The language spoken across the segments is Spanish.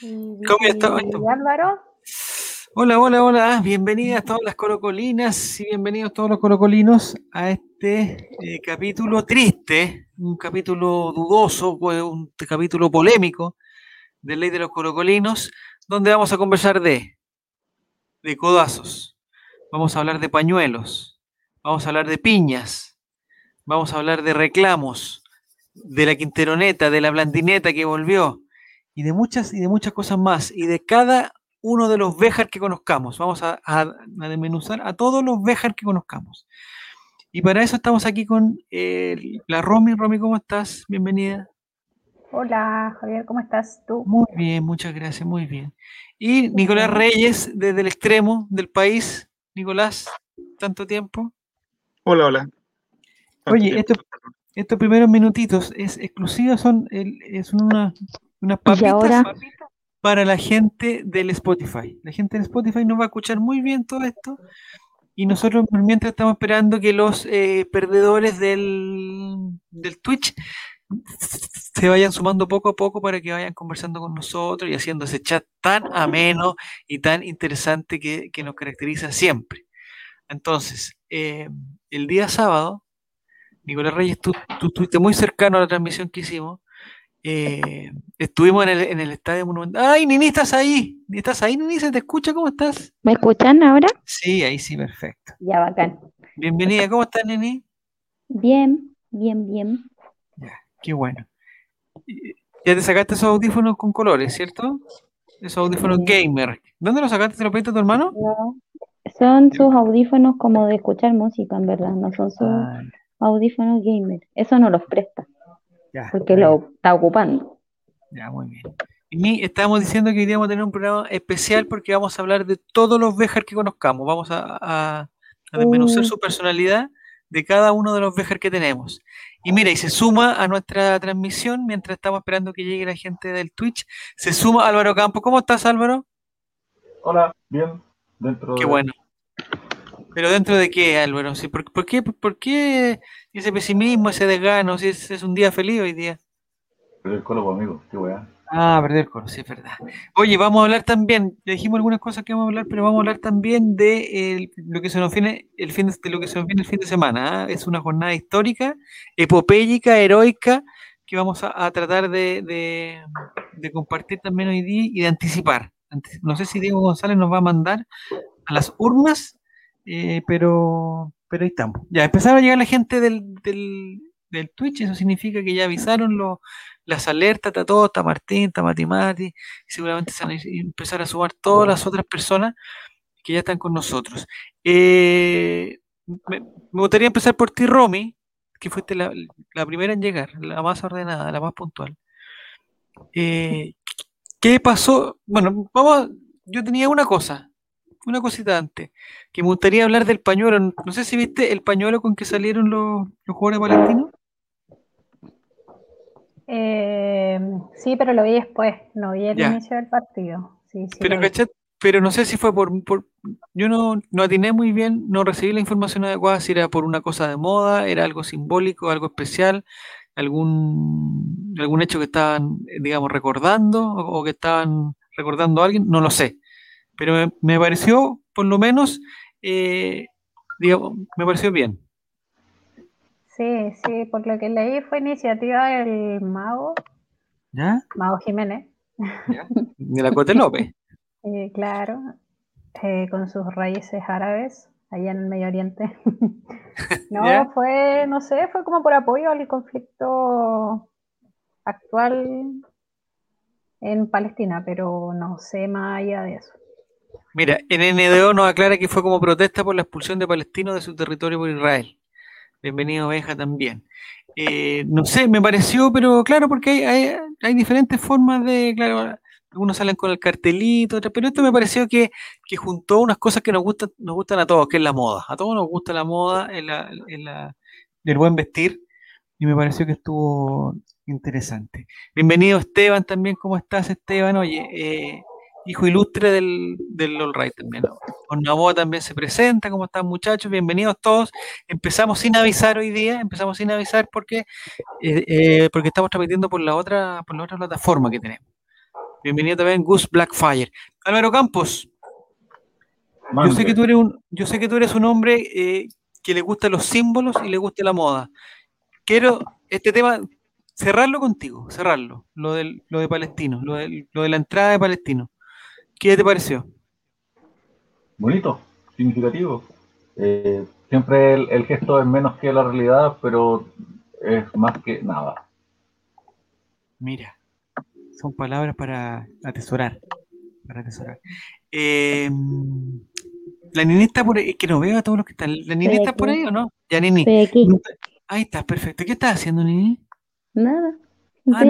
¿Cómo estás? Álvaro. Hola, hola, hola. Bienvenidas todas las colocolinas y bienvenidos todos los colocolinos a este eh, capítulo triste, un capítulo dudoso, pues, un capítulo polémico de Ley de los Colocolinos, donde vamos a conversar de, de codazos, vamos a hablar de pañuelos, vamos a hablar de piñas, vamos a hablar de reclamos, de la quinteroneta, de la blandineta que volvió, y de muchas y de muchas cosas más, y de cada uno de los Béjar que conozcamos. Vamos a, desmenuzar a todos los Béjar que conozcamos. Y para eso estamos aquí con eh, la Romy. Romy, ¿cómo estás? Bienvenida. Hola, Javier, ¿cómo estás tú? Muy bien, muchas gracias, muy bien. Y Nicolás Reyes, desde el extremo del país. Nicolás, tanto tiempo. Hola, hola. Oye, estos, primeros minutitos es exclusivos, son, el, es una, unas papitas para la gente del Spotify. La gente del Spotify nos va a escuchar muy bien todo esto. Y nosotros mientras estamos esperando que los eh, perdedores del, del Twitch se vayan sumando poco a poco para que vayan conversando con nosotros y haciendo ese chat tan ameno y tan interesante que, nos caracteriza siempre. Entonces, eh, el día sábado, Nicolás Reyes, tú, tú, estuviste muy cercano a la transmisión que hicimos eh, estuvimos en el, en el Estadio Monumental. ¡Ay, Nini, estás ahí! ¿Estás ahí, Nini? ¿Se te escucha? ¿Cómo estás? ¿Me escuchan ahora? Sí, ahí sí, perfecto. Ya, bacán. Bienvenida, ¿cómo estás, Nini? Bien, bien, bien. Ya, qué bueno. Ya te sacaste esos audífonos con colores, ¿cierto? Esos audífonos gamer. ¿Dónde los sacaste? ¿Se los pediste a tu hermano? No, son sus audífonos como de escuchar música, en verdad, no son sus ah. audífonos gamer. Eso no los presta porque lo está ocupando. Ya, muy bien. Y estamos diciendo que vamos a tener un programa especial porque vamos a hablar de todos los Béjar que conozcamos. Vamos a, a, desmenuzar uh. su personalidad de cada uno de los Béjar que tenemos. Y mira, y se suma a nuestra transmisión mientras estamos esperando que llegue la gente del Twitch. Se suma Álvaro Campo. ¿Cómo estás, Álvaro? Hola, bien. Dentro Qué bueno. ¿Pero dentro de qué, Álvaro? ¿Sí? ¿Por, qué, por, qué ese pesimismo, ese desgano? Si es, un día feliz hoy día. Perder el coro conmigo, qué weá. Ah, perder el coro, sí, es verdad. Oye, vamos a hablar también, le dijimos algunas cosas que vamos a hablar, pero vamos a hablar también de lo que se nos viene el fin de, lo que se nos viene el fin de semana. ¿ah? Es una jornada histórica, epopélica, heroica, que vamos a, tratar de, de, compartir también hoy día y de anticipar. No sé si Diego González nos va a mandar a las urnas eh, pero, pero ahí estamos. Ya empezaron a llegar la gente del, del, Twitch, eso significa que ya avisaron los, las alertas, está todo, está Martín, está Matimati, seguramente se van a empezar a sumar todas las otras personas que ya están con nosotros. Eh, me, gustaría empezar por ti, Romy, que fuiste la, la, primera en llegar, la más ordenada, la más puntual. Eh, ¿Qué pasó? Bueno, vamos, yo tenía una cosa, una cosita antes, que me gustaría hablar del pañuelo. No sé si viste el pañuelo con que salieron los, los jugadores palestinos. Eh, sí, pero lo vi después, no vi el inicio del partido. pero, pero no sé si fue por, yo no, no atiné muy bien, no recibí la información adecuada, si era por una cosa de moda, era algo simbólico, algo especial, algún, algún hecho que estaban, digamos, recordando o que estaban recordando a alguien, no lo sé. Pero me, pareció, por lo menos, eh, me pareció bien. Sí, sí, por lo que leí fue iniciativa del mago. ¿Ya? Mago Jiménez. De la Cote López. eh, claro, eh, con sus raíces árabes allá en el Medio Oriente. no, fue, no sé, fue como por apoyo al conflicto actual en Palestina, pero no sé más allá de eso. Mira, en NDO nos aclara que fue como protesta por la expulsión de palestinos de su territorio por Israel. Bienvenido, Oveja, también. Eh, no sé, me pareció, pero claro, porque hay, diferentes formas de, claro, algunos salen con el cartelito, pero esto me pareció que, que, juntó unas cosas que nos gustan, nos gustan a todos, que es la moda. A todos nos gusta la moda, el, el buen vestir, y me pareció que estuvo interesante. Bienvenido, Esteban, también, ¿cómo estás, Esteban? Oye, eh, hijo ilustre del, del All Right también. Naboa también se presenta, ¿cómo están muchachos? Bienvenidos todos. Empezamos sin avisar hoy día, empezamos sin avisar porque, eh, eh, porque estamos transmitiendo por la otra, por la otra plataforma que tenemos. Bienvenido también Gus Blackfire. Álvaro Campos. Yo sé, que tú eres un, yo sé que tú eres un hombre eh, que le gustan los símbolos y le gusta la moda. Quiero este tema cerrarlo contigo, cerrarlo, lo, del, lo de Palestino, lo de, lo de la entrada de Palestino. ¿Qué te pareció? Bonito, significativo. Eh, siempre el, gesto es menos que la realidad, pero es más que nada. Mira, son palabras para atesorar. Para atesorar. Eh, la Nini está por ahí, que no veo a todos los que están. ¿La Nini está por ahí o no? Ya, Nini. Ahí está, perfecto. ¿Qué estás haciendo, Nini? Nada. Ah.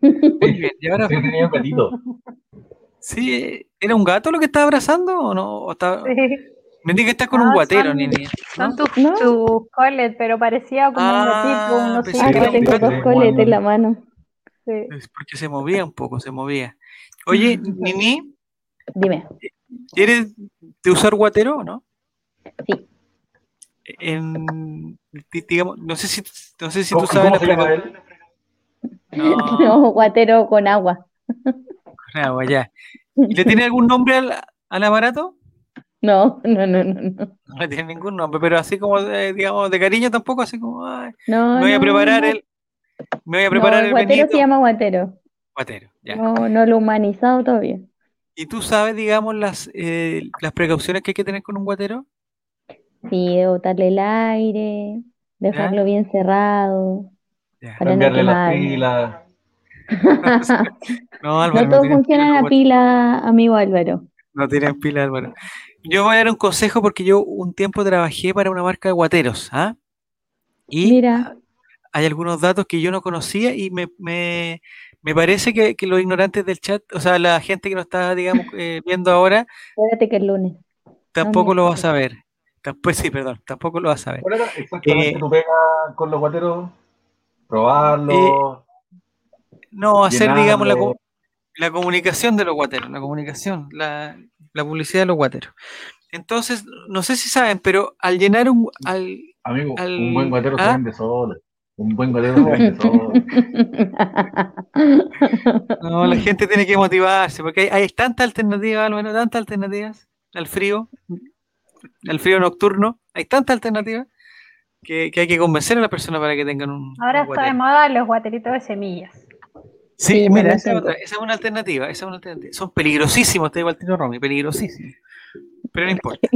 Muy bien. Y ahora... tenía un gatito. Sí, ¿era un gato lo que estaba abrazando o no? Me dice que estás con un guatero, Nini. Son tus, coles, pero parecía como un gatito, unos ah, tengo dos coles en la mano. Sí. Es porque se movía un poco, se movía. Oye, Nini. Dime. ¿Eres de usar guatero o no? Sí. En, digamos, no sé si, no sé si tú sabes la No. no, guatero con agua. Con agua, ya. ¿Le tiene algún nombre al, al aparato? No, no, no, no, no. No le tiene ningún nombre, pero así como, de, digamos, de cariño tampoco, así como, ay, no, me voy a preparar el, me voy a preparar el guatero se llama guatero. Guatero, ya. No, no lo humanizado todavía. ¿Y tú sabes, digamos, las, eh, las precauciones que hay que tener con un guatero? Sí, botarle el aire, dejarlo bien cerrado, para Cambiarle no las pilas. no, Álvaro, no todo funciona en la pila, amigo Álvaro. No tienen pila, Álvaro. Yo voy a dar un consejo porque yo un tiempo trabajé para una marca de guateros, ¿ah? Y Mira. hay algunos datos que yo no conocía y me, me, me parece que, que, los ignorantes del chat, o sea, la gente que nos está, digamos, eh, viendo ahora, Espérate que el lunes. tampoco lo va a saber. Pues sí, perdón, tampoco lo va a saber. ¿Cuál era exactamente eh, tu pega con los guateros? ¿Probarlo? Eh, no, hacer, digamos, la, la comunicación de los guateros, la comunicación, la, la publicidad de los guateros. Entonces, no sé si saben, pero al llenar un. Al, Amigo, un buen guatero se ¿ah? vende solo. Un buen guatero se vende solo. No, la gente tiene que motivarse, porque hay, hay tantas alternativas, bueno, tantas alternativas al frío, al frío nocturno, hay tantas alternativas que, que, hay que convencer a la persona para que tengan un. Ahora está de moda los guateritos de semillas. Sí, mira, esa, es una alternativa, esa es una alternativa. Son peligrosísimos, te digo al tiro Romy, peligrosísimos. Pero no importa.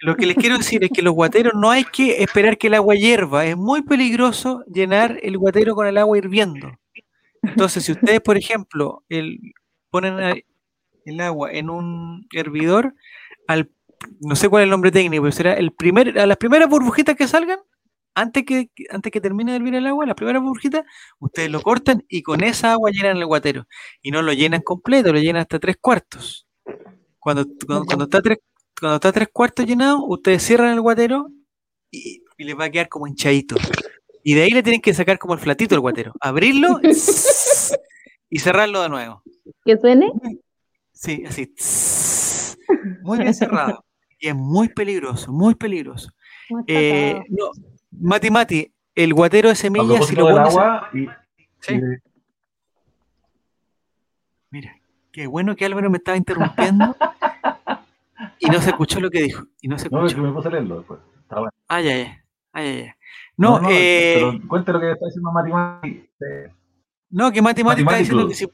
Lo que les quiero decir es que los guateros no hay que esperar que el agua hierva. Es muy peligroso llenar el guatero con el agua hirviendo. Entonces, si ustedes, por ejemplo, el, ponen el agua en un hervidor, al, no sé cuál es el nombre técnico, pero será el primer, a las primeras burbujitas que salgan, antes que, antes que termine de hervir el agua, la primera burbujita, ustedes lo cortan y con esa agua llenan el guatero. Y no lo llenan completo, lo llenan hasta tres cuartos. Cuando, cuando, está, tres, cuando está tres cuartos llenado, ustedes cierran el guatero y, les va a quedar como hinchadito. Y de ahí le tienen que sacar como el flatito el guatero. Abrirlo y cerrarlo de nuevo. ¿Que suene? Sí, así. Muy bien cerrado. Y es muy peligroso, muy peligroso. Eh, no, Mati Mati, el guatero de semillas, si lo pones. Agua y, Mira, qué bueno que Álvaro me estaba interrumpiendo y no se escuchó lo que dijo. Y no se escuchó. No, es que me puse a leerlo después. Está bueno. Ah, ya, ya. Ah, ya, ya. No, no, eh... cuente lo que está diciendo Mati Mati. No, que Mati Mati, está diciendo que si,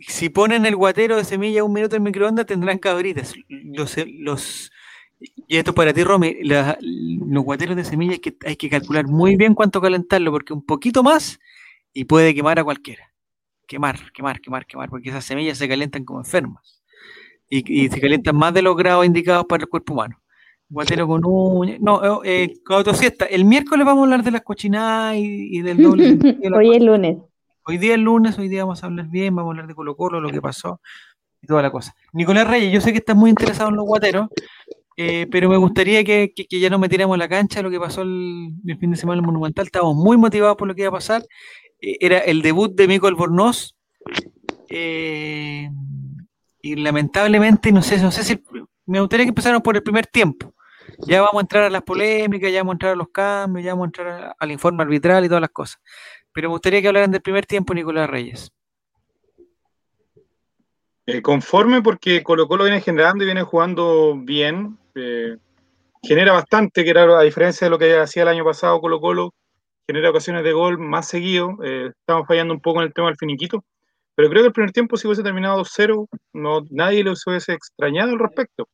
si ponen el guatero de semilla un minuto en microondas tendrán cabritas. Los, los y esto para ti, Romy, los guateros de semillas hay que, hay que calcular muy bien cuánto calentarlo, porque un poquito más y puede quemar a cualquiera. Quemar, quemar, quemar, quemar, porque esas semillas se calientan como enfermas. Y, se calientan más de los grados indicados para el cuerpo humano. Guatero con uña. No, eh, con autosiesta. El miércoles vamos a hablar de las cochinadas y, del doble. hoy es lunes. Hoy día es lunes, hoy día vamos a hablar bien, vamos a hablar de Colo Colo, lo que pasó y toda la cosa. Nicolás Reyes, yo sé que estás muy interesado en los guateros. Eh, pero me gustaría que, ya no metiéramos la cancha lo que pasó el, fin de semana en el Monumental. Estábamos muy motivados por lo que iba a pasar. Eh, era el debut de Mico Albornoz. Eh, y lamentablemente, no sé, no sé si me gustaría que empezáramos por el primer tiempo. Ya vamos a entrar a las polémicas, ya vamos a entrar a los cambios, ya vamos a entrar al informe arbitral y todas las cosas. Pero me gustaría que hablaran del primer tiempo, Nicolás Reyes. Conforme porque Colo Colo viene generando y viene jugando bien. Eh, genera bastante, que era a diferencia de lo que hacía el año pasado Colo Colo, genera ocasiones de gol más seguido. Eh, estamos fallando un poco en el tema del finiquito. Pero creo que el primer tiempo, si hubiese terminado 2-0, no, nadie lo hubiese extrañado al respecto.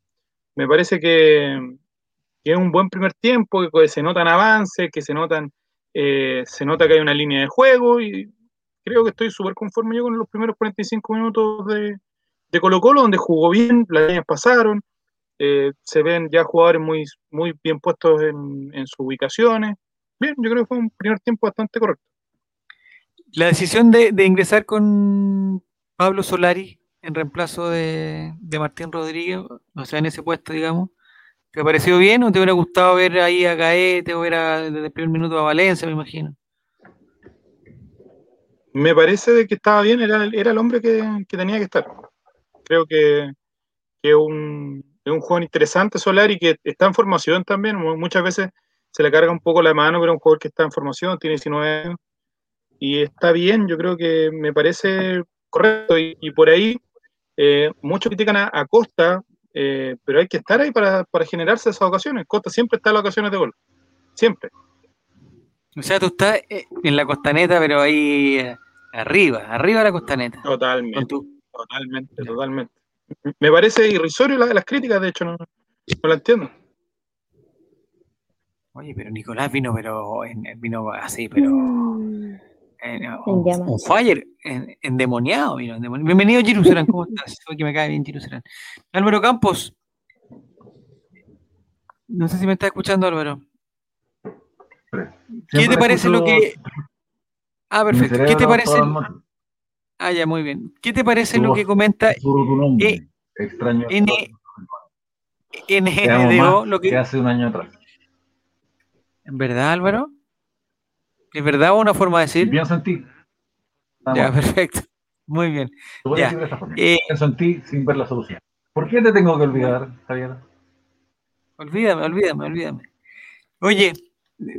Me parece que, que, es un buen primer tiempo, que se notan avances, que se notan, se nota que hay una línea de juego y creo que estoy súper conforme yo con los primeros 45 minutos de, de Colo Colo, donde jugó bien, las líneas pasaron, eh, se ven ya jugadores muy, muy bien puestos en, sus ubicaciones. Bien, yo creo que fue un primer tiempo bastante correcto. La decisión de, ingresar con Pablo Solari en reemplazo de, Martín Rodríguez, o sea, en ese puesto, digamos, ¿te ha parecido bien o te hubiera gustado ver ahí a Gaete o ver desde el primer minuto a Valencia, me imagino? Me parece de que estaba bien, era, era el hombre que, tenía que estar. Creo que, es un, es un jugador interesante Solari que está en formación también. Muchas veces se le carga un poco la mano, pero es un jugador que está en formación, tiene 19 años y está bien. Yo creo que me parece correcto. Y, por ahí, eh, muchos critican a, Costa, eh, pero hay que estar ahí para, para generarse esas ocasiones. Costa siempre está en las ocasiones de gol. Siempre. O sea, tú estás eh, en la costaneta, pero ahí Arriba, arriba la costaneta. Totalmente. Totalmente, totalmente. Me parece irrisorio la, las críticas, de hecho, no, no la entiendo. Oye, pero Nicolás vino, pero vino así, pero. Mm. un, fire, endemoniado vino. Bienvenido, Jerusalén, ¿cómo estás? Que me cae bien, Jerusalén. Álvaro Campos. No sé si me está escuchando, Álvaro. ¿Qué te parece lo que Ah, perfecto. ¿Qué te parece? Ah, ya, muy bien. ¿Qué te parece lo que comenta eh, extraño NGDO? Lo que... hace un año atrás. ¿En verdad, Álvaro? ¿Es verdad o una forma de decir? Pienso en ti. Ya, perfecto. Muy bien. Ya. Eh, pienso en ti sin ver la solución. ¿Por qué te tengo que olvidar, Javier? Olvídame, olvídame, olvídame. Oye,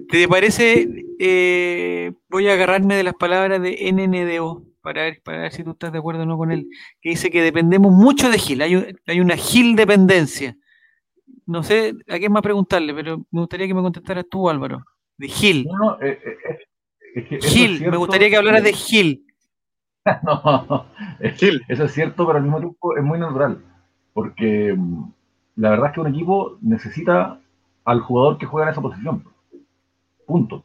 ¿Te parece? Eh, voy a agarrarme de las palabras de NNDO para ver, para ver si tú estás de acuerdo o no con él, que dice que dependemos mucho de Gil, hay, una Gil dependencia. No sé a quién más preguntarle, pero me gustaría que me contestaras tú, Álvaro, de Gil. Eh, eh, Gil, me gustaría que hablaras de Gil. no, Gil. Eso es cierto, pero al mismo tiempo es muy natural, porque mm, la verdad es que un equipo necesita al jugador que juega en esa posición punto.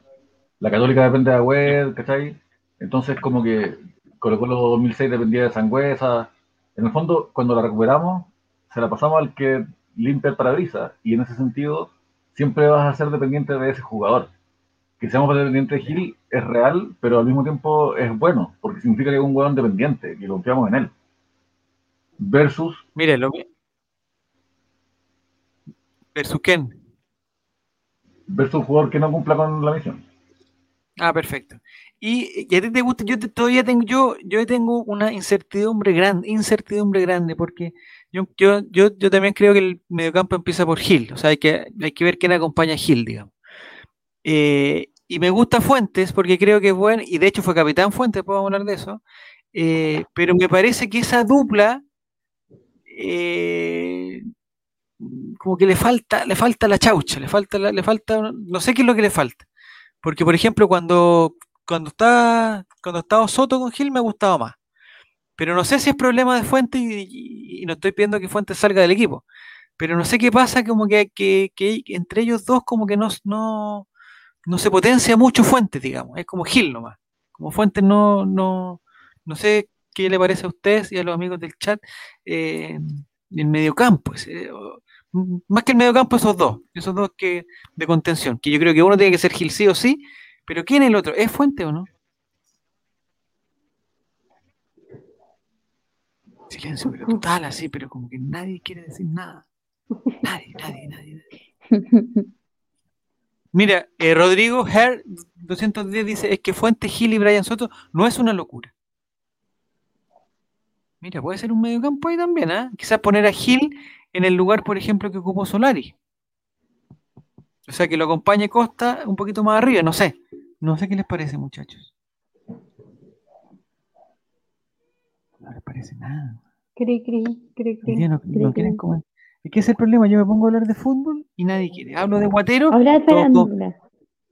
La Católica depende de Agüed, ¿cachai? Entonces, como que Colo Colo 2006 dependía de Sangüesa. En el fondo, cuando la recuperamos, se la pasamos al que limpia el parabrisas. Y en ese sentido, siempre vas a ser dependiente de ese jugador. Que seamos dependientes de Gil es real, pero al mismo tiempo es bueno, porque significa que es un jugador dependiente, que confiamos en él. Versus. Mire, lo ¿Versus quién? versus un jugador que no cumpla con la misión. Ah, perfecto. Y, a ti te gusta, yo todavía tengo, yo, yo tengo una incertidumbre grande, incertidumbre grande, porque yo, yo, yo, yo también creo que el mediocampo empieza por Gil, o sea, hay que, hay que ver quién acompaña a Gil, digamos. Eh, y me gusta Fuentes porque creo que es bueno, y de hecho fue capitán Fuentes, podemos hablar de eso, eh, pero me parece que esa dupla eh, como que le falta, le falta la chaucha, le falta, le falta, no sé qué es lo que le falta. Porque, por ejemplo, cuando, cuando está, cuando estaba Soto con Gil me ha gustado más. Pero no sé si es problema de Fuente y, no estoy pidiendo que Fuente salga del equipo. Pero no sé qué pasa, como que, que, entre ellos dos como que no, no, no se potencia mucho Fuente, digamos. Es como Gil nomás. Como Fuente no, no, no sé qué le parece a ustedes y a los amigos del chat eh, en medio campo. Eh, más que el medio campo, esos dos, esos dos que de contención, que yo creo que uno tiene que ser Gil sí o sí, pero ¿quién es el otro? ¿Es Fuente o no? Silencio, pero total, así, pero como que nadie quiere decir nada. Nadie, nadie, nadie. Mira, eh, Rodrigo Her 210 dice, es que Fuente, Gil y Brian Soto no es una locura. Mira, puede ser un medio campo ahí también, ¿ah? Quizás poner a Gil en el lugar, por ejemplo, que ocupó Solari. O sea, que lo acompañe Costa un poquito más arriba, no sé. No sé qué les parece, muchachos. No les parece nada. Cri, cri, cri, no, Cri, no cri. quieren comer. Es que ese es el problema, yo me pongo a hablar de fútbol y nadie quiere. Hablo de guatero Habla de farándula.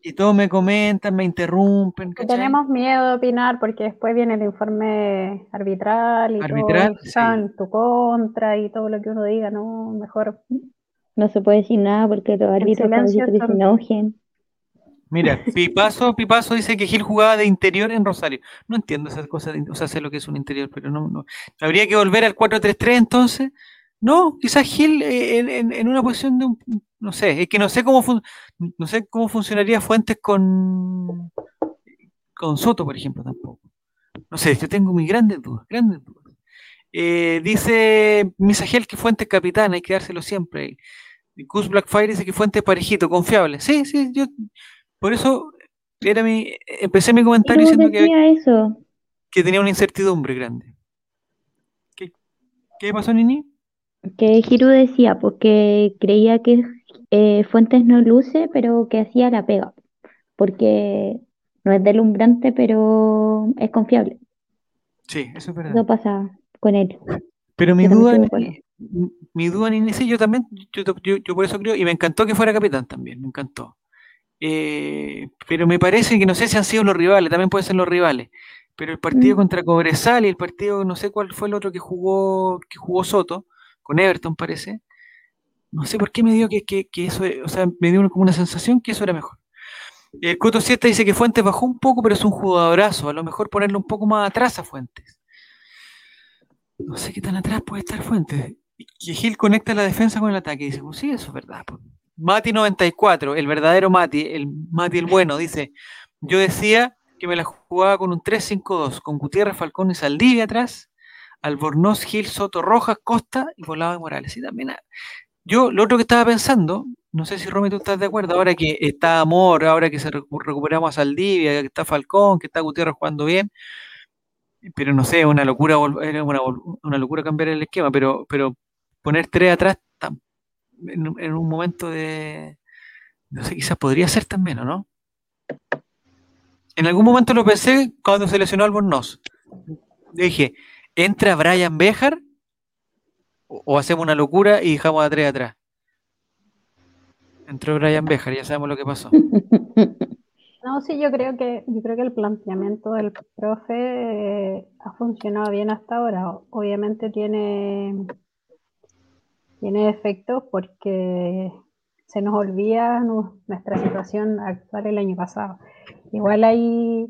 y todos me comentan, me interrumpen, tenemos miedo de opinar porque después viene el informe arbitral y Arbitral, todo en tu contra y todo lo que uno diga, no, mejor. No se puede decir nada porque los árbitros se enojen. Mira, Pipazo, Pipazo dice que Gil jugaba de interior en Rosario. No entiendo esas cosas, de- o sea, sé lo que es un interior, pero no, no. ¿Habría que volver al 4-3-3 entonces? No, quizás Gil eh, en, en- una posición de un, no sé, es que no sé cómo no sé cómo funcionaría Fuentes con con Soto, por ejemplo, tampoco. No sé, yo tengo mis grandes dudas, grandes dudas. Eh, dice Misagel que Fuentes capitán, hay que dárselo siempre. Y Cus Blackfire dice que Fuentes parejito, confiable. Sí, sí, yo por eso era mi, empecé mi comentario diciendo que, eso. que tenía una incertidumbre grande. ¿Qué, qué pasó, Nini? Que Giru decía, porque creía que eh, Fuentes no luce, pero que hacía la pega. Porque no es deslumbrante, pero es confiable. Sí, eso es verdad. Eso pasa con él. Pero mi Yo duda, mi duda, Nini, sí, yo también, yo, yo- yo por eso creo, y me encantó que fuera capitán también, me encantó. Eh, pero me parece que no sé si han sido los rivales, también pueden ser los rivales. Pero el partido Mm. contra Cobresal y el partido, no sé cuál fue el otro que jugó, que jugó Soto, con Everton parece. No sé por qué me dio que, que, que eso, o sea, me dio como una sensación que eso era mejor. El Coto Siete dice que Fuentes bajó un poco, pero es un jugadorazo. A lo mejor ponerlo un poco más atrás a Fuentes. No sé qué tan atrás puede estar Fuentes. Y Gil conecta la defensa con el ataque. Dice, pues sí, eso es verdad. Pues. Mati 94, el verdadero Mati, el Mati el bueno, dice, yo decía que me la jugaba con un 3-5-2, con Gutiérrez, Falcón y Saldivia atrás, Albornoz, Gil, Soto, Rojas, Costa y Volado de Morales. Y también, yo lo otro que estaba pensando, no sé si Romy tú estás de acuerdo, ahora que está Amor, ahora que se recu- recuperamos a Saldivia, que está Falcón, que está Gutiérrez jugando bien, pero no sé, una locura, era una, una locura cambiar el esquema, pero, pero poner tres atrás en, un- en un momento de, no sé, quizás podría ser también, ¿o no? En algún momento lo pensé cuando se lesionó Albornoz. Dije, ¿entra Brian Bejar? O, o hacemos una locura y dejamos a tres atrás. Entró Brian Bejar, ya sabemos lo que pasó. No, sí, yo creo que, yo creo que el planteamiento del profe eh, ha funcionado bien hasta ahora. Obviamente tiene, tiene efectos porque se nos olvida nu- nuestra situación actual el año pasado. Igual hay,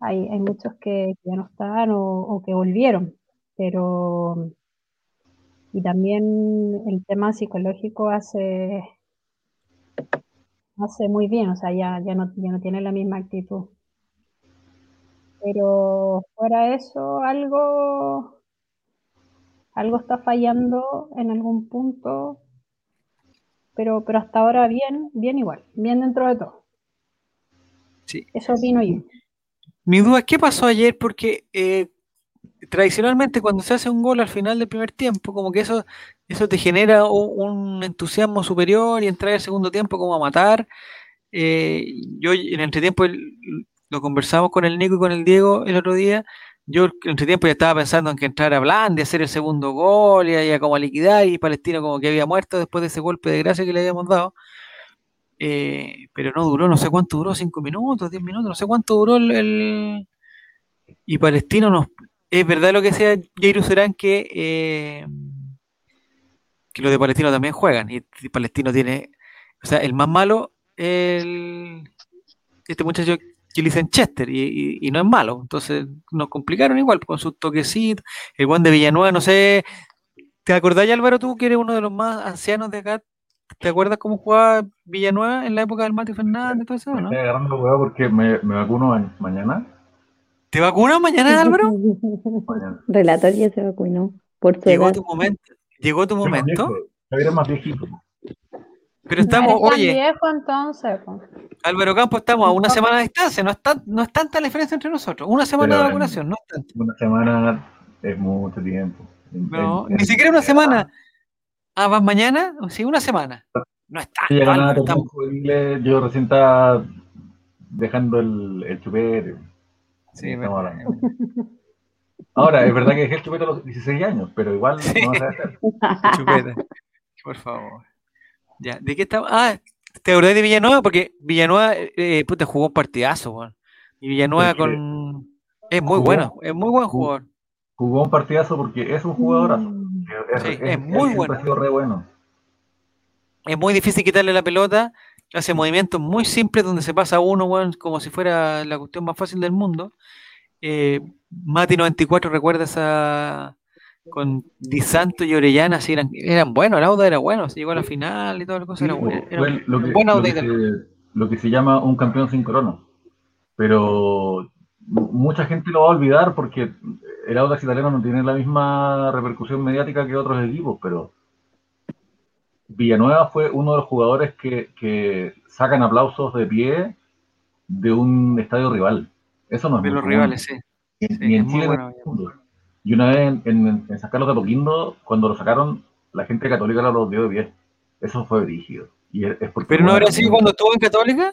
hay, hay muchos que, ya no están o, o que volvieron, pero y también el tema psicológico hace, hace muy bien, o sea, ya, ya no, ya no tiene la misma actitud. Pero fuera eso, algo, algo está fallando en algún punto, pero, pero hasta ahora bien, bien igual, bien dentro de todo. Sí. Eso opino yo. Mi duda es qué pasó ayer, porque eh, tradicionalmente cuando se hace un gol al final del primer tiempo, como que eso, eso te genera un entusiasmo superior y entrar al segundo tiempo como a matar. Eh, yo en el entretiempo el- lo conversamos con el Nico y con el Diego el otro día. Yo en el entretiempo ya estaba pensando en que entrara Blandi, hacer el segundo gol y a como a liquidar y Palestino como que había muerto después de ese golpe de gracia que le habíamos dado. Eh, pero no duró, no sé cuánto duró, cinco minutos, diez minutos, no sé cuánto duró el, y Palestino nos es verdad lo que decía Jairo Serán que eh, que los de Palestino también juegan y Palestino tiene o sea el más malo el este muchacho que le dicen Chester y, y- y no es malo entonces nos complicaron igual con sus toquecitos el Juan de Villanueva no sé ¿te acordás Álvaro tú que eres uno de los más ancianos de acá ¿te acuerdas cómo jugaba Villanueva en la época del Mati Fernández y todo eso, Me no? estoy agarrando porque me, me vacuno ma- mañana. ¿te vacunas mañana Álvaro? mañana. Relator ya se vacunó por su llegó edad. tu momento llegó tu más momento viejo, Javier es más viejito. Pero estamos tan oye viejo entonces. Álvaro Campos, estamos a una semana de distancia, no es, tan- no es tanta la diferencia entre nosotros. Una semana Pero, de vacunación, no es tanto. Una semana es mucho tiempo. No, en- ni siquiera una semana. Ah, ¿vas mañana? Sí, una semana. No es Sí, tanto, estamos- juveniles, yo recién estaba dejando el, el chupete. Sí, verdad. Ahora, es verdad que dejé el chupete a los 16 años, pero igual no vas a hacer. Chupeta. Por favor. Ya, ¿de qué estaba? Ah, ¿te acordás de Villanueva? Porque Villanueva, eh, puta, jugó un partidazo, weón. Y Villanueva Porque con. Es muy jugó- bueno, es muy buen jugador. Jugó un partidazo porque es un jugadorazo. Es, Sí, es- muy bueno. ha sido re bueno. Es muy difícil quitarle la pelota. Hace movimientos muy simples donde se pasa uno, weón, como si fuera la cuestión más fácil del mundo. Eh, Mati 94 recuerda esa con Di Santo y Orellana, sí, eran, eran buenos, el Auda era bueno, se llegó a la final y todas las cosas, Sí, era, bueno, era lo, que, buen lo, que se, lo que se llama un campeón sin corona. Pero mu- mucha gente lo va a olvidar porque el Audax italiano no tiene la misma repercusión mediática que otros equipos, pero Villanueva fue uno de los jugadores que, que sacan aplausos de pie de un estadio rival. Eso no es De los común. rivales, sí. Ni, Sí, ni es en muy Chile ni bueno, en. Y una vez en, en, en San Carlos de Apoquindo, cuando lo sacaron, la gente católica lo dio de pie. Eso fue rígido. Y es, porque Pero no habrá sido cuando estuvo en Católica.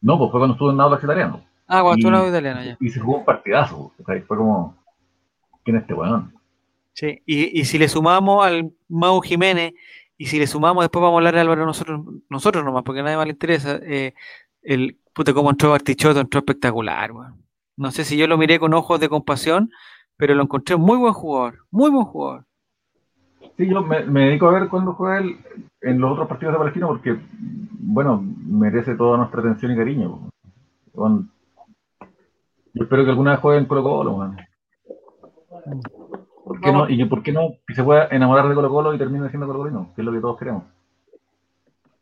No, pues fue cuando estuvo en Audax italiano. Ah, cuando estuvo en Auda italiana ya. Y se jugó un partidazo. o sea, Fue como, ¿quién es este weón? Sí, y, y si le sumamos al Mau Jiménez, y si le sumamos, después vamos a hablar de Álvaro nosotros, nosotros nomás, porque a nadie más le interesa, eh, el puta cómo entró Bartichotto, entró espectacular, weón. No sé si yo lo miré con ojos de compasión, pero lo encontré muy buen jugador, muy buen jugador. Sí, yo me, me dedico a ver cuándo juega él en los otros partidos de Palestina porque, bueno, merece toda nuestra atención y cariño. Weón, Yo espero que alguna vez juegue en Colo Colo. ¿Por qué no? Y por qué no que se pueda enamorar de Colo Colo y termine siendo Colo Colino, que es lo que todos queremos.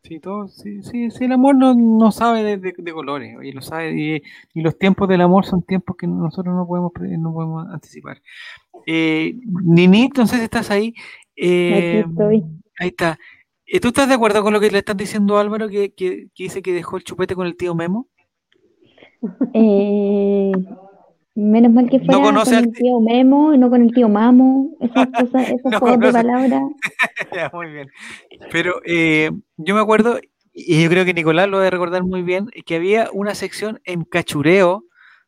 Sí, todo, sí, sí, sí, el amor no, no sabe de, de- de colores, y lo sabe, y, y los tiempos del amor son tiempos que nosotros no podemos, no podemos anticipar. Eh, Ninit, no sé si estás ahí. eh, estoy. Ahí está. Eh, ¿Tú estás de acuerdo con lo que le están diciendo a Álvaro que, que- que dice que dejó el chupete con el tío Memo? Eh, menos mal que No fuera conoce con el tío Memo y no con el tío Mamo. Esas cosas, esos No juegos de palabras. Ya, muy bien. Pero eh, yo me acuerdo, y yo creo que Nicolás lo debe recordar muy bien, que había una sección en Cachureo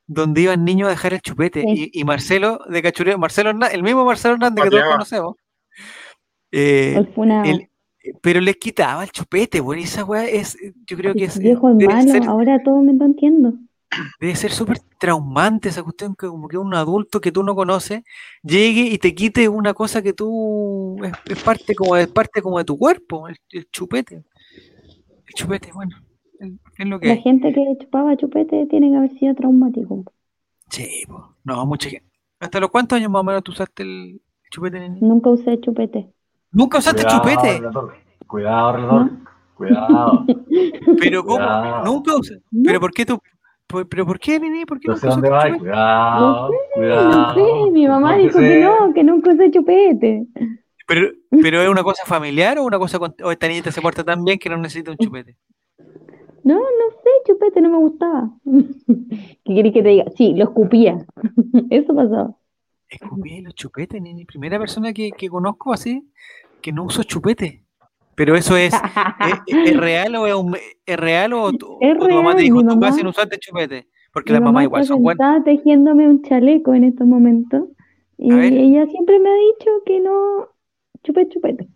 donde iban niños a dejar el chupete. Sí. Y, y Marcelo de Cachureo, Marcelo Hernández, el mismo Marcelo Hernández que todos conocemos, eh, pero les quitaba el chupete, bueno, esa weá es, yo creo que es, viejo malo, ser- ahora todo me lo entiendo. Debe ser súper traumante esa cuestión que como que un adulto que tú no conoces llegue y te quite una cosa que tú es, es parte como de parte como de tu cuerpo, el, el chupete. El chupete, bueno, el- es lo que La gente que chupaba chupete tiene que haber sido traumático. Sí, po. no, mucha gente. ¿Hasta los cuántos años más o menos tú usaste el chupete, nene? Nunca usé chupete. Nunca usaste Cuidado, chupete, relator. Cuidado, relator. Cuidado. pero ¿cómo? Cuidado. Nunca usé. ¿Pero por qué tú? Por- ¿Pero por qué, nene? ¿Por qué No sé dónde va. Cuidado. No Cuidado. sé, mi mamá dijo que no, que nunca usé chupete. Pero, pero es una cosa familiar o una cosa con- o esta niñita se porta tan bien que no necesita un chupete. No, no sé, chupete no me gustaba. ¿Qué querés que te diga? Sí, lo escupía. Eso pasaba. Escupí los chupetes, ni, ni primera persona que, que conozco así que no uso chupete. Pero eso es, ¿es, es real o es, un- es real o, tu- Es o tu mamá te dijo casa mamá- y no usaste chupete? Porque las mamá mamás igual está son buenas. sentada tejiéndome un chaleco en estos momentos. Y ella siempre me ha dicho que no chupete, chupete.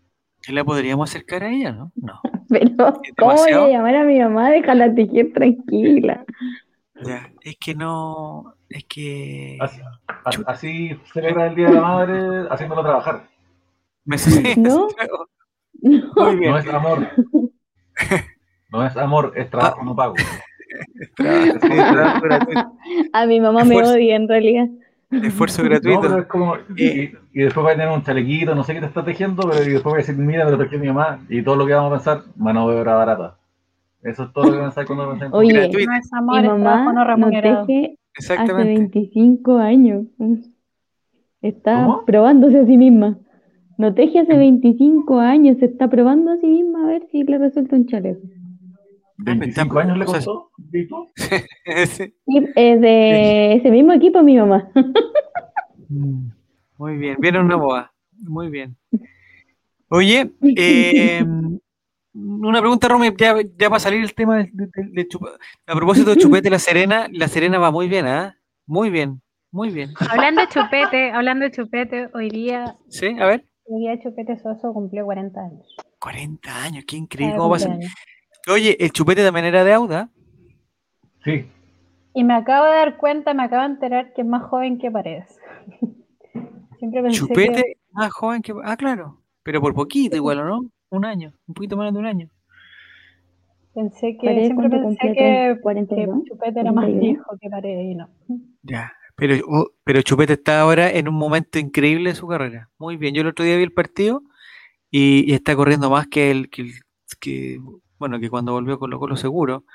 ¿Que la podríamos acercar a ella, no? No. Pero, ¿Es ¿cómo voy a llamar a mi mamá? Déjala tejer tranquila. Ya, es que no, es que Así, así- así celebra el Día de la Madre haciéndolo trabajar. me ¿No? No, Muy bien. No es amor. No es amor, es trabajo no pago. Trabajo, sí, trabajo gratuito, a mi mamá me Esfuerzo. odia en realidad. esfuerzo No, pero gratuito. es como. Y, y- y después va a tener un chalequito, no sé qué te está tejiendo, pero y después va a decir, mira, me lo tejió mi mamá. Y todo lo que vamos a pensar, mano de obra barata. Eso es todo lo que pensáis cuando pensáis. en Oye, Gratuito. No es mi amor, es trabajo mamá no remunerado. teje hace Exactamente. 25 años. Está ¿Cómo? probándose a sí misma. No teje hace 25 años, se está probando a sí misma a ver si le resulta un chaleco. 25 años le costó. Es de ese mismo equipo mi mamá. Mm, Muy bien, viene una boa. Muy bien. Oye, eh, una pregunta, Romy, ya, ya para salir el tema de, de- de chupa- A propósito de Chupete La Serena, La Serena va muy bien, ¿ah? Muy bien. Muy bien. Hablando de chupete, hablando de chupete, hoy día, Sí, a ver. Hoy día Chupete Soso cumplió 40 años. 40 años, qué increíble. ¿Cómo pasa? Oye, el chupete también era de Auda. Sí, Y me acabo de dar cuenta, me acabo de enterar que es más joven que Paredes. Siempre pensé Chupete que más joven que. Ah, claro. Pero por poquito, igual, ¿o no? Un año. Un poquito menos de un año. pensé que siempre ¿cuánto pensé que, que 42, Chupete era más 41. viejo que Paredes y no. Ya. Pero, pero Chupete está ahora en un momento increíble de su carrera. Muy bien. Yo el otro día vi el partido y, está corriendo más que el, que, que, bueno, que cuando volvió con Colo seguro.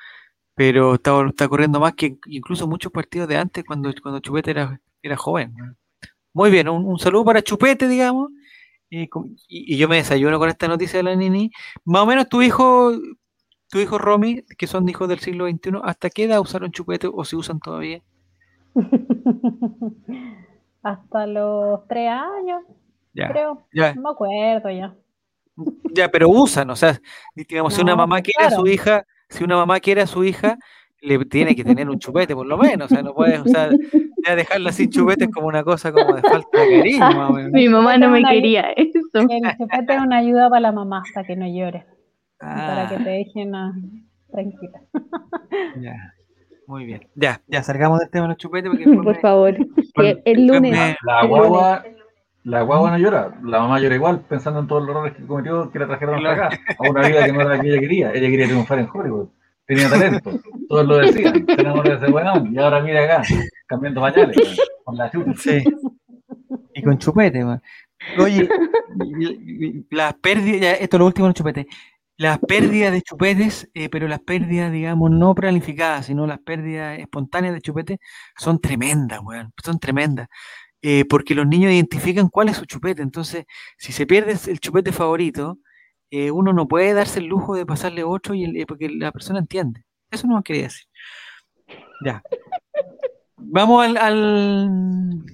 Pero está, está corriendo más que incluso muchos partidos de antes cuando, cuando Chupete era, era joven. Muy bien, un, un saludo para Chupete, digamos. Y, y- yo me desayuno con esta noticia de la Nini. Más o menos tu hijo, tu hijo Romy, que son hijos del siglo XXI, ¿hasta qué edad usaron Chupete o si usan todavía? Hasta los tres años, Ya, creo. ya. No me acuerdo ya. Ya, pero usan, o sea, digamos, si una mamá quiere a su hija, si una mamá quiere a su hija, le tiene que tener un chupete, por lo menos, o sea, no puedes, o sea, ya dejarla sin chupete es como una cosa como de falta de cariño. Mi mamá no me quería eso. El chupete es una ayuda para la mamá, para que no llore. Para que Ah, te dejen ah, tranquila. ya, muy bien. Ya, ya, salgamos del tema de los chupetes porque Por me- favor. El lunes. me- la el guagua, la guagua no llora, la mamá llora igual, pensando en todos los errores que cometió, que la trajeron hasta acá, a una vida que no era la que ella quería. Ella quería triunfar en Hollywood, tenía talento, todos lo decían, de ese weón, y ahora mira acá, cambiando pañales, con la chucha. Sí. Y con chupete, man. Oye, las pérdidas, ya, esto es lo último en chupete. Las pérdidas de chupetes, eh, pero las pérdidas, digamos, no planificadas, sino las pérdidas espontáneas de chupete son tremendas, weón. Son tremendas. Eh, porque los niños identifican cuál es su chupete. Entonces, si se pierde el chupete favorito, eh, uno no puede darse el lujo de pasarle otro y el- porque la persona entiende. Eso no quería decir. Ya. Vamos al, al,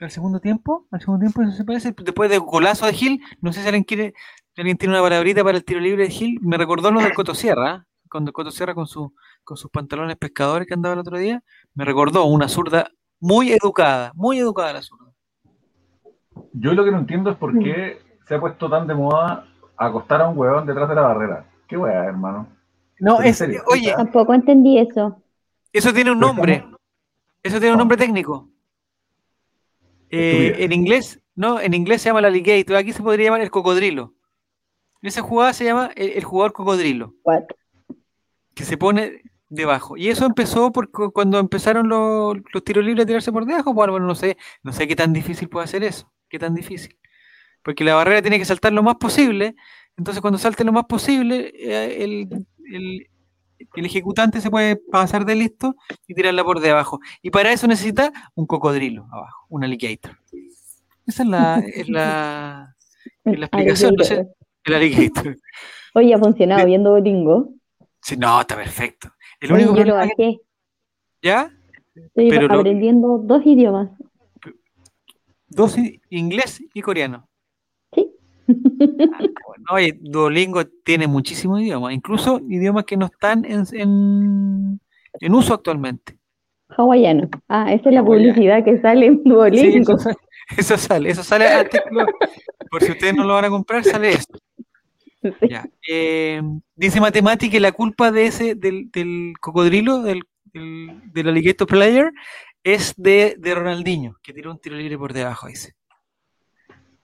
al segundo tiempo. Al segundo tiempo, eso se parece. Después del golazo de Gil, no sé si alguien quiere, alguien tiene una palabrita para el tiro libre de Gil. Me recordó lo del Cotosierra, ¿ah? cuando Cotosierra con, su, con sus pantalones pescadores que andaba el otro día. Me recordó una zurda muy educada, muy educada la zurda. Yo lo que no entiendo es por qué se ha puesto tan de moda acostar a un huevón detrás de la barrera. ¿Qué weá, hermano? No, ¿En es, serio? oye, Tampoco entendí eso. eso tiene un Pero nombre. Eso tiene un nombre técnico. Eh, en inglés, no, en inglés se llama el alligator. Aquí se podría llamar el cocodrilo. Esa jugada se llama el, el jugador cocodrilo. What? que se pone debajo. Y eso empezó porque cuando empezaron los, los tiros libres a tirarse por debajo, bueno, bueno, no sé, no sé qué tan difícil puede hacer eso, qué tan difícil. Porque la barrera tiene que saltar lo más posible, entonces cuando salte lo más posible, eh, el, el- el ejecutante se puede pasar de listo y tirarla por debajo. Y para eso necesita un cocodrilo abajo, un alligator. Esa es la, es la, es la explicación, no sé, el alligator. Oye, ha funcionado viendo Duolingo. Sí, no, está perfecto. El Oye, único yo lo que-. ¿Ya? Estoy Pero lo- aprendiendo dos idiomas. Dos inglés y coreano. Sí. Ah, oye, Duolingo tiene muchísimos idiomas, incluso idiomas que no están en, en, en uso actualmente. Hawaiano. Ah, esa es la publicidad que sale en Sí, Duolingo. eso, sale, eso sale, eso sale antes por si ustedes no lo van a comprar, sale eso. Ya. Eh, dice Matemática que la culpa de ese, del, del cocodrilo, del, del, del alligator player, es de, de Ronaldinho, que tiró un tiro libre por debajo, dice.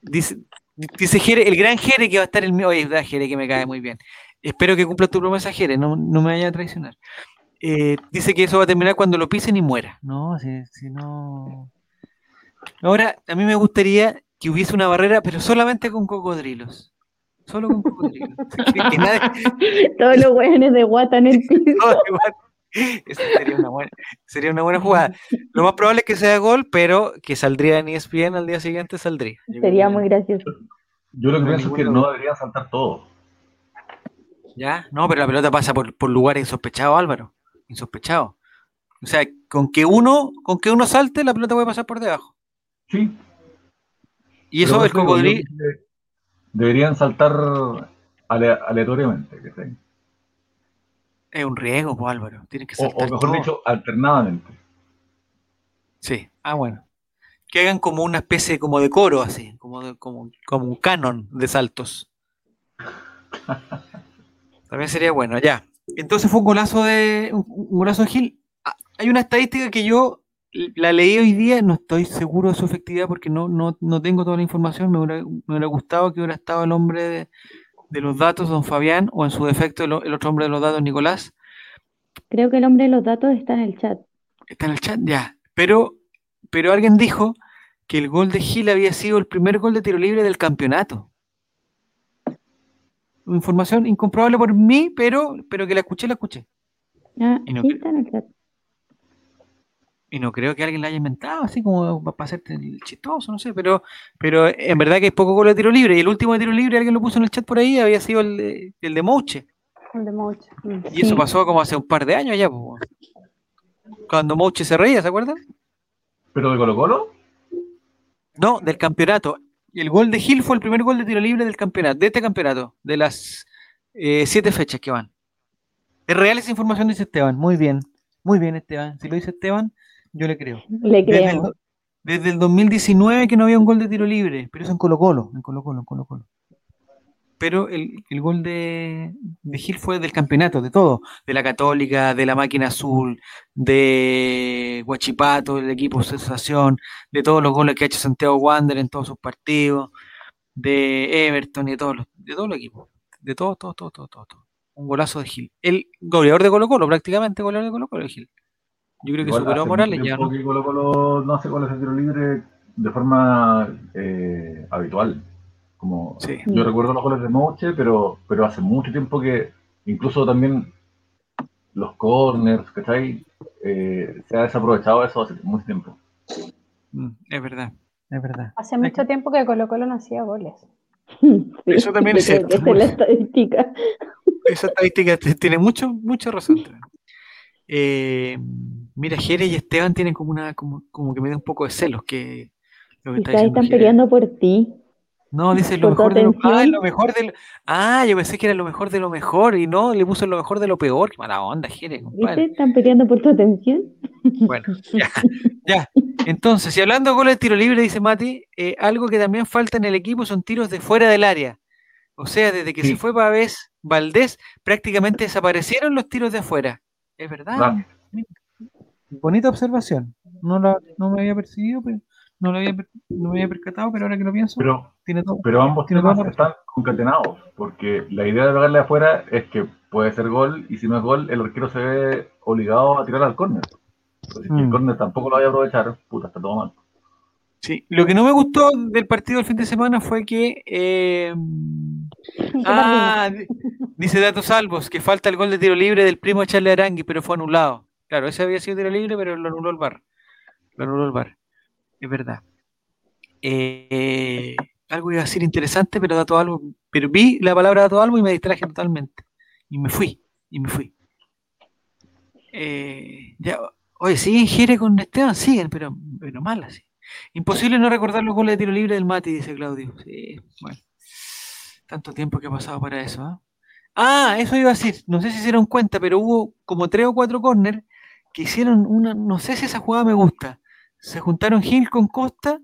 Dice, dice Jere, el gran Jere que va a estar el mío. Oye, da Jere que me cae muy bien. Espero que cumpla tu promesa, Jere, no, no me vaya a traicionar. Eh, dice que eso va a terminar cuando lo pisen y muera. No, si, si no. Ahora, a mí me gustaría que hubiese una barrera, pero solamente con cocodrilos. Solo con nadie- Todos los hueones de guata en el piso. todo. Esa sería una buena, sería una buena jugada. Lo más probable es que sea gol, pero que saldría en ESPN al día siguiente saldría. Yo Sería muy gracioso. Yo lo que No pienso es que no deberían saltar todos. ¿Ya? No, pero la pelota pasa por, por lugares insospechados, Álvaro. Insospechados. O sea, con que uno, con que uno salte, la pelota puede pasar por debajo. Sí. Y eso pero el cocodrilo. yo Deberían saltar ale- aleatoriamente, ¿cachai? Es un riesgo, pues, Álvaro. Tienes que O, saltar o mejor todo. dicho, alternadamente. Sí, Ah, bueno. Que hagan como una especie como de coro, así, como, como, como un canon de saltos. También sería bueno, ya. Entonces fue un golazo de un, golazo de Gil. Ah, hay una estadística que yo la leí hoy día, no estoy seguro de su efectividad porque no, no, no tengo toda la información. Me hubiera, gustado que hubiera estado el hombre de, los datos, don Fabián, o en su defecto el, otro hombre de los datos, Nicolás. Creo que el hombre de los datos está en el chat. Está en el chat, ya. Pero, pero alguien dijo que el gol de Gil había sido el primer gol de tiro libre del campeonato. Información incomprobable por mí, pero, pero que la escuché, la escuché. Ah, sí, está en el chat. Y no creo que alguien la haya inventado, así como para hacerte chistoso, no sé, pero, pero en verdad que es poco gol de tiro libre. Y el último de tiro libre, alguien lo puso en el chat por ahí, había sido el de, el de Mouche. El de Mouche. Mm. Y eso pasó como hace un par de años ya, cuando Mouche se reía, ¿se acuerdan? ¿Pero de Colo Colo? No, del campeonato. El gol de Gil fue el primer gol de tiro libre del campeonato, de este campeonato, de las eh, siete fechas que van. Es real esa información, dice Esteban. Muy bien, muy bien, Esteban. Si lo dice Esteban, yo le creo. Le creo. Desde el, 2019 que no había un gol de tiro libre, pero eso en Colo Colo, en Colo Colo, en Colo Colo. Pero el, gol de, de, Gil fue del campeonato, de todo, de la Católica, de la Máquina Azul, de Guachipato, del equipo Sensación, de todos los goles que ha hecho Santiago Wander en todos sus partidos, de Everton y de todos los, de todos los equipos, de todo, todo, todo, todo, todo, Un golazo de Gil. El goleador de Colo Colo, prácticamente goleador de Colo Colo de Gil. Yo creo que superó a Morales ya. ¿no? Que Colo Colo no hace goles de tiro libre de forma eh, habitual. Como yo recuerdo los goles de Moche, pero, pero hace mucho tiempo que incluso también los corners, ¿cachai? Eh, se ha desaprovechado eso hace mucho tiempo. Mm, es verdad, es verdad. Hace mucho tiempo que Colo Colo no hacía goles. eso también es cierto. Esa es la estadística. Esa estadística tiene mucho, mucha razón. Eh, Mira, Jere y Esteban tienen como una, como, como que me da un poco de celos que lo que están peleando por ti. No, dice lo mejor de lo, ah, lo mejor de Ah, yo pensé que era lo mejor de lo mejor y no, le puso lo mejor de lo peor. Qué mala onda, Jere, compadre. ¿Están peleando por tu atención? Bueno, ya, ya. Entonces, si hablando de goles de tiro libre, dice Mati, eh, algo que también falta en el equipo son tiros de fuera del área. O sea, desde que se fue Pavés, Valdés, prácticamente desaparecieron los tiros de afuera. Es verdad. Bonita observación. No, no me había percibido, pero no, lo había, no me había percatado, pero ahora que lo pienso, pero, tiene todo. Pero ambos tiene temas están concatenados, porque la idea de pegarle afuera es que puede ser gol, y si no es gol, el arquero se ve obligado a tirar al córner. Si el mm. córner tampoco lo vaya a aprovechar, puta, está todo mal. Sí, lo que no me gustó del partido del fin de semana fue que. Eh, ah, dice Datos Salvos que falta el gol de tiro libre del primo de Charlie Arangui, pero fue anulado. Claro, ese había sido tiro libre, pero lo anuló el bar. Lo anuló el bar. Es verdad. Eh, algo iba a ser interesante, pero dato algo. Pero vi la palabra dato algo y me distraje totalmente. Y me fui. Y me fui. Eh, ya, oye, siguen Jere con Esteban, siguen, pero, pero mal así. Imposible no recordar los goles de tiro libre del Mati, dice Claudio. Sí, bueno. Tanto tiempo que ha pasado para eso. ¿ah? ah, eso iba a decir. No sé si se dieron cuenta, pero hubo como tres o cuatro corners que hicieron una, no sé si esa jugada me gusta. Se juntaron Gil con Costa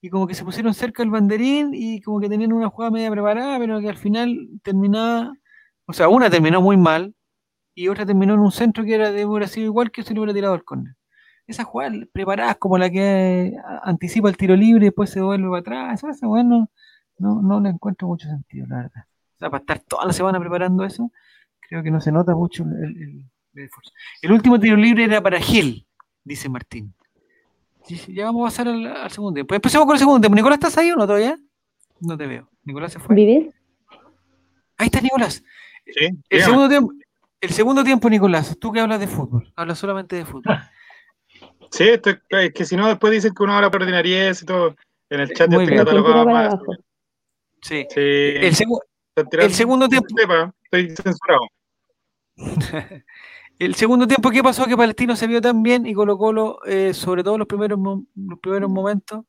y como que se pusieron cerca del banderín y como que tenían una jugada media preparada, pero que al final terminaba, o sea, una terminó muy mal y otra terminó en un centro que era de hubiera sido igual que si le hubiera tirado al córner. Esas jugadas preparadas como la que anticipa el tiro libre y después se vuelve para atrás, eso, bueno, no, no le encuentro mucho sentido, la verdad. O sea, para estar toda la semana preparando eso, creo que no se nota mucho el el último tiro libre era para Gil, dice Martín. Ya vamos a pasar al, segundo tiempo. Empecemos con el segundo tiempo. Nicolás, ¿estás ahí o no todavía? No te veo. Nicolás se fue. ¿Vives? Ahí está Nicolás. Sí, el, segundo tiempo, el segundo tiempo, Nicolás, tú que hablas de fútbol, hablas solamente de fútbol. Sí, esto es que si no, después dicen que uno habla por ordinariedad y todo. En el chat Muy ya estoy catalogado Sí. sí. El, el segundo tiempo. Estoy censurado. El segundo tiempo, ¿qué pasó? Que Palestino se vio tan bien y Colo Colo, eh, sobre todo los primeros, los primeros momentos,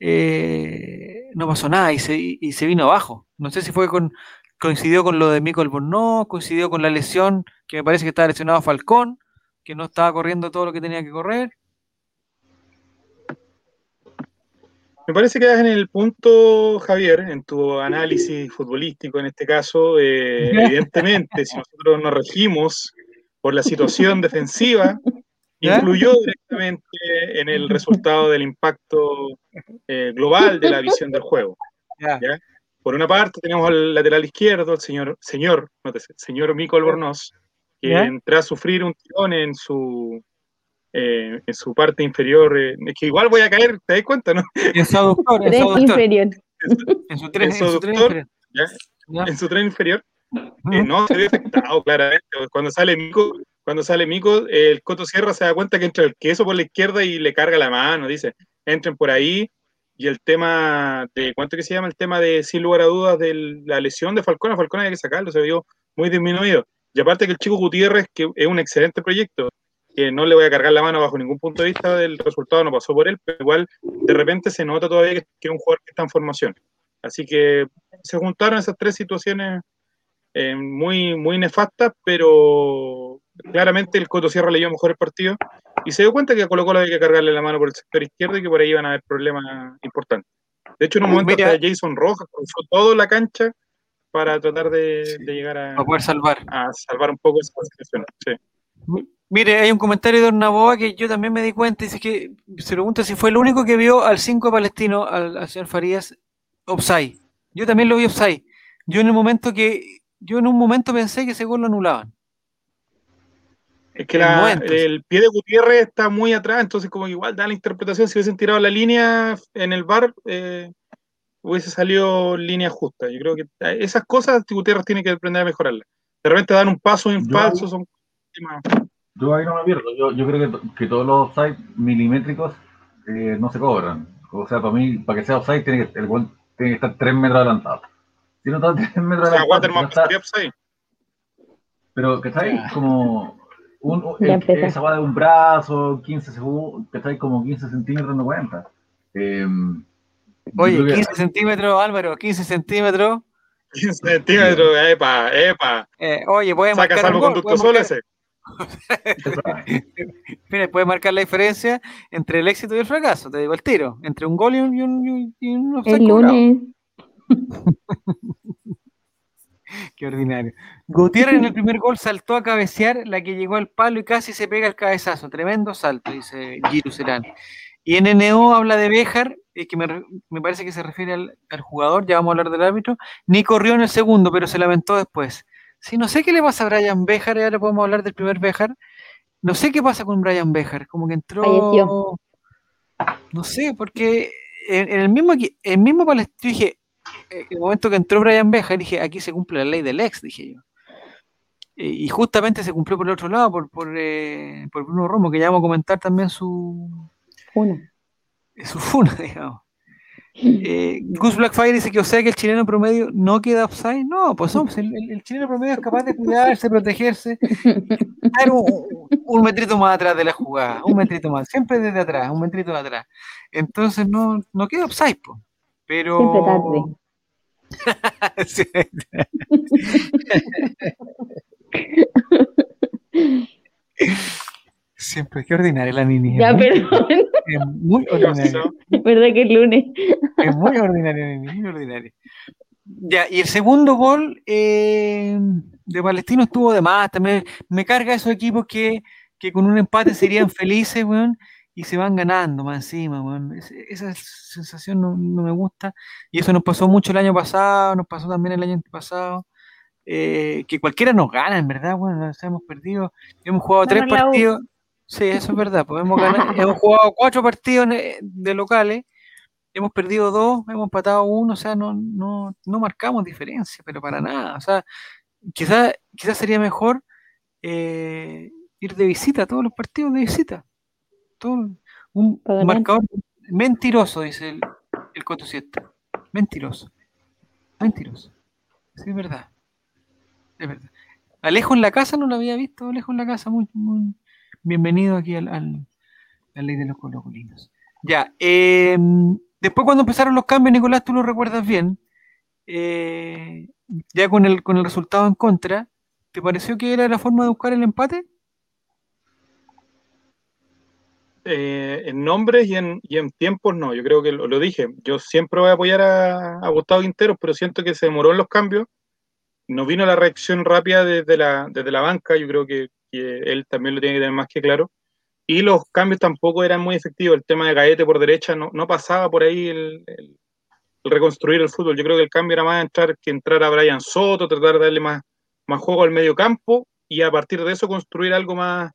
eh, no pasó nada y se, vino abajo. No sé si fue con coincidió con lo de Michael Bornó, coincidió con la lesión, que me parece que estaba lesionado Falcón, que no estaba corriendo todo lo que tenía que correr. Me parece que das en el punto, Javier, en tu análisis futbolístico en este caso, eh, evidentemente, si nosotros nos regimos por la situación defensiva, influyó directamente en el resultado del impacto eh, global de la visión del juego. Por una parte tenemos al lateral izquierdo, el señor, señor, señor Mico Albornoz, que entró a sufrir un tirón en su eh, en su parte inferior. Eh, es que igual voy a caer, ¿te das cuenta, no? En su aductor, en su inferior. En su tren, inferior. Inferior. no, se ve afectado claramente. Cuando sale Mico, cuando sale Mico, el Coto Sierra se da cuenta que entra el queso por la izquierda y le carga la mano, dice, entren por ahí. Y el tema de, ¿cuánto que se llama? El tema de, sin lugar a dudas, de la lesión de Falcón, Falcón hay que sacarlo, se vio muy disminuido. Y aparte que el chico Gutiérrez, que es un excelente proyecto, que no le voy a cargar la mano bajo ningún punto de vista del resultado, no pasó por él, pero igual de repente se nota todavía que, es un jugador que está en formación. Así que se juntaron esas tres situaciones eh, muy, muy nefastas, pero claramente el Coto Sierra leyó mejor el partido y se dio cuenta que a Colo Colo había que cargarle la mano por el sector izquierdo y que por ahí iban a haber problemas importantes. De hecho, en un momento hasta Jason Rojas cruzó toda la cancha para tratar de, llegar a, poder salvar. a salvar un poco esa situación. Sí. Mire, hay un comentario de Ornaboa que yo también me di cuenta, dice que se pregunta si fue el único que vio al 5 palestino, al, señor Farías, offside. Yo también lo vi offside. Yo en el momento que, yo en un momento pensé que ese gol lo anulaban. Es que el pie de Gutiérrez está muy atrás, entonces como igual da la interpretación, si hubiesen tirado la línea en el bar, eh, hubiese salido línea justa. Yo creo que esas cosas Gutiérrez tiene que aprender a mejorarlas. De repente dan un paso en falso, son yo ahí no me pierdo. Yo, yo creo que, que todos los offside milimétricos eh, no se cobran. O sea, para mí, para que sea offside, tiene que, el gol tiene que estar 3 metros adelantado. Si no está 3 metros adelantado. O sea, no offside. Pero que está ahí como. Un, esa va de un brazo, 15 segundos, que está ahí como 15 centímetros, no cuenta. Eh, Oye, 15 centímetros, Álvaro, 15 centímetros. 15 centímetros, epa, epa. Eh, oye, puede marcar. Saca salvoconducto solo ese. Mira, puede marcar la diferencia entre el éxito y el fracaso, te digo el tiro, entre un gol y un, y El lunes. Qué ordinario. Gutiérrez en el primer gol saltó a cabecear la que llegó al palo y casi se pega el cabezazo. Tremendo salto, dice Giru Y en NO habla de Béjar, que me, parece que se refiere al, al, jugador, ya vamos a hablar del árbitro. Ni corrió en el segundo, pero se lamentó después. Sí, no sé qué le pasa a Brian Bejar, ahora podemos hablar del primer Bejar. No sé qué pasa con Brian Bejar, como que entró. No sé, porque en, el mismo el mismo palestino dije, el momento que entró Brian Bejar, dije, aquí se cumple la ley del ex, dije yo. Y justamente se cumplió por el otro lado, por, por, eh, por Bruno Romo, que ya vamos a comentar también su. Funa. Su funa, digamos. Eh, Gus Blackfire dice que, o sea, que el chileno promedio no queda offside. No, pues no, pues el, chileno promedio es capaz de cuidarse, protegerse, estar un, metrito más atrás de la jugada, un metrito más, siempre desde atrás, un metrito de atrás. Entonces no, no queda offside, pues. Pero. Siempre Siempre, qué ordinaria la niña. Ya, perdón. Es muy ordinaria. verdad que es lunes. Es muy ordinaria, muy ordinaria. Ya, y el segundo gol eh, de Palestino estuvo de más. También me carga esos equipos que, que con un empate serían felices, weón, y se van ganando más encima, esa sensación no, no, me gusta. Y eso nos pasó mucho el año pasado, nos pasó también el año pasado. Eh, que cualquiera nos gana, en verdad, bueno, nos hemos perdido. Hemos jugado tres partidos. Sí, eso es verdad. Pues hemos, hemos jugado cuatro partidos de locales, hemos perdido dos, hemos empatado uno, o sea, no, no, no marcamos diferencia, pero para nada. O sea, quizás quizá sería mejor eh, ir de visita, todos los partidos de visita. Un marcador mentiroso, dice el, el Coto Siesta. Mentiroso. Mentiroso. Sí, es verdad. Es verdad. Alejo en la casa no lo había visto, Alejo en la casa, muy, muy, bienvenido aquí al, al, la ley de los colocolinos. Ya, em, después cuando empezaron los cambios, Nicolás, tú lo recuerdas bien, eh, ya con el, con el resultado en contra, ¿te pareció que era la forma de buscar el empate? Eh, en nombres y en, tiempos no. Yo creo que lo, dije. Yo siempre voy a apoyar a, a, Gustavo Quinteros, pero siento que se demoró en los cambios. No vino la reacción rápida desde la, banca. Yo creo que, él también lo tiene que tener más que claro. Y los cambios tampoco eran muy efectivos. El tema de Gaete por derecha no, pasaba por ahí el, reconstruir el fútbol. Yo creo que el cambio era más entrar que entrar a Brian Soto, tratar de darle más, más juego al medio campo y a partir de eso construir algo más,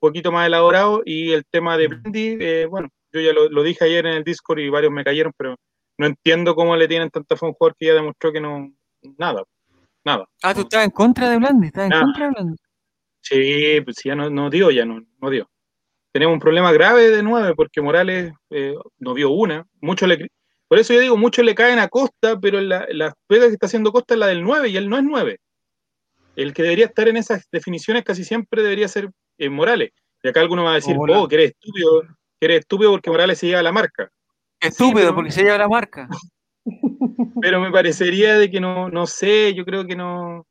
poquito más elaborado. Y el tema de Blendy, eh, bueno, yo ya lo, dije ayer en el Discord y varios me cayeron, pero no entiendo cómo le tienen tanta fe a un jugador que ya demostró que no, nada, nada. Ah, tú estás en contra de Blendy, estás en contra de Blendy. Sí, pues ya no, no dio, ya no, no dio. Tenemos un problema grave de nueve porque Morales eh, no vio una. Mucho le, por eso yo digo, muchos le caen a Costa, pero la, la pega que está haciendo Costa es la del 9 y él no es 9 el que debería estar en esas definiciones casi siempre debería ser eh, Morales. Y acá alguno va a decir, oh, que eres estúpido, que eres estúpido porque Morales se lleva la marca. Estúpido porque se lleva la marca. pero me parecería de que no, no sé, yo creo que no,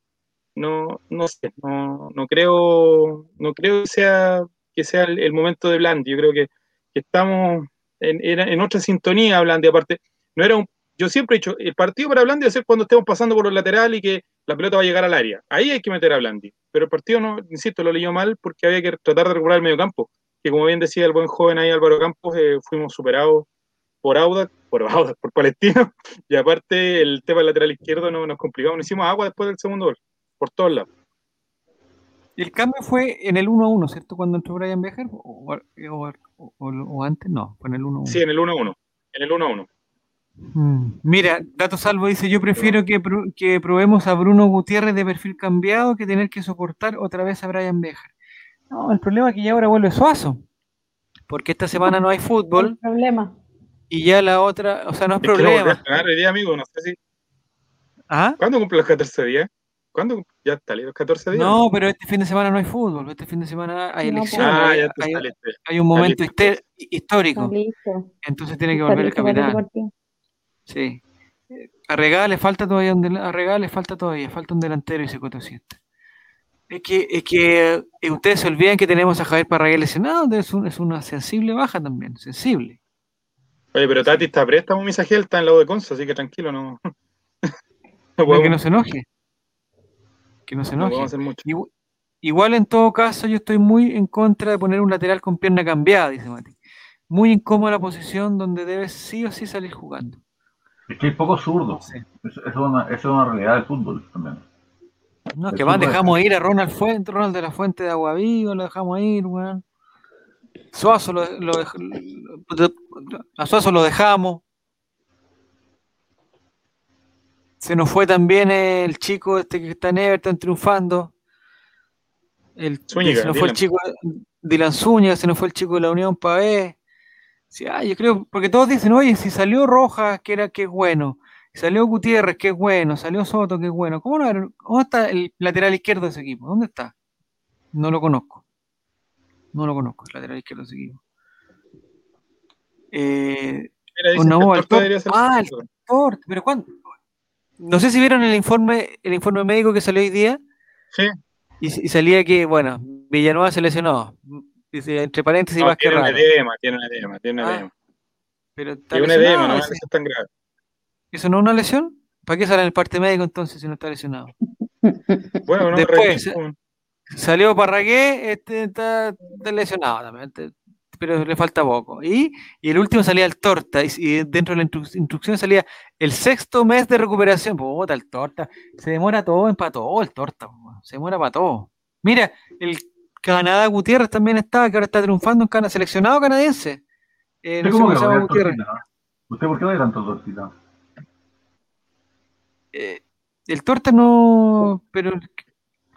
no, no sé, no, no creo, no creo que sea, que sea el, momento de Blandi. Yo creo que, estamos en, en, otra sintonía, Blandi. Aparte, no era un, yo siempre he dicho, el partido para Blandi va a ser cuando estemos pasando por los laterales y que la pelota va a llegar al área. Ahí hay que meter a Blandi. Pero el partido no, insisto, lo leyó mal porque había que tratar de recuperar el medio campo. Que como bien decía el buen joven ahí Álvaro Campos, eh, fuimos superados por Audax, por Audax, por Palestino. Y aparte el tema del lateral izquierdo no, nos complicamos. Nos hicimos agua después del segundo gol, por todos lados. Y el cambio fue en el 1-1, ¿cierto? Cuando entró Brian Becker, o, o, antes, no, fue en el 1-1. Sí, en el 1-1. En el 1-1. Mm. Mira, Dato Salvo dice, yo prefiero que, que, probemos a Bruno Gutiérrez de perfil cambiado que tener que soportar otra vez a Brian Bejar. No, el problema es que ya ahora vuelve Suazo, porque esta semana no hay fútbol. problema. Y ya la otra, o sea, no es, problema. día, amigo, no sé si... ¿Ah? ¿Cuándo cumple los 14 días? ¿Cuándo? ¿Ya está los 14 días? No, pero este fin de semana no hay fútbol, este fin de semana hay elecciones. Ah, ya hay, hay, un momento histórico. Entonces tiene que volver el capitán. Sí. A Regal le falta todavía un, a le falta todavía, falta un delantero y se siente. Es que, es que eh, ustedes se olvidan que tenemos a Javier Parraguel lesionado, es, es una sensible baja también, sensible. Oye, pero Tati está préstamo, Misagiel está en lado de Consa, así que tranquilo, no. no que no se enoje. Que no se enoje. Igual, en todo caso, yo estoy muy en contra de poner un lateral con pierna cambiada, dice Mati. Muy incómoda la posición donde debes sí o sí salir jugando. Es que hay pocos zurdos. Eso, es una, es una realidad del fútbol también. No, que más dejamos ir a Ronald Fuente, Ronald de la Fuente de Aguavivo, lo dejamos ir, weón. Suazo lo, lo, a Suazo lo dejamos. Se nos fue también el chico este que está en Everton triunfando. El, se nos fue el chico Dylan Zúñiga, se nos fue el chico de la Unión Pavé. Sí, ah, yo creo, porque todos dicen, oye, si salió Rojas, que era que es bueno, salió Gutiérrez, que es bueno, salió Soto, que es bueno, ¿cómo no, ¿cómo está el lateral izquierdo de ese equipo? ¿Dónde está? No lo conozco. No lo conozco, el lateral izquierdo de ese equipo. Eh, no, el ah, el Torte, pero ¿cuándo? No sé si vieron el informe, el informe médico que salió hoy día. Sí. Y, y salía que, bueno, Villanueva se lesionó, Dice, entre paréntesis, no, tiene un edema, tiene un edema, tiene un ah, edema. Pero tiene un edema, no es tan grave. ¿Eso no es una lesión? ¿Para qué sale en el parte médico entonces si no está lesionado? bueno, no Después, salió Parragué, este está, lesionado también, pero le falta poco. Y, y, el último salía el Torta, y, dentro de la instrucción salía el sexto mes de recuperación. Puta, el Torta, se demora todo en para todo el Torta, se demora para todo. Mira, el Canadá Gutiérrez también está, que ahora está triunfando en Canadá, seleccionado canadiense. Eh, no cómo se Gutiérrez. ¿Usted por qué no hay tanto tortita? Eh, el Torta no. Pero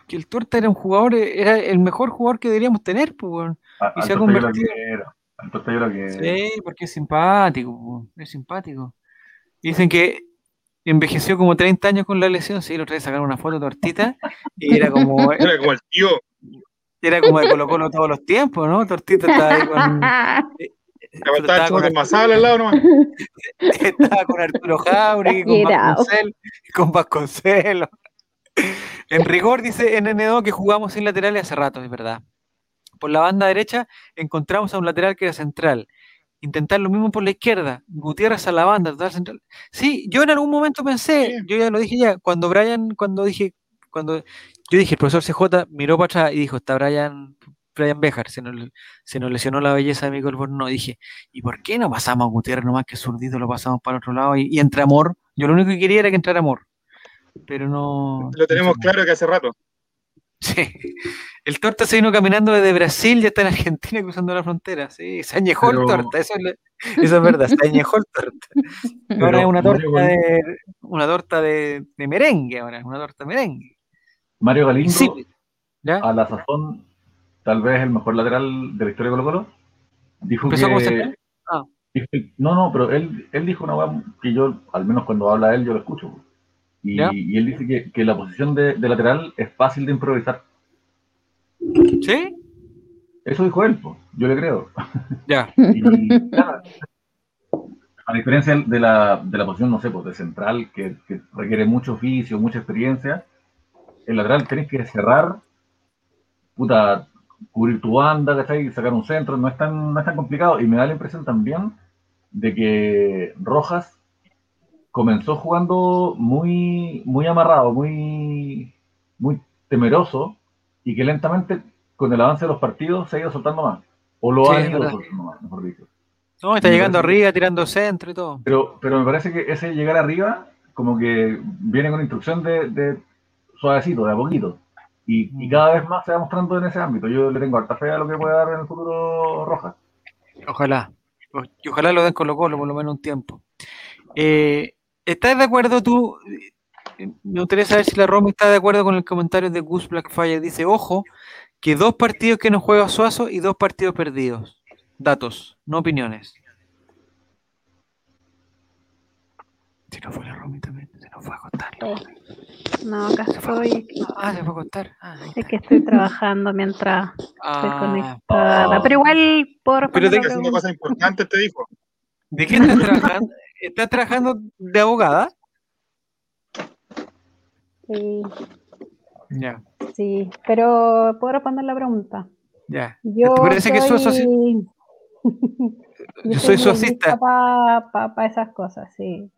que el Torta era un jugador, era el mejor jugador que deberíamos tener, pues, y se ha convertido. Sí, porque es simpático, es simpático. Dicen que envejeció como 30 años con la lesión, sí, lo otra vez sacaron una foto de tortita y era como. Era como el tío. Era como de Colo Colo todos los tiempos, ¿no? Tortita estaba ahí con. estaba, estaba con el Masal al lado nomás. estaba con Arturo Jauregui, con Vasconcelos, con Vasconcelos. En rigor dice NN2 que jugamos sin laterales hace rato, es verdad. Por la banda derecha encontramos a un lateral que era central. Intentar lo mismo por la izquierda. Gutiérrez a la banda, total central. Sí, yo en algún momento pensé, yo ya lo dije ya, cuando Brian, cuando dije, cuando yo dije, el profesor CJ miró para atrás y dijo, está Brian, Brian Bejar, se nos, se nos lesionó la belleza de Michael Borno. Dije, ¿y por qué no pasamos a Gutiérrez nomás que zurdito lo pasamos para otro lado y, y entre amor? Yo lo único que quería era que entrara amor. Pero no. Lo tenemos claro que hace rato. Sí. El torta se vino caminando desde Brasil y está en Argentina cruzando la frontera. Sí, se añejó Pero- el torta, eso es, lo- eso es verdad, se añejó el torta. Pero Ahora es una torta de, una torta de, de merengue, ahora es una torta de merengue. Mario Galindo, a la sazón, tal vez el mejor lateral de la historia de Colo Colo, dijo ¿Empezó como que... Ah. dijo- no, no, pero él, él dijo una weá que yo, al menos cuando habla él, yo lo escucho. Y, él dice que, que la posición de, de lateral es fácil de improvisar. ¿Sí? Eso dijo él, po. yo le creo. Ya. Y claro, a diferencia de la, de la posición, no sé, pues de central, que, que requiere mucho oficio, mucha experiencia, el lateral tenés que cerrar, puta, cubrir tu banda, ¿cachai? Y sacar un centro, no es, tan, no es tan complicado. Y me da la impresión también de que Rojas comenzó jugando muy, muy amarrado, muy, muy temeroso, y que lentamente, con el avance de los partidos, se ha ido soltando más. O lo Sí, ha ido soltando más, mejor dicho. No, está Me llegando parece- arriba, tirando centro y todo. Pero, pero me parece que ese llegar arriba, como que viene con instrucción de, de suavecito, de a poquito. Y, y Mm. cada vez más se va mostrando en ese ámbito. Yo le tengo harta fe a lo que puede dar en el futuro Rojas. Ojalá. Y ojalá lo den Colo Colo por lo menos un tiempo. Eh, ¿Estás de acuerdo tú? Me gustaría saber si la Romy está de acuerdo con el comentario de Gus Blackfire. Dice, ojo, que dos partidos que no juega Suazo y dos partidos perdidos. Datos, no opiniones. Se nos fue la Romy también, se nos fue a contar. No, acá estoy. Ah, se fue a contar. Ah, Es que estoy trabajando mientras estoy Ah, conectada. Pero igual puedo Pero la Haciendo pregunta. cosas importantes, te dijo. ¿De qué estás trabajando? ¿Estás trabajando de abogada? Sí, Ya, sí, pero puedo responder la pregunta. ya. Yo ¿Te parece que soy... Sí? Yo soy suacista. para esas cosas, sí.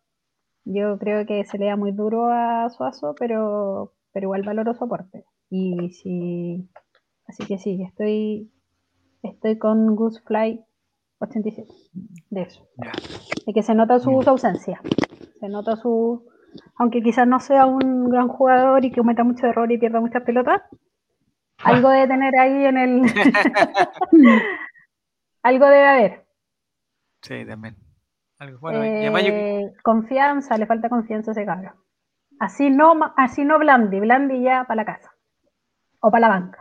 Yo creo que se le da muy duro a Suazo, pero, pero igual valoro su aporte. Y sí, así que sí, estoy, estoy con Goose Fly 87. De eso. Y que se nota su, su ausencia. Se nota su. Aunque quizás no sea un gran jugador y que cometa muchos errores y pierda muchas pelotas, algo debe tener ahí en el. algo debe haber. Sí, también. Algo- Bueno, y además yo- Eh, confianza, le falta confianza a ese cabrón. Así no, así no Blandi, Blandi ya para la casa. O para la banca.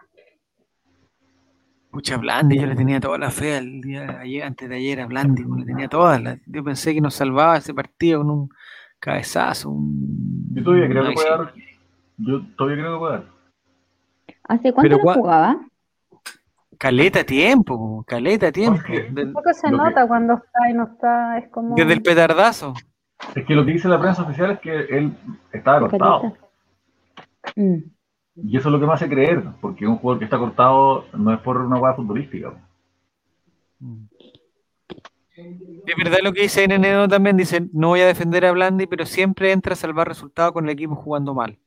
Pucha, Blandi, yo le tenía toda la fe al día de ayer, antes de ayer a Blandi, le tenía toda la, yo pensé que nos salvaba ese partido con un cabezazo, un... Yo todavía creo que puede dar. Yo todavía creo que puede dar. ¿Hace cuánto no jugaba? Caleta tiempo, po, caleta tiempo, poco se Lo que- nota cuando está y no está, es como. desde el petardazo. Es que lo que dice la prensa oficial es que él estaba cortado. Mm. Y eso es lo que me hace creer, porque un jugador que está cortado no es por una hueá futbolística. Es verdad lo que dice NNO también, dice, no voy a defender a Blandi, pero siempre entra a salvar resultados con el equipo jugando mal.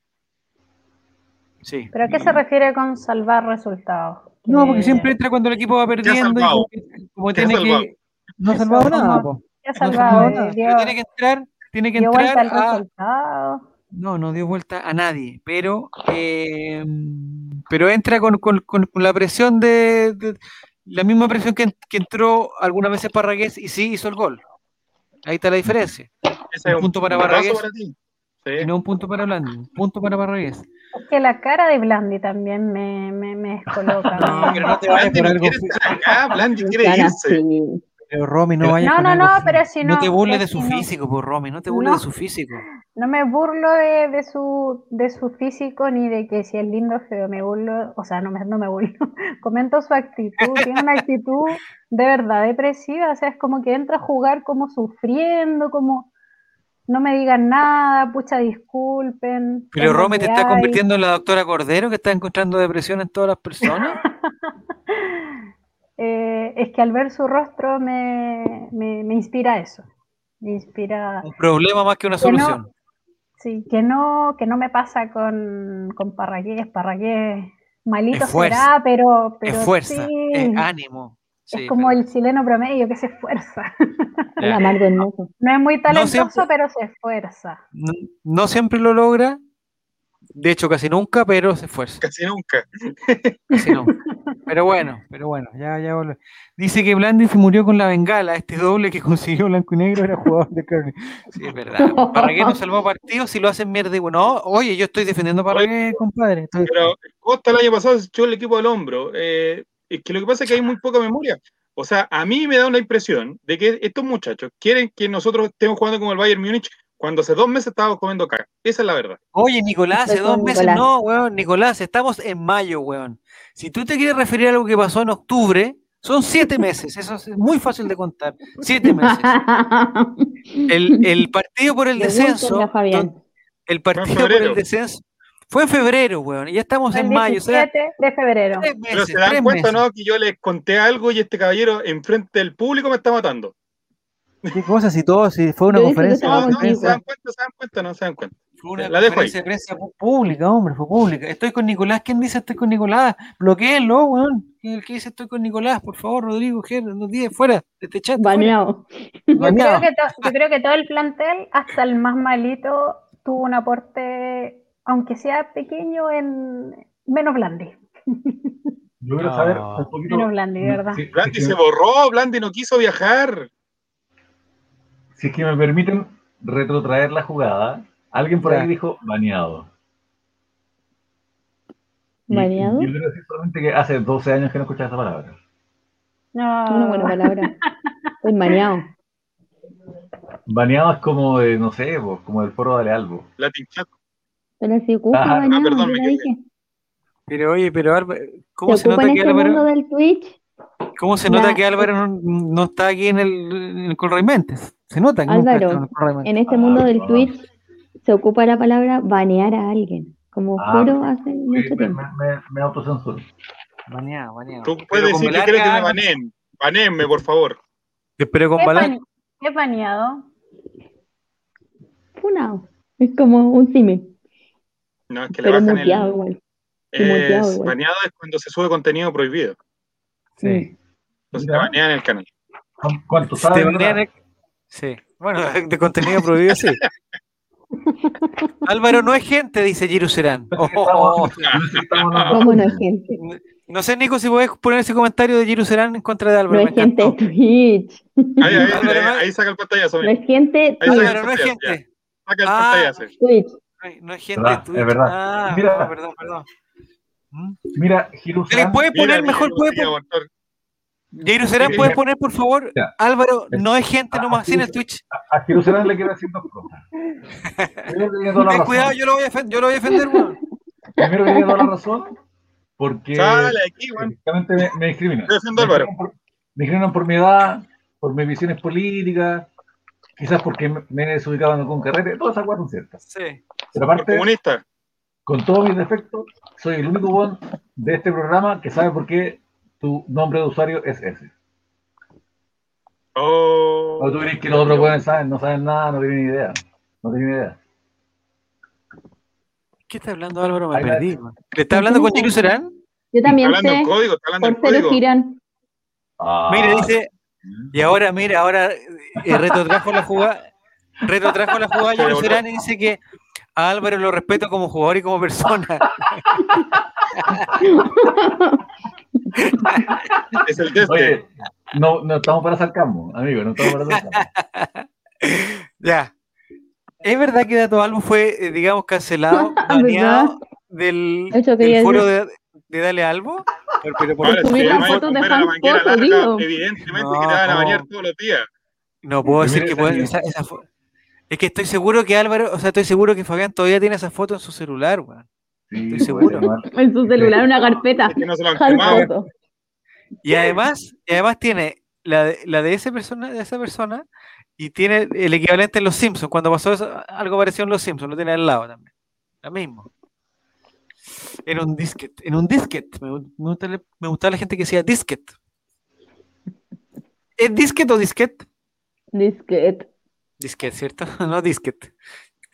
Sí. ¿Pero a qué se refiere con salvar resultados? No, porque Que- siempre entra cuando el equipo va perdiendo y salvado? como, que- como ¿Qué ha tiene salvado? que... No ha salvado ¿cómo? nada, po. ¿Qué ha No salvado? salvado Eh, nada. dio- Pero tiene que entrar, tiene que dio entrar al a... No, no dio vuelta a nadie, pero, eh, pero entra con, con- con- con la presión de, de- la misma presión que, que entró algunas veces Parragués y sí hizo el gol. Ahí está la diferencia. Ese Un punto para paso Barragués. para ti. Sí. Y no un punto para Blandi, un punto para Parragués. Es que la cara de Blandi también me, me, me descoloca. No, pero no te vayas por no algo. acá, Blandi quiere irse. sí. Pero Romy, no No, vayas no, no, algo no, pero si no- te burles de su si no- físico, por Romy, no te burles No. de su físico. No me burlo de, de su, de su físico ni de que si es lindo o feo, me burlo, o sea, no me, no me burlo, comento su actitud, tiene una actitud de verdad depresiva, o sea, es como que entra a jugar como sufriendo, como no me digan nada, pucha, disculpen. Pero Romy te está convirtiendo en la doctora Cordero que está encontrando depresión en todas las personas. eh, es que al ver su rostro me, me, me inspira eso. Me inspira. Un problema más que una Que solución. no, sí, que no, que no me pasa con, con Parragués. Parragués malito Es fuerza. será, pero, pero es fuerza, sí, es ánimo. Es como pero- el chileno promedio que se esfuerza. Amargo hermoso. No es muy talentoso, siempre- pero se esfuerza. no, no siempre lo logra, de hecho casi nunca, pero se esfuerza. Casi nunca. Casi nunca. Pero bueno, pero bueno, ya, ya volve. Dice que Blandis se murió con la bengala. Este doble que consiguió blanco y negro era jugador de carne. Sí, es verdad. Parragué no salvó partidos si lo hacen mierda. y bueno, No, oye, yo estoy defendiendo a Parragué, compadre. Estoy- Pero Costa el año pasado se echó el equipo al hombro. Eh, es que lo que pasa es que hay muy poca memoria. O sea, a mí me da una impresión de que estos muchachos quieren que nosotros estemos jugando como el Bayern Múnich cuando hace dos meses estábamos comiendo caca. Esa es la verdad. Oye, Nicolás, hace dos meses Nicolás. no, weón. Nicolás, estamos en mayo, weón. Si tú te quieres referir a algo que pasó en octubre, son siete meses. Eso es muy fácil de contar. Siete meses. El, el partido por el descenso. El partido por el descenso. Fue en febrero, weón. Y ya estamos El en mayo. O sea, 17 de febrero. Pero se dan cuenta, meses. ¿no? Que yo les conté algo y este caballero enfrente del público me está matando. ¿Qué cosa? Si todo, si fue una Yo conferencia No, no, se dan cuenta, se dan cuenta, no se dan cuenta. Fue una La dejo ahí. conferencia de prensa pública, hombre, fue pública. Estoy con Nicolás. ¿Quién dice estoy con Nicolás? Bloqueenlo, weón. El que dice estoy con Nicolás, por favor, Rodrigo, Ger, no diez, fuera de este chat. Baneado. Yo Baneado. creo, que to- yo creo que todo el plantel, hasta el más malito, tuvo un aporte, aunque sea pequeño, en menos blandi. Yo quiero saber un poquito. Menos Blandi, ¿verdad? Si, Blandi se borró, Blandi no quiso viajar. si es que me permiten retrotraer la jugada, alguien por Ya. ahí dijo baneado. Y- y ¿Baneado? Yo quiero decir solamente que hace 12 años que no escuchaba esa palabra. No, Una buena palabra. Estoy maneado. Baneado es como de, no sé, como del foro de Albo. Latin Chat. Pero se ocupa Ah, baneado, perdón, yo me dije. Pero oye, pero Álvaro, ¿cómo Se se nota en que este Álvaro, mundo del Twitch. cómo se nota que Álvaro no, no está aquí en el, en el Colray Mentes? Se nota que Álvaro, está en el este Ah, mundo del perdón. Twitch se ocupa la palabra banear a alguien. Como Ah, foro hace Sí, mucho me, tiempo. me, me, me autocensuro. Baneado, baneado. Tú puedes decir que quieres que me baneen. Baneenme, por favor. Pero con ¿Qué, bane- qué baneado? Funado. Es como un símil, No, es que le pero bajan muteado el. igual. muteado Es, igual. baneado es cuando se sube contenido prohibido. Sí. Entonces te banean el canal. ¿Cuán- ¿Cuánto Te sabes? banean el- Sí. Bueno, de contenido prohibido, sí. Álvaro no es gente, dice Giru Serán. Oh, oh, oh. ¿Cómo no es gente? No sé, Nico, si puedes poner ese comentario de Giru Serán en contra de No Álvaro. es me gente de. Twitch. Ahí, ahí, Álvaro, ahí, no- ahí saca el pantallazo. No es gente. Álvaro no es Ya. gente. Saca el Ah. pantallazo. Twitch. No es- gente Verdad, de Twitch. es verdad. Ah, Mira. no, perdón, perdón. ¿Mm? Mira, Hirusan, Eh, ¿Puede poner mira, mejor? mira, ¿Puede poner? Jairo Serán, Sí, ¿puedes mira. poner, por favor? Ya. Álvaro, no es gente nomás, sin el. Twitch. a Hirusan le quiero decir dos cosas. Primero que tiene toda la Ten razón. cuidado, yo lo voy a defender, yo lo voy a defender, weón. Primero que tiene toda la razón, porque Sale aquí, me, me discriminan. Me Álvaro. discriminan por- Me discriminan por mi edad, por mis visiones políticas, quizás porque me me he desubicado en algún carrete, todas esas cosas son ciertas. Sí. Pero aparte, comunista. con todos mis defectos, soy el único buen de este programa que sabe por qué tu nombre de usuario es ese. Oh. No tú crees que los otros buenos saben, no saben nada, no tienen ni idea. No tienen ni idea. ¿Qué está hablando Álvaro? Me perdí. ¿Le está hablando con Serán? Yo Está también hablando sé el código, está hablando el por cero código. girán. Ah, Mira, dice, y ahora, mira, ahora eh, retrotrajo la jugada, retrotrajo la jugada. Serán y dice que a Álvaro lo respeto como jugador y como persona. Es el de este. Oye, no, no estamos para sarcasmo, amigo, no estamos para sarcasmo. ya. ¿Es verdad que Dato Albo fue, eh, digamos, cancelado, baneado del, del foro de, de Dale Albo? Pero, por- subir las fotos de Hans digo. evidentemente No, que te van a bañar todos los días. no puedo decir que pueden, esa esa, Es que estoy seguro que Álvaro, o sea, estoy seguro que Fabián todavía tiene esa foto en su celular, weón. Sí, Estoy seguro. En su celular una carpeta. Es que no se lo han Hal quemado. foto. Y además, y además tiene la de, la de esa persona, de esa persona, y tiene el equivalente en Los Simpsons. Cuando pasó eso, algo parecido en Los Simpsons, lo tiene al lado también. Lo mismo. En un disquete. En un disquete. Me, me me gustaba la gente que decía disquete. ¿Es disquete o disquete? Disquete. Disquete, ¿cierto? No disquete.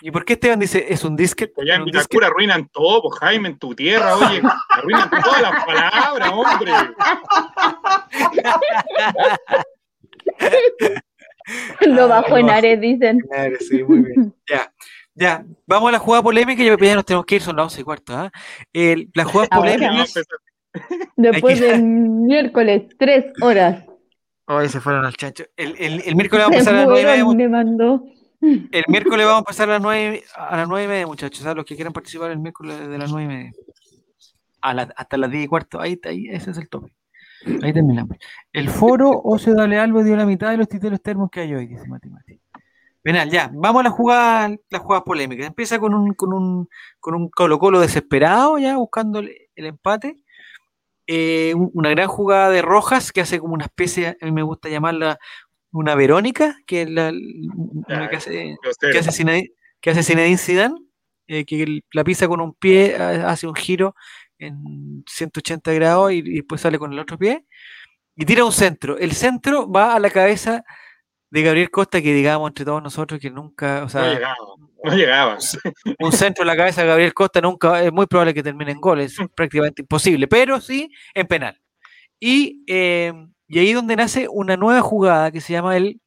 ¿Y por qué Esteban dice es un disquete? Allá en ¿Un Vitacura arruinan todo, pues, Jaime, en tu tierra, oye, arruinan todas las palabras, hombre. Lo bajo en. Ares, dicen. Claro, sí, muy bien. Ya, ya. Vamos a la jugada polémica y ya ya nos tenemos que ir, son las 11 y cuarto. ¿ah? El- la jugada Ahora. polémica. Después del miércoles, tres horas. Ay, se fueron al chancho. El, el, el miércoles vamos a empezar a las nueve y media, fueron, me mandó. El miércoles vamos a pasar a las nueve, a las nueve y media, muchachos. ¿sabes? Los que quieran participar el miércoles de las nueve y media. A la- hasta las diez y cuarto. Ahí, ahí, ese es el tope. Ahí terminamos. El foro Ocio Dale Albo dio la mitad de los títulos termos que hay hoy, dice Mati Mati. Penal, ya. Vamos a la jugada, la jugada polémica. Empieza con un, con un, con un Colo Colo desesperado, ya, buscando el, el empate. Eh, un- una gran jugada de Rojas que hace como una especie, a mí me gusta llamarla una Verónica, que es la, una que hace, que hace Zinedine, que hace Zinedine Zidane, eh, que la pisa con un pie, ha- hace un giro en 180 grados y, y después sale con el otro pie y tira un centro. El centro va a la cabeza de Gabriel Costa, que digamos entre todos nosotros que nunca, o No sea, llegaba, no llegaba. un centro en la cabeza de Gabriel Costa nunca es muy probable que termine en gol, es prácticamente imposible, pero sí en penal. Y, eh, y ahí donde nace una nueva jugada que se llama el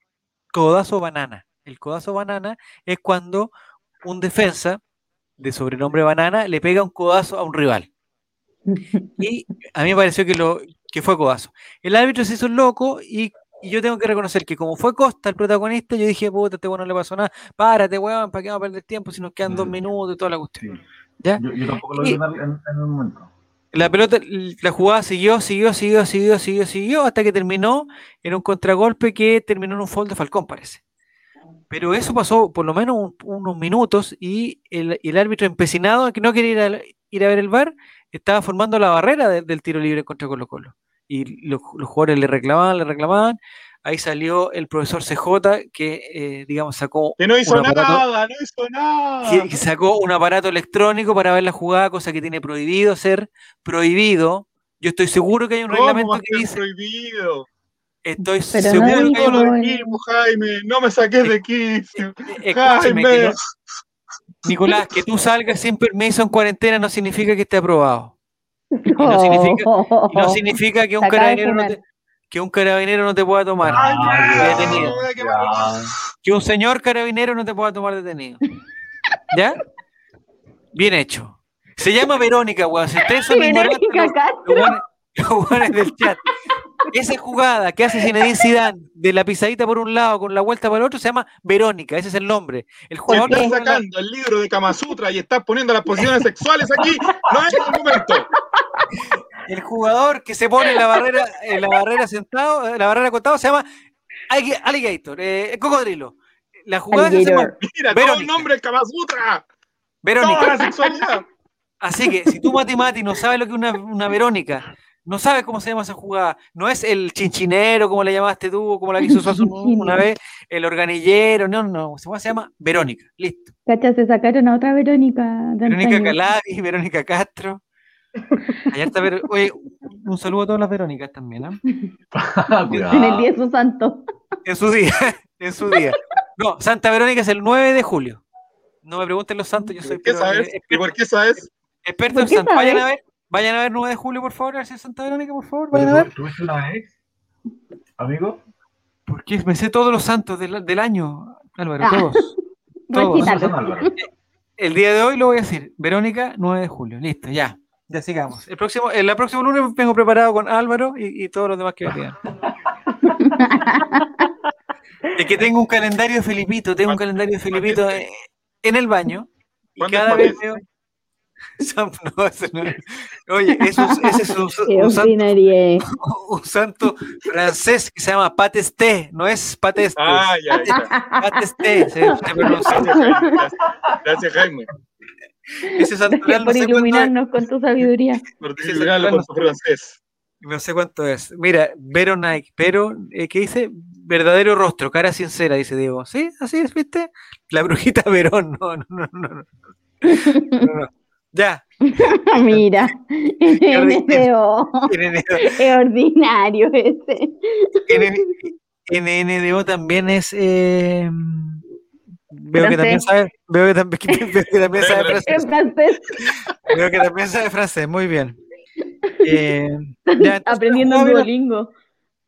codazo banana. El codazo banana es cuando un defensa de sobrenombre banana le pega un codazo a un rival. Y a mí me pareció que, lo, que fue codazo. El árbitro se hizo loco y, y yo tengo que reconocer que como fue Costa el protagonista, yo dije, puta, este weón no le pasó nada. Párate, weón, ¿para qué vamos a perder tiempo si nos quedan dos Mm. minutos y toda la cuestión? Sí. ¿Ya? Yo, yo tampoco lo vi en, en, un momento. La pelota, la jugada siguió, siguió, siguió, siguió, siguió, siguió, hasta que terminó en un contragolpe que terminó en un foul de Falcón, parece. Pero eso pasó por lo menos un- unos minutos y el, el árbitro empecinado, que no quería ir a, ir a ver el VAR, estaba formando la barrera de- del tiro libre contra Colo Colo. Y los, los jugadores le reclamaban, le reclamaban. Ahí salió el profesor CJ, que, eh, digamos, sacó Que no hizo un aparato- nada, no hizo nada. que, que sacó un aparato electrónico para ver la jugada, cosa que tiene prohibido ser prohibido. Yo estoy seguro que hay un ¿Cómo va reglamento que dice, prohibido? estoy Pero no seguro que hay un Jaime, no me saques de que Jaime. no- Nicolás, que tú salgas sin permiso en cuarentena no significa que esté aprobado. No significa- Y no significa que un carabinero no te, que un carabinero no te pueda tomar Ay, ya, detenido. Ya. Que un señor carabinero no te pueda tomar detenido. ¿Ya? Bien hecho. Se llama Verónica, weón. Si ustedes son ignorantes, Verónica los- buenos del chat. Esa jugada que hace Zinedine Zidane de la pisadita por un lado con la vuelta por el otro se llama Verónica, ese es el nombre. El jugador estás sacando el libro de Kama Sutra y estás poniendo las posiciones sexuales aquí, no es el momento. el jugador que se pone en la barrera, en la barrera sentado, en la barrera acostado se llama alli- Alligator, eh, cocodrilo. La jugada se llama. Mira, todo el Verónica. nombre del Kama Sutra. Toda Verónica. la sexualidad. Así que si tú, Mati Mati, no sabes lo que es una, una Verónica, no sabes cómo se llama esa jugada, no es el chinchinero, como le llamaste tú, como la quiso Suazo una vez, el organillero, no, no, se llama Verónica, listo. Cacha, se sacaron a otra Verónica. Verónica. Calabi, Verónica Castro. Allá está Ver- Oye, un saludo a todas las Verónicas también, ¿ah? Cuidado. En el día de su santo. En su día, en su día. No, Santa Verónica es el 9 de julio. No me pregunten los santos, yo soy ¿Qué sabes? eh, ¿Y por qué sabes? experto ¿Por en qué santos. Vayan a ver, vayan a ver 9 de julio, por favor, a ver si es Santa Verónica, por favor, vayan a ver. ¿Tú- ¿Tuviste una ex? ¿Amigo? Porque me sé todos los santos del, del año, Álvaro, Ah. todos. Todos. Álvaro. El día de hoy lo voy a decir. Verónica, 9 de julio. Listo, ya. Ya sigamos. El próximo, el, la próximo lunes vengo preparado con Álvaro y, y todos los demás que me pidan. es que tengo un calendario de Felipito, tengo un calendario de Felipito en el baño. Y ¿Cuándo cada vez veo. San- no, ese no es. Oye, ese es un, santo, un santo francés que se llama Patesté, no es Pateste. Ah, ya, ya. Patesté, se, se pronuncia. Gracias, Jaime. Gracias, Gracias, Jaime. Ese no por iluminarnos con tu sabiduría. Por santoral por su francés. No sé cuánto es. Mira, Vero Nike, pero, eh, ¿qué dice? Verdadero rostro, cara sincera, dice Diego. ¿Sí? ¿Así es, viste? La brujita Verón. No, no. no. No, no. Ya. Mira. NDO. En enero, Es ordinario ese. NNDO también es. Eh, veo, que también sabe, veo que también, veo que también sabe francés. francés. Veo que también sabe francés, muy bien. Eh, ya, entonces, Aprendiendo jugaba- Duolingo.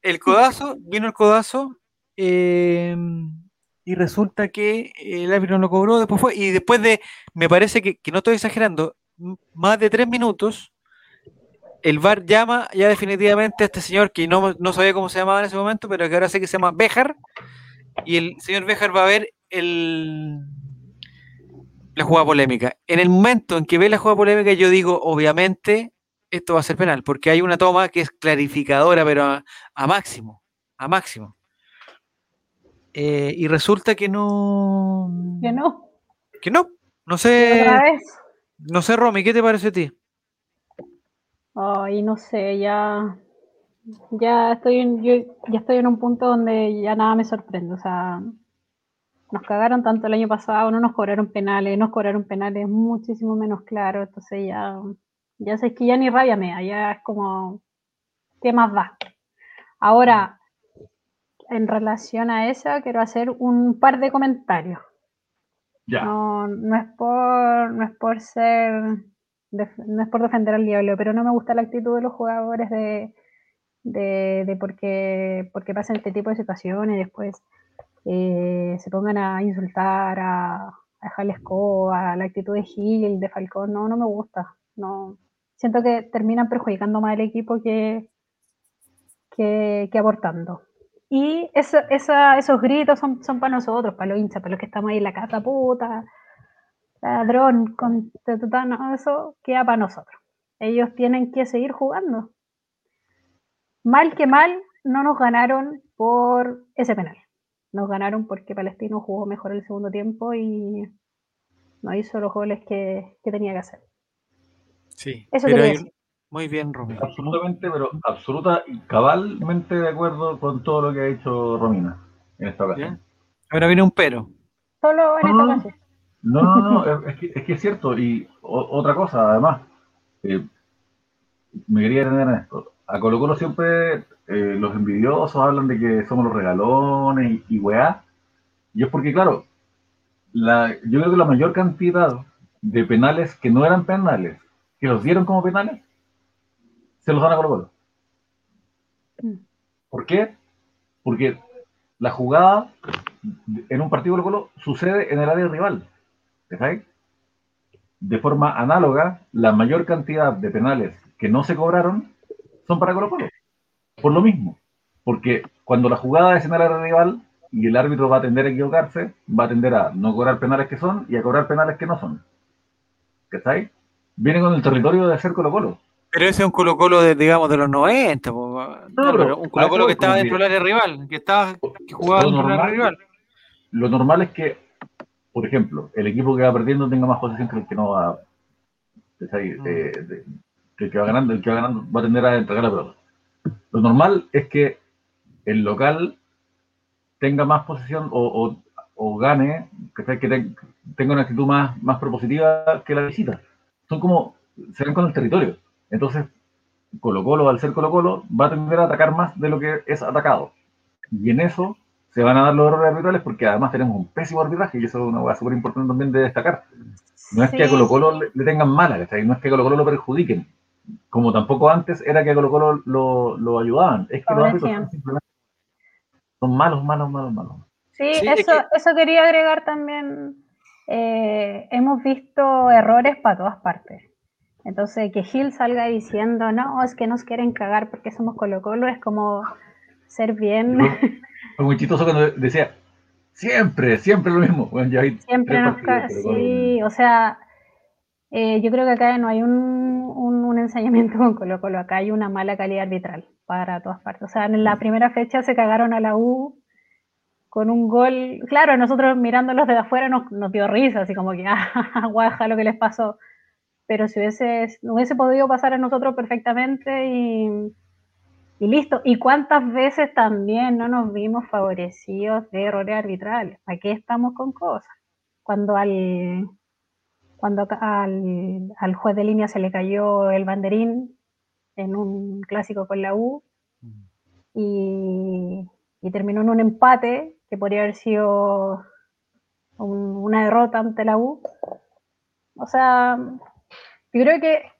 el codazo, vino el codazo, eh, y resulta que el árbitro no lo cobró, después fue, y después de, me parece que, que no estoy exagerando, más de tres minutos, el VAR llama ya definitivamente a este señor que no, no sabía cómo se llamaba en ese momento, pero que ahora sé que se llama Bejar, y el señor Bejar va a ver el, la jugada polémica. En el momento en que ve la jugada polémica, yo digo, obviamente, esto va a ser penal, porque hay una toma que es clarificadora, pero a máximo, a máximo. Eh, y resulta que no, Que no. que no, no sé, otra vez. no sé, Romy, ¿qué te parece a ti? Ay, no sé, ya. Ya estoy en, yo ya estoy en un punto donde ya nada me sorprende. O sea, nos cagaron tanto el año pasado, no nos cobraron penales, nos cobraron penales muchísimo menos claros. Entonces ya, ya sé que ya ni rabia me da, ya es como, ¿qué más da? Ahora, en relación a eso, quiero hacer un par de comentarios. Ya. No, no es por, no es por ser, no es por defender al diablo, pero no me gusta la actitud de los jugadores de, de, de porque, porque pasan este tipo de situaciones y después eh, se pongan a insultar, a, a escoba, la actitud de Gil, de Falcón, no, no me gusta. No, siento que terminan perjudicando más al equipo que, que, que aportando. Y eso, esa- esos gritos son, son para nosotros, para los hinchas, para los que estamos ahí en la casa puta, ladrón, con no, eso queda para nosotros. Ellos tienen que seguir jugando. Mal que mal, no nos ganaron por ese penal. Nos ganaron porque Palestino jugó mejor el segundo tiempo y no hizo los goles que, que tenía que hacer. Sí, Eso pero hay decir. Muy bien, Romy. Absolutamente, pero absoluta y cabalmente de acuerdo con todo lo que ha dicho Romina en esta ocasión. Ahora viene un pero. Solo en esta ocasión. No, no, no, es, que, es que es cierto. Y o- otra cosa, además, eh, me quería detener en esto. A Colo Colo siempre eh, los envidiosos hablan de que somos los regalones y, y weá. Y es porque, claro, la, yo creo que la mayor cantidad de penales que no eran penales, que los dieron como penales, se los dan a Colo Colo. Mm. ¿Por qué? Porque la jugada en un partido Colo Colo sucede en el área rival. ¿cachai? De forma análoga, la mayor cantidad de penales que no se cobraron son para Colo Colo. Por lo mismo. Porque cuando la jugada es en el área rival y el árbitro va a tender a equivocarse, va a tender a no cobrar penales que son y a cobrar penales que no son. ¿Cachai? Viene con el territorio de ser Colo Colo. Pero ese es un Colo Colo de, digamos, de los 90. po, pero un Colo Colo que estaba dentro del área rival, que, estaba, que jugaba dentro del área rival. Lo normal es que, por ejemplo, el equipo que va perdiendo tenga más posesión que el que no va. ¿cachai? Mm. Eh, de- que el que va ganando, el que va ganando va a tender a entregar la pelota. Lo normal es que el local tenga más posesión o, o- o gane, que ten- tenga una actitud más, más propositiva que la visita. Son como, se ven con el territorio. Entonces, Colo Colo, al ser Colo Colo, va a tender a atacar más de lo que es atacado. Y en eso se van a dar los errores arbitrales porque además tenemos un pésimo arbitraje y eso es una cosa súper importante también de destacar. No es que a. Colo Colo le, le tengan mala, ¿cachai? no es que a Colo Colo lo perjudiquen, como tampoco antes era que a Colo Colo lo, lo ayudaban, es que los árbitros son simplemente son malos, malos, malos, malos. Sí, Sí, es eso, eso quería agregar también. Eh, hemos visto errores para todas partes. Entonces, que Gil salga diciendo, no, es que nos quieren cagar porque somos Colo Colo, es como ser bien, Fue, muy chistoso cuando decía, siempre, siempre lo mismo. Bueno, ya hay siempre nos cagan. Sí, o sea, eh, yo creo que acá no hay un, un, un ensañamiento con Colo Colo, acá hay una mala calidad arbitral para todas partes. O sea, en la primera fecha se cagaron a la U con un gol, claro, nosotros mirándolos de afuera nos, nos dio risa, así como que, ah, guaja lo que les pasó. Pero si hubiese, hubiese podido pasar a nosotros perfectamente y, y listo. ¿Y cuántas veces también no nos vimos favorecidos de errores arbitrales? ¿Para qué estamos con cosas? Cuando al, cuando al, al juez de línea se le cayó el banderín en un clásico con la U y, y y terminó en un empate que podría haber sido una derrota ante la U. O sea, yo creo que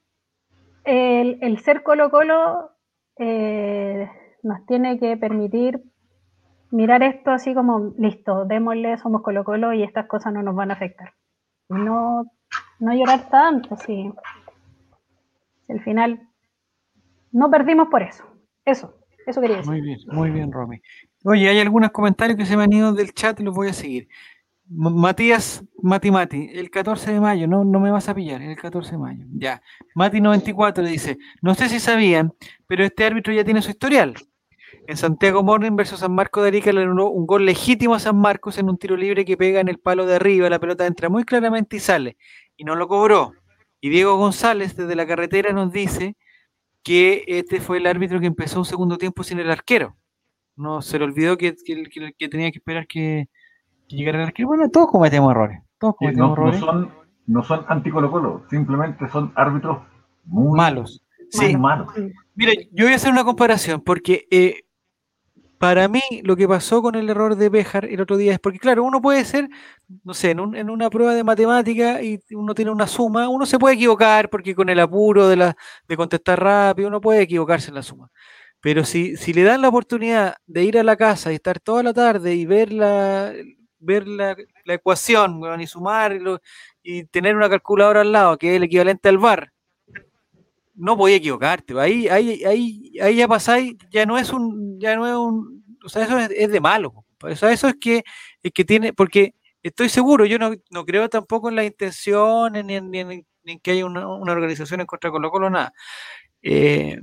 el, ser Colo Colo eh, nos tiene que permitir mirar esto así como, listo, démosle, somos Colo Colo y estas cosas no nos van a afectar. No, no llorar tanto, sí. Al final, no perdimos por eso. Eso, eso quería decir. Muy bien, muy bien, Romy. Oye, hay algunos comentarios que se me han ido del chat y los voy a seguir. Matías Mati Mati, el 14 de mayo, no, no me vas a pillar, el 14 de mayo. Ya. Mati94 le dice, no sé si sabían, pero este árbitro ya tiene su historial. En Santiago Morning versus San Marcos de Arica le anuló un gol legítimo a San Marcos en un tiro libre que pega en el palo de arriba, la pelota entra muy claramente y sale, y no lo cobró. Y Diego González desde la carretera nos dice que este fue el árbitro que empezó un segundo tiempo sin el arquero. No se le olvidó que, que tenía que esperar que, llegar al arquero. Bueno, todos cometemos errores. Todos cometemos no, errores. No son, no son anti-Colo simplemente son árbitros muy malos. Sí. malos. Mira, yo voy a hacer una comparación porque eh, para mí lo que pasó con el error de Bejar el otro día es porque, claro, uno puede ser, no sé, en, en, una prueba de matemática y uno tiene una suma, uno se puede equivocar porque con el apuro de, la, de contestar rápido uno puede equivocarse en la suma. Pero si, si le dan la oportunidad de ir a la casa y estar toda la tarde y ver la, ver la, ecuación y sumar y, tener una calculadora al lado, que es el equivalente al VAR, no voy a equivocarte. Ahí, ahí, ahí, ahí ya pasáis, ya no es un, ya no es un, o sea, eso es, de malo. O sea, eso es que, es que tiene, porque estoy seguro, yo no, no creo tampoco en la intención, ni, en, que haya una, organización en contra de Colo Colo, nada. Eh,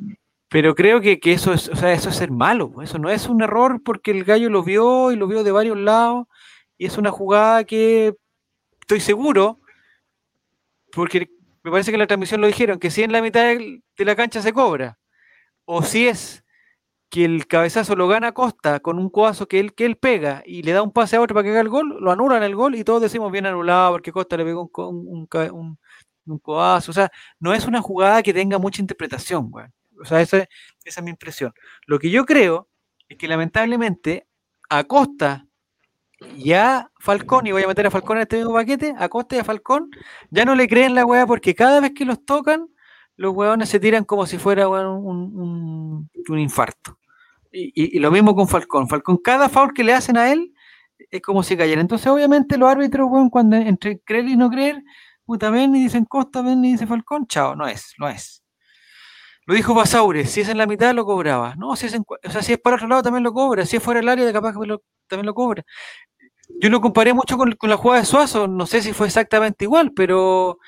pero creo que, que, eso es, o sea, eso es ser malo, eso no es un error porque el gallo lo vio y lo vio de varios lados y es una jugada que estoy seguro, porque me parece que en la transmisión lo dijeron, que si en la mitad de la cancha se cobra, o si es que el cabezazo lo gana Costa con un codazo que él, que él pega y le da un pase a otro para que haga el gol, lo anulan el gol y todos decimos bien anulado porque Costa le pegó un, un, codazo. O sea, no es una jugada que tenga mucha interpretación, O sea, esa, esa es mi impresión. Lo que yo creo es que lamentablemente a Costa ya Falcón, y voy a meter a Falcón en este mismo paquete, a Costa y a Falcón, ya no le creen la weá porque cada vez que los tocan, los weones se tiran como si fuera un, infarto. Y, lo mismo con Falcón. Falcón, cada foul que le hacen a él es como si cayera. Entonces, obviamente, los árbitros, weón, cuando entre creer y no creer, puta, ven y dicen Costa, ven y dice Falcón, chao, no es, no es. Lo dijo Basaure, si es en la mitad lo cobraba. No, si es, o sea, si es para otro lado también lo cobra. Si es fuera del área, capaz que también lo cobra. Yo lo comparé mucho con, la jugada de Suazo, no sé si fue exactamente igual, pero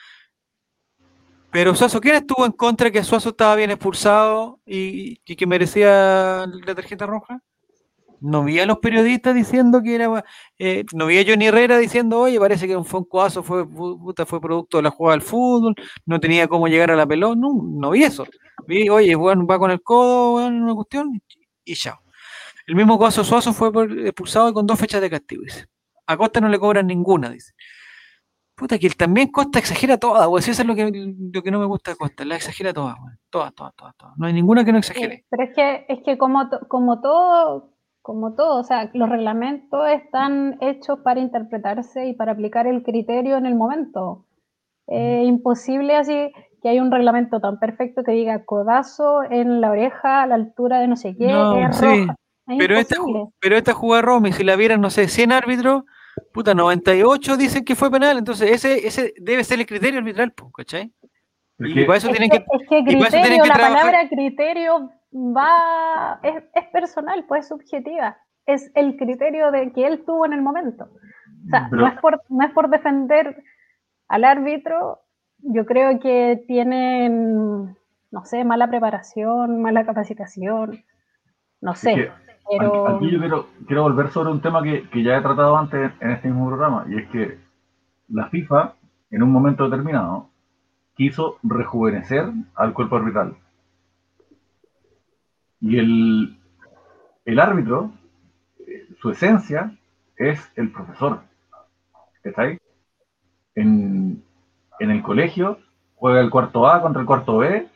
pero Suazo, ¿quién estuvo en contra que Suazo estaba bien expulsado y, que merecía la tarjeta roja? No vi a los periodistas diciendo que era. Eh, no vi a Johnny Herrera diciendo, oye, parece que un Foncoazo fue, fue producto de la jugada del fútbol, no tenía cómo llegar a la pelota. No, no vi eso. Vi, oye, bueno, va con el codo, bueno, una cuestión, y chao. El mismo caso Suazo fue expulsado con dos fechas de castigo, dice. A Costa no le cobran ninguna, dice. Puta, que también Costa exagera toda, güey. Eso es lo que, lo que no me gusta de Costa, la exagera toda, güey. Todas, todas, todas, todas. No hay ninguna que no exagere. pero es que, es que como, como todo, como todo, o sea, los reglamentos están hechos para interpretarse y para aplicar el criterio en el momento. Es imposible así que hay un reglamento tan perfecto que diga codazo en la oreja a la altura de no sé qué, es roja. Pero esta, pero esta jugada Romy, si la vieran, no sé, 100 árbitros, puta, 98 dicen que fue penal, entonces ese, ese debe ser el criterio arbitral, ¿cachai? Y para eso tienen que, es que criterio, la palabra criterio va, es, es, personal, pues es subjetiva. Es el criterio de que él tuvo en el momento. O sea, no, es por, no es por defender al árbitro, yo creo que tienen, no sé, mala preparación, mala capacitación, no sé. Aquí yo quiero, quiero volver sobre un tema que, ya he tratado antes en este mismo programa, y es que la FIFA, en un momento determinado, quiso rejuvenecer al cuerpo arbitral. Y el, el árbitro, su esencia, es el profesor. ¿Está ahí? En, el colegio juega el cuarto A contra el cuarto B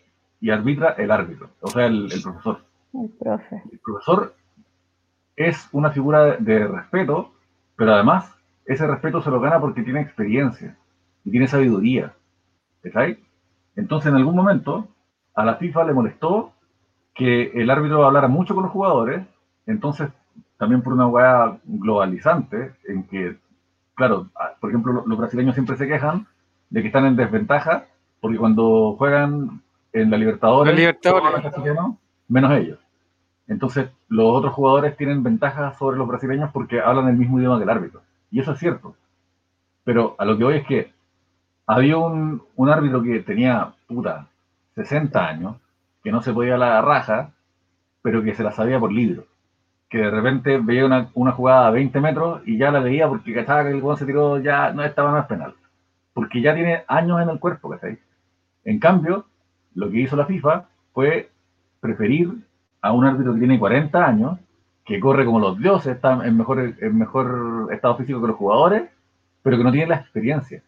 y arbitra el árbitro, o sea, el, el profesor. El profe. El profesor es una figura de respeto, pero además ese respeto se lo gana porque tiene experiencia y tiene sabiduría. ¿Estáis? Entonces, en algún momento, a la FIFA le molestó que el árbitro hablara mucho con los jugadores, entonces, también por una hueá globalizante, en que, claro, por ejemplo, los brasileños siempre se quejan de que están en desventaja, porque cuando juegan en la Libertadores, menos ellos. Entonces, los otros jugadores tienen ventaja sobre los brasileños porque hablan el mismo idioma que el árbitro. Y eso es cierto. Pero a lo que voy es que había un, árbitro que tenía, puta, 60 años, que no se podía la raja, pero que se la sabía por libro. Que de repente veía una, jugada a 20 metros y ya la veía porque cachaba que el gol se tiró, ya no estaba más penal. Porque ya tiene años en el cuerpo, ¿cachai? En cambio, lo que hizo la FIFA fue preferir a un árbitro que tiene 40 años, que corre como los dioses, está en mejor, en mejor estado físico que los jugadores, pero que no tiene la experiencia.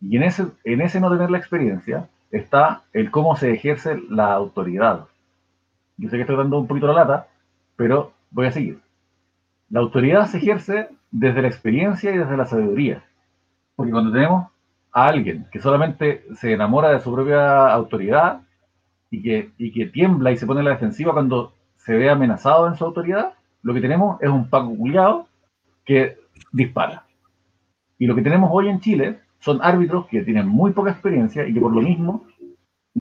Y en ese, en ese no tener la experiencia está el cómo se ejerce la autoridad. Yo sé que estoy dando un poquito la lata, pero voy a seguir. La autoridad se ejerce desde la experiencia y desde la sabiduría. Porque cuando tenemos a alguien que solamente se enamora de su propia autoridad y que, y que tiembla y se pone en la defensiva cuando se ve amenazado en su autoridad, lo que tenemos es un Paco culiado que dispara. Y lo que tenemos hoy en Chile son árbitros que tienen muy poca experiencia y que por lo mismo,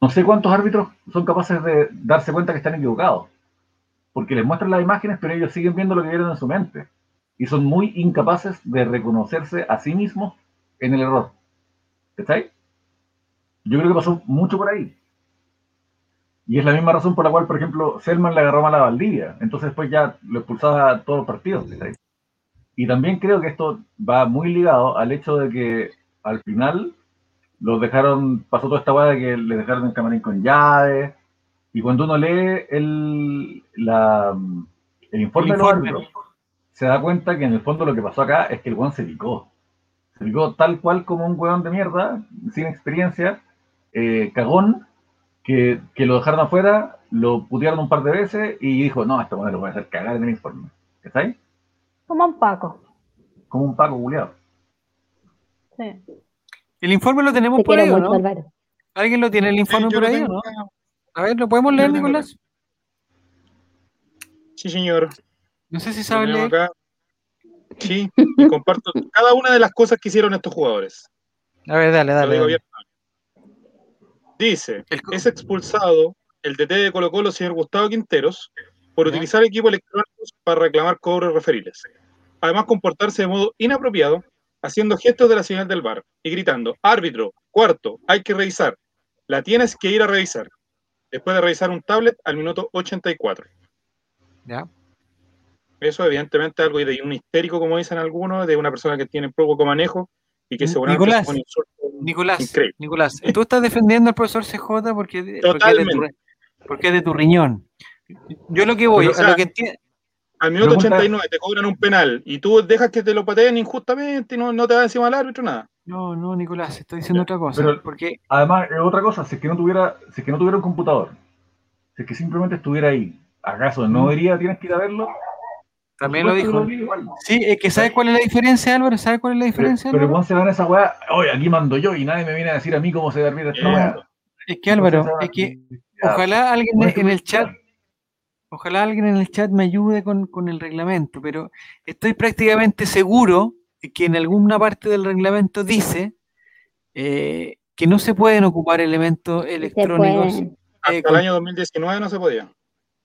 no sé cuántos árbitros son capaces de darse cuenta que están equivocados. Porque les muestran las imágenes, pero ellos siguen viendo lo que vieron en su mente. Y son muy incapaces de reconocerse a sí mismos en el error. ¿Estáis? Yo creo que pasó mucho por ahí. Y es la misma razón por la cual, por ejemplo, Selman le agarró mal a Valdivia. Entonces después ya lo expulsaba a todos los partidos. Y también creo que esto va muy ligado al hecho de que al final los dejaron, pasó toda esta hueá de que le dejaron el camarín con llave. Y cuando uno lee el, la, el informe, de los se da cuenta que en el fondo lo que pasó acá es que el weón se picó. Se picó tal cual como un weón de mierda, sin experiencia, eh, cagón, que, lo dejaron afuera, lo putearon un par de veces y dijo, no, esta manera lo voy a hacer cagar en el informe. ¿Está ahí? Como un Paco. Como un Paco culiado. Sí. El informe lo tenemos por ahí, ¿no? ¿Alguien lo tiene el informe por ahí, no? A ver, ¿lo podemos leer, Nicolás? Sí, señor. No sé si sabe leer. Sí, y comparto cada una de las cosas que hicieron estos jugadores. A ver, dale, dale. Dice, es expulsado el DT de Colo Colo, señor Gustavo Quinteros, por utilizar equipos electrónicos para reclamar cobros referiles. Además, comportarse de modo inapropiado, haciendo gestos de la señal del bar y gritando, árbitro, cuarto, hay que revisar. La tienes que ir a revisar. Después de revisar un tablet al minuto 84. Ya. Eso evidentemente algo de un histérico, como dicen algunos, de una persona que tiene poco manejo y que seguramente Nicolás, Nicolás, Nicolás, tú estás defendiendo al profesor CJ porque, porque, es de tu, porque, es de tu, riñón. Yo lo que voy, a lo que entiendo. Al minuto 89 te cobran un penal y tú dejas que te lo pateen injustamente y no, no te va encima al árbitro nada. No, no, Nicolás, estoy diciendo otra cosa. porque... Además, otra cosa, si es que no tuviera, si es que no tuviera un computador, si es que simplemente estuviera ahí, ¿acaso no vería, tienes que ir a verlo? También lo dijo. Sí, es que ¿sabes cuál es la diferencia, Álvaro? ¿Sabes cuál es la diferencia? Pero, pero se van a esa weá, oye, aquí mando yo y nadie me viene a decir a mí cómo se debe esta weá. Es que Álvaro, es que ojalá alguien en el chat, ojalá alguien en el chat me ayude con, con el reglamento, pero estoy prácticamente seguro que en alguna parte del reglamento dice eh, que no se pueden ocupar elementos electrónicos. Hasta el año 2019 no se podía.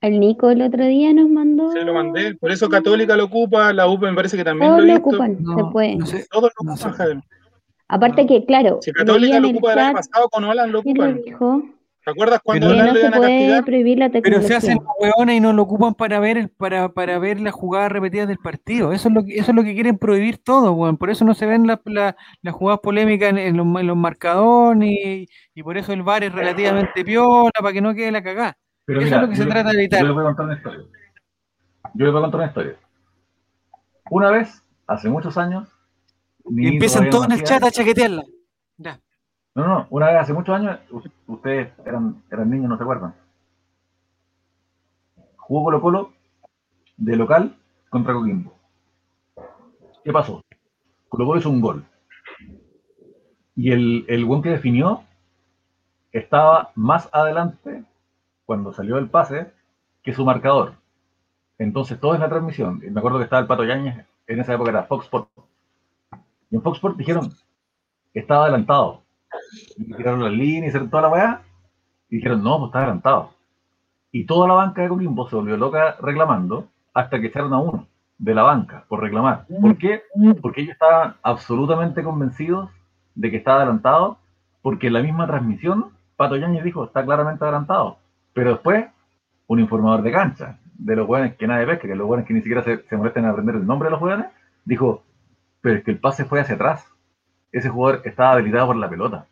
El Nico el otro día nos mandó. Se lo mandé, por eso Católica lo ocupa, la UP me parece que también Todos lo, ocupan, se puede. Todos lo ocupan, Aparte que, claro. Si Católica lo ocupa el año pasado, con Olan lo ocupan. ¿Te acuerdas cuando no se puede prohibir la tecnología? Pero se hacen hueones y no lo ocupan para ver para, para ver las jugadas repetidas del partido. Eso es lo que, eso es lo que quieren prohibir todo, weón. Por eso no se ven las la, jugadas polémicas en, los, en los marcadores y, y, por eso el VAR es relativamente piola para que no quede la cagada. Eso es lo que se trata de evitar. Yo les voy a contar una historia. Yo les voy a contar una historia. Una vez, hace muchos años. Y empiezan todos en el chat a chaquetearla. Ya. No, no, una vez hace muchos años, ustedes eran, eran niños, no se acuerdan. Jugó Colo Colo de local contra Coquimbo. ¿Qué pasó? Colo Colo hizo un gol. Y el, el buen que definió estaba más adelante cuando salió el pase que su marcador. Entonces, todo es la transmisión. Me acuerdo que estaba el Pato Yañez, en esa época era Fox Sport. Y en Fox Sport dijeron, estaba adelantado. Y tiraron las líneas, y toda la weá, y dijeron, no, pues está adelantado. Y toda la banca de Coquimbo se volvió loca reclamando hasta que echaron a uno de la banca por reclamar. ¿Por qué? Porque ellos estaban absolutamente convencidos de que estaba adelantado, porque en la misma transmisión, Pato Yañez dijo, está claramente adelantado. Pero después, un informador de cancha, de los jóvenes que nadie pesca, que los jóvenes que ni siquiera se, molestan en aprender el nombre de los jóvenes, dijo, pero es que el pase fue hacia atrás. Ese jugador estaba habilitado por la pelota.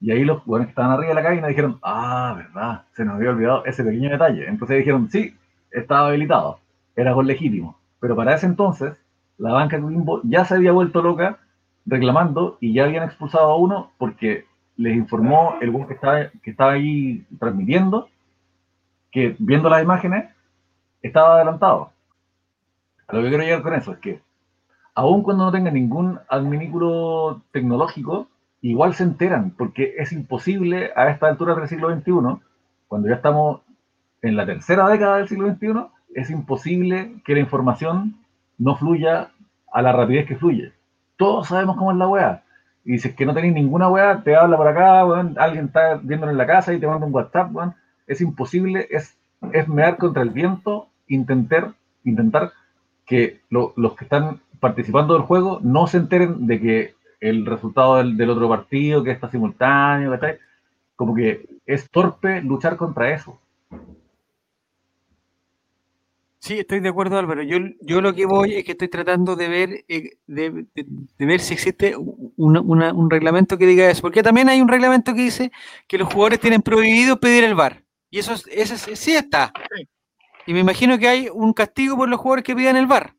Y ahí los jugadores que estaban arriba de la cabina dijeron, ah, verdad, se nos había olvidado ese pequeño detalle. Entonces dijeron, sí, estaba habilitado, era gol legítimo. Pero para ese entonces, la banca de ya se había vuelto loca reclamando y ya habían expulsado a uno porque les informó el que estaba, que estaba ahí transmitiendo que viendo las imágenes estaba adelantado. A lo que quiero llegar con eso es que, aun cuando no tengan ningún adminículo tecnológico, igual se enteran, porque es imposible a esta altura del siglo XXI, cuando ya estamos en la tercera década del siglo XXI, es imposible que la información no fluya a la rapidez que fluye. Todos sabemos cómo es la weá. Y dices que no tenéis ninguna weá, te habla por acá, alguien está viéndolo en la casa y te manda un WhatsApp, es imposible, es, es mear contra el viento intentar, intentar que los que están participando del juego no se enteren de que el resultado del, otro partido, que está simultáneo, como que es torpe luchar contra eso. Sí, estoy de acuerdo, Álvaro. Yo, yo lo que voy es que estoy tratando de ver, eh, de, ver si existe un reglamento que diga eso. Porque también hay un reglamento que dice que los jugadores tienen prohibido pedir el VAR. Y eso, eso sí está. Y me imagino que hay un castigo por los jugadores que piden el VAR.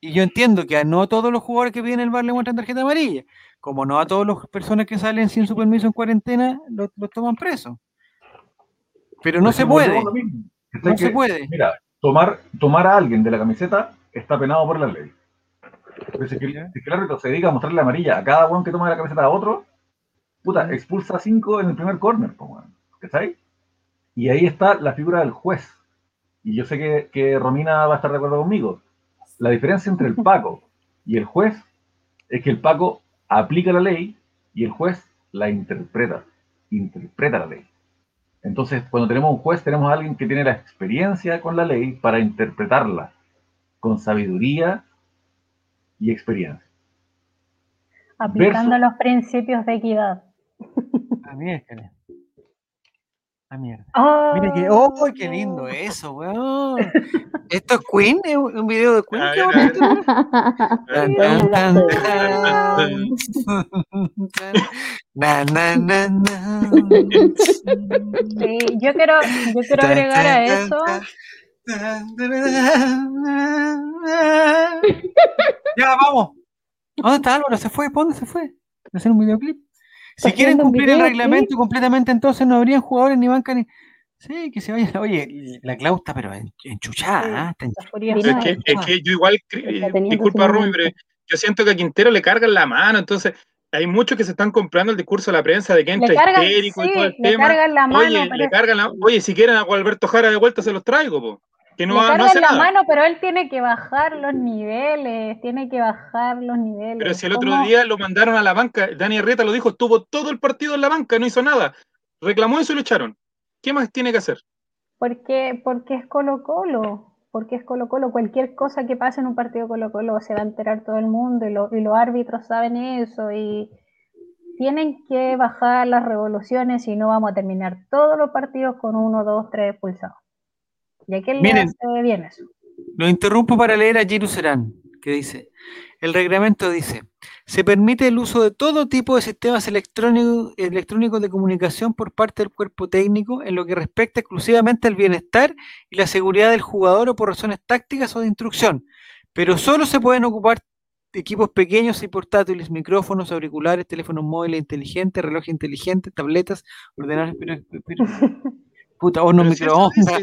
Y yo entiendo que a no todos los jugadores que piden el VAR le muestran tarjeta amarilla. Como no a todas las personas que salen sin su permiso en cuarentena los lo toman preso. Pero no se puede. No se puede. Mira, tomar, tomar a alguien de la camiseta está penado por la ley. si, que, el árbitro se dedica a mostrarle la amarilla a cada uno que toma la camiseta a otro, puta, expulsa cinco en el primer corner, ¿cachai? Y ahí está la figura del juez. Y yo sé que, que Romina va a estar de acuerdo conmigo. La diferencia entre el Paco y el juez es que el Paco aplica la ley y el juez la interpreta. Interpreta la ley. Entonces, cuando tenemos un juez, tenemos a alguien que tiene la experiencia con la ley para interpretarla con sabiduría y experiencia. Aplicando los principios de equidad. A que Ah, mierda. Oh. Mira que, oh, qué lindo eso, weón. ¿Esto es Queen? ¿Es un video de Queen? yo quiero, yo quiero agregar a eso. Ya, vamos. ¿Dónde está Álvaro? ¿Se fue? ¿Dónde se fue? ¿Hacer un videoclip? Si quieren cumplir el reglamento completamente, entonces no habrían jugadores ni banca ni. Sí, que se vayan. Oye, la Clau está pero enchuchada. ¿ah? es, que, es, que, yo igual, disculpa Rubí, pero yo siento que a Quintero le cargan la mano, entonces hay muchos que se están comprando el discurso de la prensa de que entra histérico y todo el le tema. Cargan la mano, oye, le cargan la, oye, si quieren a Alberto Jara de vuelta se los traigo, po que no, le la mano, pero él tiene que bajar los niveles, tiene que bajar los niveles. Pero si el otro día lo mandaron a la banca, Dani Arrieta lo dijo, estuvo todo el partido en la banca, no hizo nada. Reclamó eso y lo echaron. ¿Qué más tiene que hacer? Porque, porque es Colo Colo, porque es Colo Colo. Cualquier cosa que pase en un partido Colo Colo se va a enterar todo el mundo y, y los árbitros saben eso y tienen que bajar las revoluciones y no vamos a terminar todos los partidos con uno, dos, tres expulsados. ¿Y Miren, bien eso? Lo interrumpo para leer a Serán, que dice, el reglamento dice, se permite el uso de todo tipo de sistemas electrónicos, electrónicos de comunicación por parte del cuerpo técnico en lo que respecta exclusivamente al bienestar y la seguridad del jugador o por razones tácticas o de instrucción, pero solo se pueden ocupar equipos pequeños y portátiles, micrófonos, auriculares, teléfonos móviles inteligentes, relojes inteligentes, tabletas, ordenadores, puta, hornos microondas,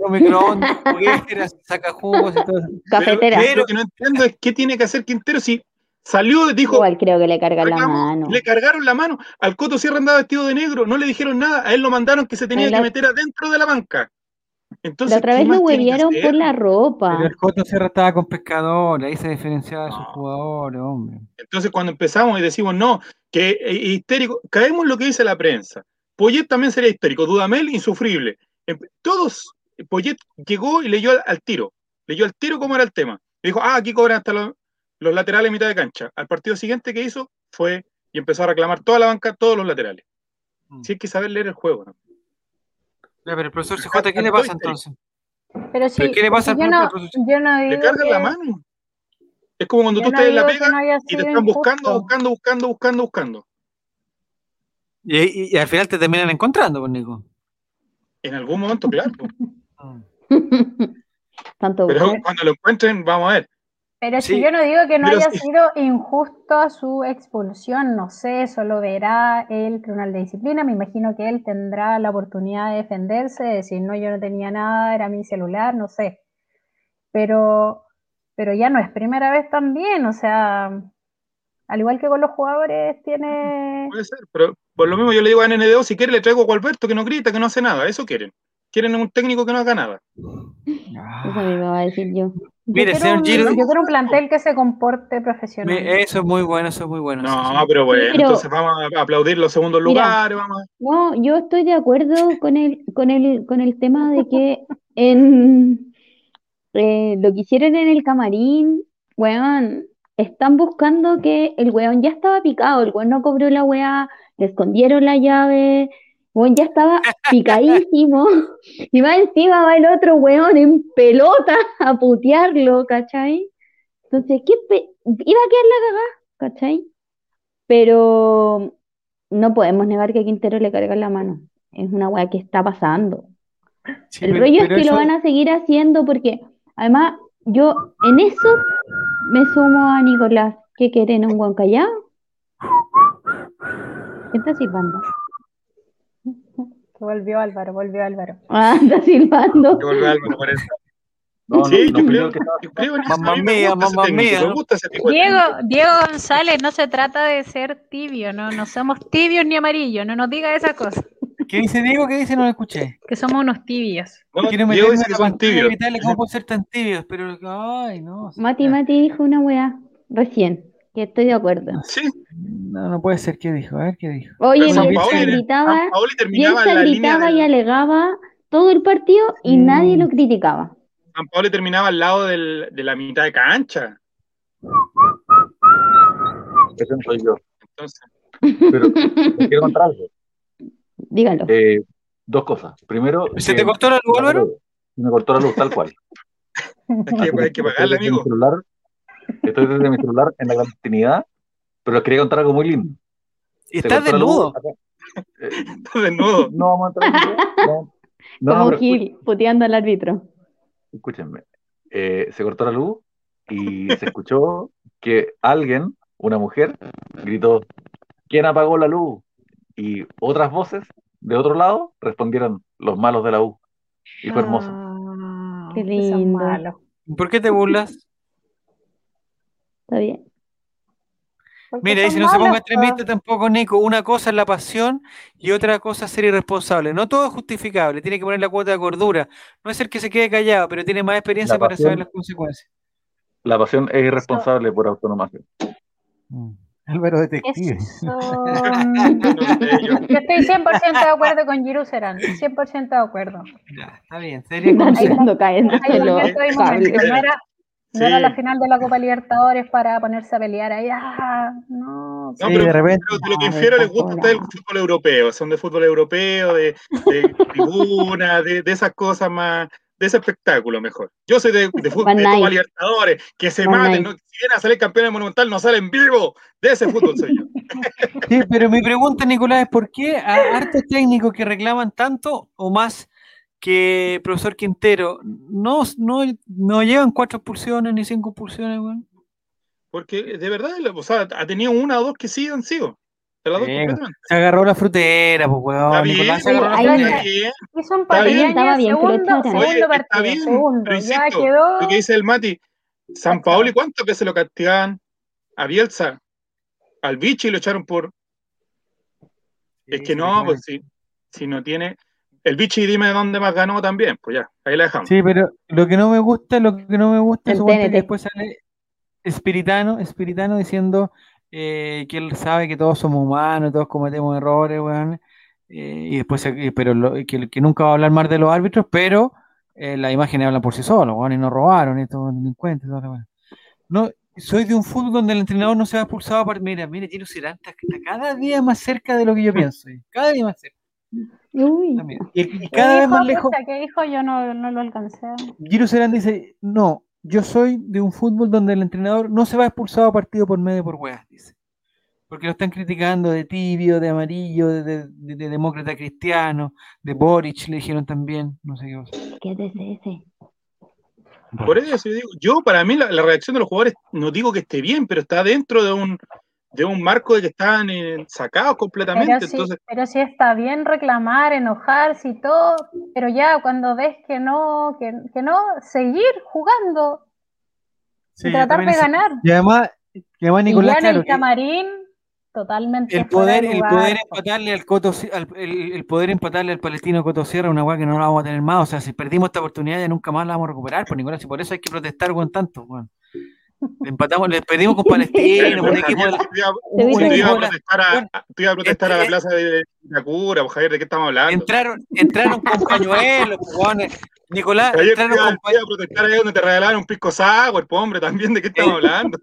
Horno microondas, jugueteras, saca jugos y todo eso. Cafetera. Pero, lo que no entiendo es qué tiene que hacer Quintero si salió, dijo, Igual creo que le cargan la mano. le cargaron la mano. Al Coto Sierra andaba vestido de negro, no le dijeron nada. A él lo mandaron que se tenía La- que meter adentro de la banca. Entonces, La otra ¿qué vez lo huevearon por la ropa. Pero el Coto Serra estaba con pescadores, ahí se diferenciaba de sus jugadores, hombre. Entonces, cuando empezamos y decimos no, que eh, histérico, caemos en lo que dice la prensa. Poyet también sería histérico, Dudamel insufrible. Em- Todos, Poyet llegó y leyó al, al tiro, leyó al tiro cómo era el tema. Y dijo, ah, aquí cobran hasta los, los laterales mitad de cancha. Al partido siguiente que hizo fue y empezó a reclamar toda la banca, todos los laterales. Mm. Sí hay que saber leer el juego. ¿no? Ya, pero el profesor CJ, ¿qué le pasa entonces? Pero sí, ¿Pero qué le pasa al yo, no, profesor? yo no digo Le cargan que- la mano. Es como cuando yo tú no estás en la pega no y te están buscando, injusto. buscando, buscando, buscando, buscando. Y, y- y al final te terminan encontrando, pues, Nico. En algún momento, claro. Tanto Pero cuando lo encuentren, vamos a ver. Pero Sí, si yo no digo que no haya sí. sido injusto su expulsión, no sé, eso lo verá el Tribunal de Disciplina. Me imagino que él tendrá la oportunidad de defenderse, de decir, no, yo no tenía nada, era mi celular, no sé. Pero, pero ya no es primera vez también, o sea, al igual que con los jugadores, tiene. Puede ser, pero por lo mismo yo le digo a NNDO, si quiere le traigo a Gualberto que no grita, que no hace nada, eso quieren. Quieren un técnico que no haga nada. Eso me iba a decir yo. Yo Mire, quiero, un, Giro- yo quiero un plantel que se comporte profesional. Me- Eso es muy bueno, eso es muy bueno. No, sí. pero bueno, Pero- entonces vamos a aplaudir los segundos Mira. lugares, vamos a... No, yo estoy de acuerdo con el, con el, con el tema de que en eh, lo que hicieron en el camarín, weón, están buscando que el weón ya estaba picado, el weón no cobró la weá, le escondieron la llave, weón ya estaba picadísimo, y más encima va el otro weón en pelota a putearlo, ¿cachai? Entonces, ¿qué iba a quedar la cagada, ¿cachai? Pero no podemos negar que a Quintero le cargan la mano. Es una weá que está pasando. Sí, El pero- rollo es que eso- lo van a seguir haciendo porque, además, yo en eso me sumo a Nicolás. ¿Qué quieren? ¿Un buen callado? ¿Qué está silbando? Volvió Álvaro, volvió Álvaro. Ah, está silbando. No, no, Sí, no yo creo, yo que creo en eso. Me mía, gusta ese mamma técnico, mía. me gusta ese tipo de Diego. Diego González, no se trata de ser tibio, no, no somos tibios ni amarillos, no nos diga esas cosas, ¿Qué dice Diego? ¿Qué dice? No lo escuché. que somos unos tibios. No, Quiero Diego dice que son tibios. cómo pueden ser tan tibios, pero, ay, no. Mati. Mati dijo una weá recién, que estoy de acuerdo. Sí, No, no puede ser. ¿Qué dijo? A ver, ¿qué dijo? Oye, Bielsa gritaba, Bielsa gritaba y alegaba todo el partido y Mm. nadie lo criticaba. San Paoli terminaba al lado del- de la mitad de cancha. Ese soy yo. Entonces, Pero quiero contar algo. Díganlo. Eh, dos cosas. Primero, ¿Se te cortó la luz, Álvaro? Me cortó la luz tal cual. hay que, hay que pagarle, amigo. celular, estoy desde mi celular en la clandestinidad, pero les quería contar algo muy lindo. Y Se estás cortó la luz desnudo. Eh, Desnudo. no vamos a entrar en. No, no, Como pero Gil, puteando al árbitro. escúchenme. Eh, se cortó la luz y se escuchó que alguien, una mujer, gritó, ¿quién apagó la luz? Y otras voces de otro lado respondieron, los malos de la U. Y fue hermoso. Ah, Qué lindo. ¿Por qué te burlas? ¿Está bien? Porque Mira, si no se ponga extremista po. tampoco, Nico. Una cosa es la pasión y otra cosa es ser irresponsable. No todo es justificable. Tiene que poner la cuota de cordura. No es el que se quede callado, pero tiene más experiencia para saber las consecuencias. La pasión es irresponsable por autonomía. Álvaro Detective. Eso, yo- estoy 100% de acuerdo con Giru Serán, 100% de acuerdo. Ya, está bien. Momento momento. cables. No era, no Sí. era la final de la Copa Libertadores para ponerse a pelear ahí. Ah, no. No, Sí, pero, de repente. pero de lo que infiero les gusta a ustedes el fútbol europeo, son de fútbol europeo, de, de tribuna, de, de esas cosas más, de ese espectáculo mejor. Yo soy de, de fútbol de. Copa Libertadores, que se Van maten. ¿no? si vienen a salir campeones monumental, no salen vivos, de ese fútbol soy yo. Sí, pero mi pregunta, Nicolás, es ¿por qué a hartos técnicos que reclaman tanto o más que profesor Quintero no, no, no llevan cuatro expulsiones ni cinco expulsiones, weón? Porque de verdad, o sea, ha tenido una o dos que sí han sido. Completamente. Se agarró la frutera, pues, weón. Está bien, Nicolás se agarró la frutera. está bien. Está bien. Estaba bien que segundo, segundo Oye, está partido, bien, segundo. pero ya quedó. Lo que dice el Mati, San Paoli, ¿cuántas veces lo castigaban? A Bielsa, al Vichy lo echaron por. Es que no, pues si, si no tiene. El Vichy, dime dónde más ganó también, pues ya, ahí la dejamos. Sí, pero lo que no me gusta, lo que no me gusta es que después sale Espiritano, Espiritano diciendo eh, que él sabe que todos somos humanos, todos cometemos errores, weón. eh, y después, se- pero lo- que, que nunca va a hablar más de los árbitros, pero eh, las imágenes hablan por sí solos, weón, y no robaron, y todos delincuentes, weá. No, soy de un fútbol donde el entrenador no se va expulsado para. Mira, mira, Giro Serán está, está cada día más cerca de lo que yo pienso, eh, cada día más cerca. Uy. Y, y ¿Qué cada vez más lejos. ¿Qué dijo? Yo no, no lo alcancé. Giro Serán dice, no, yo soy de un fútbol donde el entrenador no se va expulsado a partido por medio por weas, dice. Porque lo están criticando de tibio, de amarillo, de, de- de- de demócrata cristiano, de Boric, le dijeron también, no sé qué cosa. ¿qué es ese? Por eso yo digo, yo para mí la, la reacción de los jugadores, no digo que esté bien, pero está dentro de un, de un marco de que están eh, sacados completamente. Pero sí, Entonces, pero sí está bien reclamar, enojarse y todo, pero ya cuando ves que no, que, que no, seguir jugando Sí, y tratar de es- ganar. Y además, y además Y Nicolás, ya en claro, el que camarín, totalmente el poder, el poder empatarle al Coto, al- el, el poder empatarle al palestino Coto Sierra, una weá que no la vamos a tener más. O sea, si perdimos esta oportunidad ya nunca más la vamos a recuperar, por Nicolás, y por eso hay que protestar con tanto, weón. Empatamos, le perdimos con Palestino, un equipo Te equipo a protestar a, a, protestar a la eh, plaza de Itacura, pues, Javier, ¿de qué estamos hablando? Entraron, entraron con pañuelos, pues. Nicolás, Javier, tú entraron ibas, con, tú pa- ibas a protestar ahí donde te regalaron un pisco sour, pues, hombre, también, ¿de qué estamos hablando?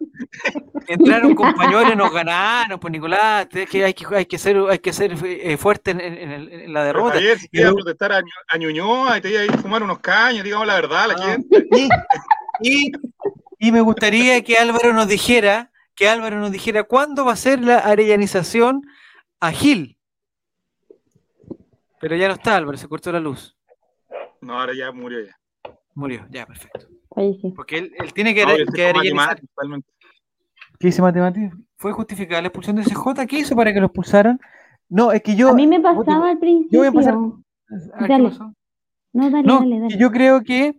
entraron con pañuelos nos ganaron, pues Nicolás, es que hay que, hay que ser, hay que ser eh, fuerte en, en- en- en la derrota. Javier, si te ibas a protestar a, a Ñuñoa y te ibas a ir a fumar unos caños, digamos la verdad a la Ah. gente. Y, y- y me gustaría que Álvaro nos dijera, que Álvaro nos dijera cuándo va a ser la arellanización a Gil. Pero ya no está Álvaro, se cortó la luz. No, ahora ya murió ya. Murió, ya, perfecto. Porque él, él tiene que, No, que totalmente. ¿Qué dice Matemáticas? ¿Fue justificada la expulsión de CJ? ¿Qué hizo para que lo expulsaran? No, es que yo. A mí me pasaba al yo voy a pasar- principio. Ah. No, dale, No, dale, que dale. yo creo que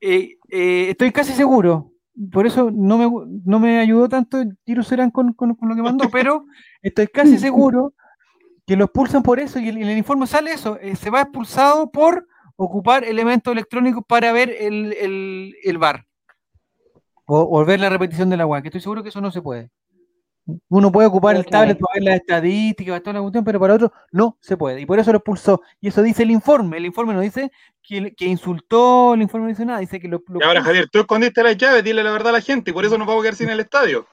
eh, eh, estoy casi seguro. Por eso no me, no me ayudó tanto Tiro Serán con, con- con lo que mandó, pero estoy casi seguro que lo expulsan por eso y en el informe sale eso. eh, se va expulsado por ocupar elementos electrónicos para ver el, el, el VAR. O, o ver la repetición de la web, que estoy seguro que eso no se puede. Uno puede ocupar el tablet para ver las estadísticas, para toda la cuestión, pero para otro no se puede. Y por eso lo expulsó. Y eso dice el informe. El informe no dice que, que insultó, el informe no dice nada, dice que lo, lo Y ahora. Javier, tú escondiste las llaves, dile la verdad a la gente y por eso nos vamos a quedar sin el estadio.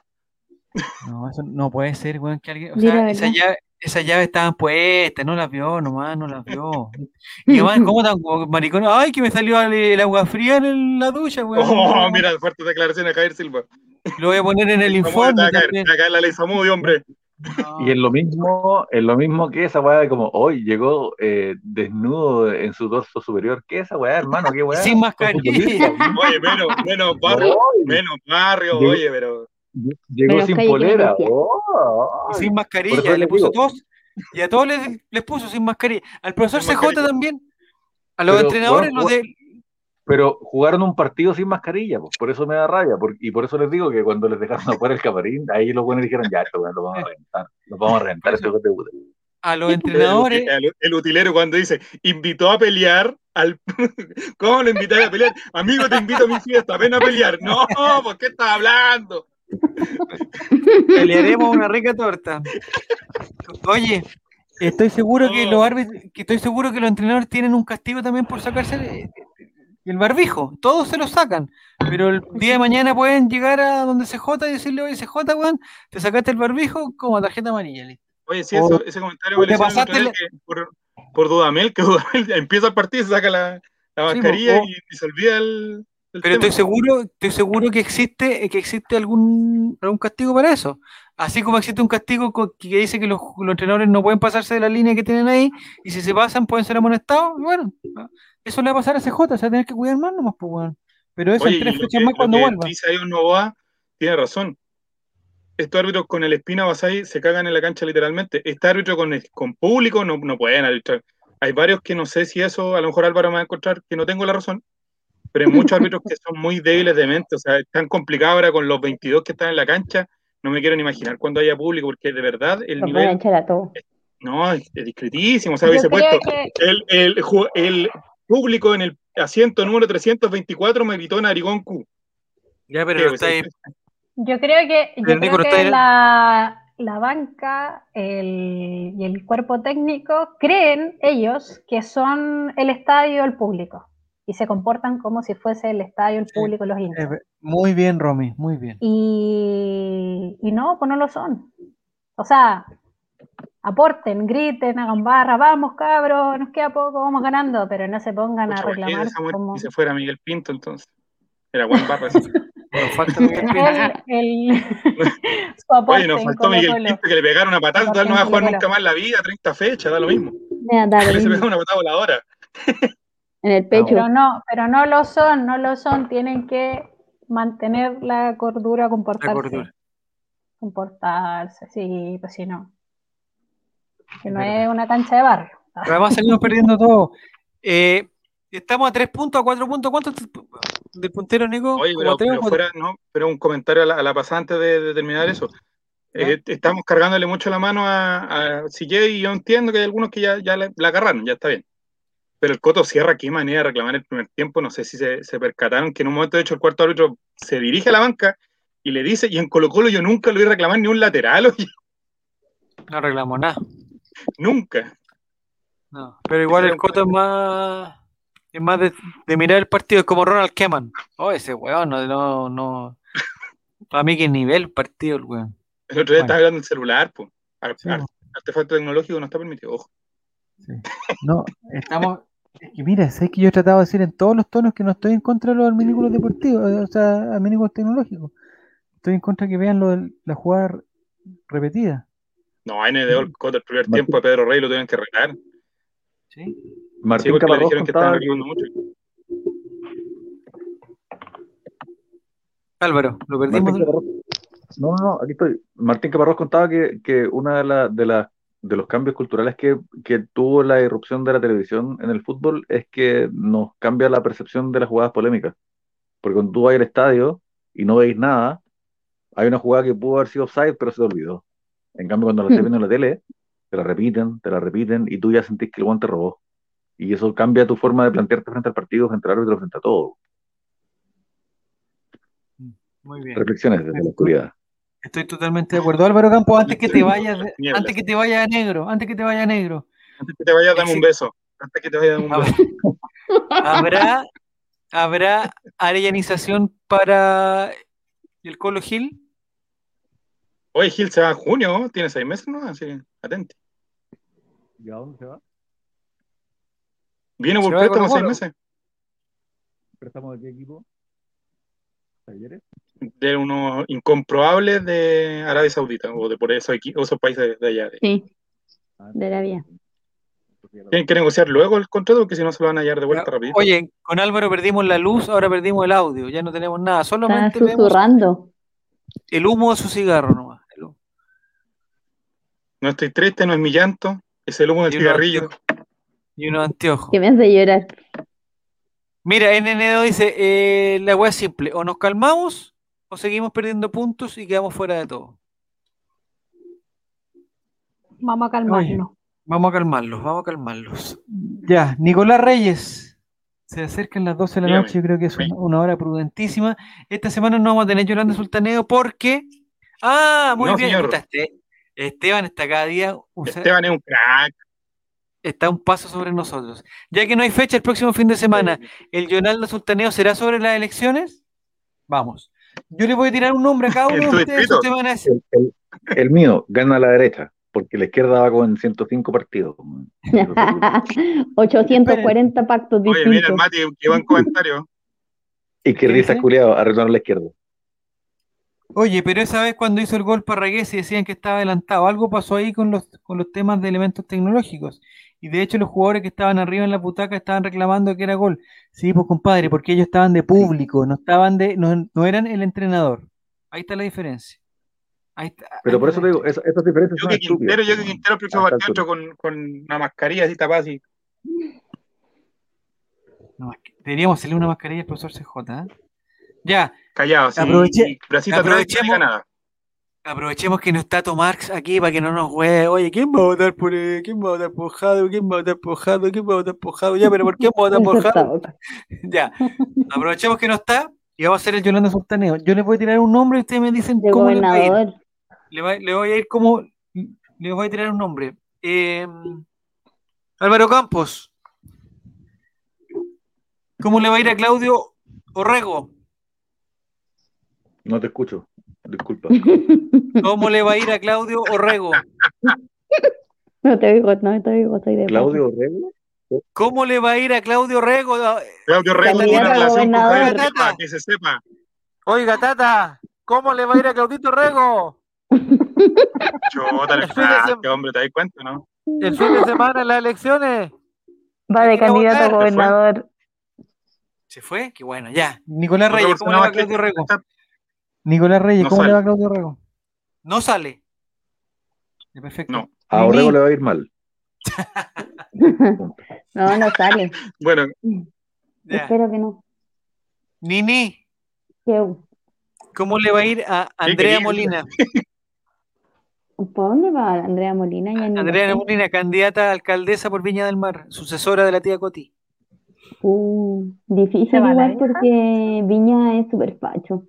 No, eso no puede ser, weón, que alguien. O sea, esa verdad. llave, esas llaves estaban puestas, no las vio nomás, no las vio. Y además, ¿cómo tan maricón? Ay, que me salió el, el agua fría en el- la ducha, weón. Oh, mira, fuertes declaraciones de Javier Silva. Lo voy a poner en el informe va a caer, también. te va a caer la ley Samudio, hombre. No. Y es lo mismo, es lo mismo que esa weá de como hoy llegó eh, desnudo en su dorso superior. ¿Qué es esa weá, hermano? ¿Qué weá? Sin mascarilla. Oye, menos, menos barrio, menos barrio, Llegó- oye, pero. Llegó sin polera. Oh, sin mascarilla, le puso todos. Y a todos les, les puso sin mascarilla. Al profesor Sin CJ mascarilla. también. A los Pero, entrenadores, bueno, los de. Pero jugaron un partido sin mascarilla, pues, por eso me da rabia. por- y por eso les digo que cuando les dejaron afuera el camarín, ahí los buenos dijeron, ya, esto, lo vamos a reventar. Lo vamos a reventar, este hijo de puta. A los entrenadores. el- el utilero cuando dice, invitó a pelear al... ¿Cómo lo invitáis a pelear? Amigo, te invito a mi fiesta, ven a pelear. No, ¿por qué estás hablando? Pelearemos una rica torta. Oye, estoy seguro que los árbitros, que estoy seguro que los entrenadores tienen un castigo también por sacarse el, el barbijo. Todos se lo sacan. Pero el día de mañana pueden llegar a donde CJ y decirle, oye, CJ, weón, te sacaste el barbijo como tarjeta amarilla. listo. Oye, sí, eso, ese comentario le pasaste que por, por Dudamel, que Dudamel empieza el partido y se saca la, la mascarilla y, y se olvida el, el Pero tema. estoy seguro, estoy seguro que existe, que existe algún, algún castigo para eso. Así como existe un castigo que dice que los, los entrenadores no pueden pasarse de la línea que tienen ahí, y si se pasan pueden ser amonestados. Bueno, eso le va a pasar a CJ, se va a tener que cuidar más nomás, pues, weón. Pero eso Oye, en tres fechas más cuando vuelva. Dice ahí un Novoa, tiene razón. estos árbitros con el Espina Basay se cagan en la cancha literalmente. Este árbitro con, con público no, no pueden arbitrar. Hay varios que no sé si eso, a lo mejor Álvaro me va a encontrar que no tengo la razón, pero hay muchos árbitros que son muy débiles de mente, o sea, es tan complicado ahora con los 22 que están en la cancha, no me quiero ni imaginar cuando haya público, porque de verdad el Lo nivel... todo. No, es, discretísimo, o sea, hubiese puesto que- el, el público en el asiento número 324 me gritó Narigón Q. Ya, pero está ahí- Yo creo que, yo creo Nico que la, la banca el- y el cuerpo técnico creen ellos que son el estadio el público y se comportan como si fuese el estadio el Sí. público los hinchas. eh, Muy bien, Romy, muy bien. Y, y no, pues no lo son. O sea, aporten, griten, hagan barra, vamos cabros, nos queda poco, vamos ganando, pero no se pongan a Pucha, ¿por qué reclamar como y se fuera Miguel Pinto entonces? Era Juan Barra. ese. Nos falta Miguel Pinto. el, Oye, nos faltó Miguel. Pinto que le pegaron una patada, total no va a jugar nunca más la vida, 30 fechas, da lo mismo. Me da lo mismo. una patada voladora. En el pecho. Pero no, pero no lo son, no lo son, tienen que mantener la cordura, comportarse. cordura. Comportarse, sí, pues si no. Que no es una cancha de barrio. Pero además salimos perdiendo todo. Eh, estamos a tres puntos, a cuatro puntos. ¿Cuánto del puntero, Nico? Oye, ¿Como pero, pero fuera, no, pero un comentario a la, a la pasada antes de, de terminar eso. Eh, estamos cargándole mucho la mano a, a CJ y yo entiendo que hay algunos que ya, ya la, la agarraron, ya está bien. Pero el Coto Sierra, qué manera de reclamar el primer tiempo, no sé si se, se percataron que en un momento, de hecho, el cuarto árbitro se dirige a la banca y le dice, y en Colo Colo yo nunca lo vi reclamar ni un lateral, oye, No arreglamos nada. Nunca. No. Pero igual el Coto es más. Es más de, de mirar el partido, es como Ronald Keman. Oh, ese weón, no, no, no. Para mí, qué nivel partido el weón. El otro día Bueno. estaba hablando en celular, pues. Sí, Artefacto tecnológico no está permitido, ojo. No, estamos. Es que mira, sé que yo he tratado de decir en todos los tonos que no estoy en contra de los arminículos deportivos, o sea, arminículos tecnológicos. Estoy en contra de que vean lo de la jugada repetida. No, ahí NDO el Coto el primer tiempo de Pedro Rey lo tuvieron que retar. ¿Sí? Sí, Martín le Caparrós dijeron que estaban contaba que, reclamando mucho. Álvaro, lo perdimos. No, no, no, aquí estoy. Martín Caparrós contaba que, que una de, la- de, las- de los cambios culturales que, que tuvo la irrupción de la televisión en el fútbol es que nos cambia la percepción de las jugadas polémicas. Porque cuando tú vas al estadio y no veis nada, hay una jugada que pudo haber sido offside, pero se te olvidó. En cambio, cuando la estás viendo en la tele, te la repiten, te la repiten, y tú ya sentís que el guante robó. Y eso cambia tu forma de plantearte frente al partido, frente al árbitro, frente a todo. Muy bien. Reflexiones desde la oscuridad. Estoy totalmente de acuerdo. Álvaro Campos, antes que te vayas, antes que te vaya negro, antes que te vaya negro, Antes que te vayas, dame un beso. Antes que te vayas, dame un beso. ¿Habrá, habrá arellanización para el Colo Gil? Oye, Gil se va en junio, tiene seis meses, ¿no? Así que atente. ¿Y a dónde se va? Viene por préstamo seis meses. ¿Prestamos de qué equipo? ¿Talleres? De unos incomprobables de Arabia Saudita o de por esos, esos países de allá. Sí, Ah, de la vida. Tienen que negociar luego el contrato porque si no se lo van a hallar de vuelta rápido. Oye, con Álvaro perdimos la luz, ahora perdimos el audio, ya no tenemos nada, Está solamente vemos susurrando. el humo de su cigarro nomás. No estoy triste, no es mi llanto, es el humo del cigarrillo. Y unos anteojos. Que me hace llorar. Mira, NNO dice, eh, la weá es simple, o nos calmamos o seguimos perdiendo puntos y quedamos fuera de todo. Vamos a calmarnos. Vamos a calmarlos, vamos a calmarlos. Ya, Nicolás Reyes. Se acercan las 12 de la Dígame. noche, yo creo que es una, una hora prudentísima. Esta semana no vamos a tener Yolanda Sultaneo porque... Ah, muy No, bien. señor. Este- Esteban está cada día, Esteban es un crack. está un paso sobre nosotros. Ya que no hay fecha el próximo fin de semana, ¿el Yolanda Sultaneo será sobre las elecciones? Vamos. Yo le voy a tirar un nombre a cada uno ¿En de ustedes. El, el- el mío gana a la derecha, porque la izquierda va con 105 partidos. 840 pactos Oye, mira distintos. Mati, qué buen comentario. Y que culiados, arreglaron la izquierda. Oye, pero esa vez cuando hizo el gol Parragués y decían que estaba adelantado, algo pasó ahí con los, con los temas de elementos tecnológicos. Y de hecho los jugadores que estaban arriba en la butaca estaban reclamando que era gol. Sí, pues compadre, porque ellos estaban de público, no estaban de, no, no eran el entrenador. Ahí está la diferencia. Ahí está. Pero ahí por está eso te digo, esa- estas diferencias Yo son que Quintero, yo que Quintero el próximo partido con, con una mascarilla así tapada así. Masca- Deberíamos hacerle una mascarilla al profesor CJ. ¿eh? Ya, Callado, así. Aproveche- aprovechemos- diga nada. aprovechemos que no está Tomarx aquí para que no nos juegue. Oye, ¿quién va a votar por eh, quién va a votar por Jado? ¿Quién va a votar por Jado? ¿Quién va a votar por Jado? Ya, pero ¿por qué vamos a votar por Jado? Ya, aprovechemos que no está y vamos a hacer el Yolanda Sultaneo. Yo les voy a tirar un nombre y ustedes me dicen De cómo le va a ir. Le, va- le voy a ir como. Le voy a tirar un nombre. Eh, Álvaro Campos. ¿Cómo le va a ir a Claudio Orrego? No te escucho. Disculpa. ¿Cómo le va a ir a Claudio Orrego? No te oigo, no te oigo, soy de Claudio Orrego. ¿Cómo le va a ir a Claudio Orrego? Claudio Rego tiene Candidato una a relación con gobernador. Javier Tebas, que se sepa. Oiga, Tata, ¿cómo le va a ir a Claudito Orrego? Chota, El fin de este hombre, ¿te das cuenta, no? El fin de semana en las elecciones. Va de candidato a gobernador. ¿Se fue? Qué bueno, ya. Nicolás Reyes, ¿cómo le va a Claudio Orrego? Nicolás Reyes, No ¿cómo le sale. va a Claudio Orrego? No sale. Perfecto. No. A. Orrego le va a ir mal. No, no sale. Bueno, Ya. Espero que no. Nini, ¿cómo le va a ir a Andrea? Molina? ¿Por dónde va Andrea Molina? Ya Andrea. Molina, candidata a alcaldesa por Viña del Mar, sucesora de la tía Coti. Uh, difícil ¿Se va la igual porque Viña es súper facho.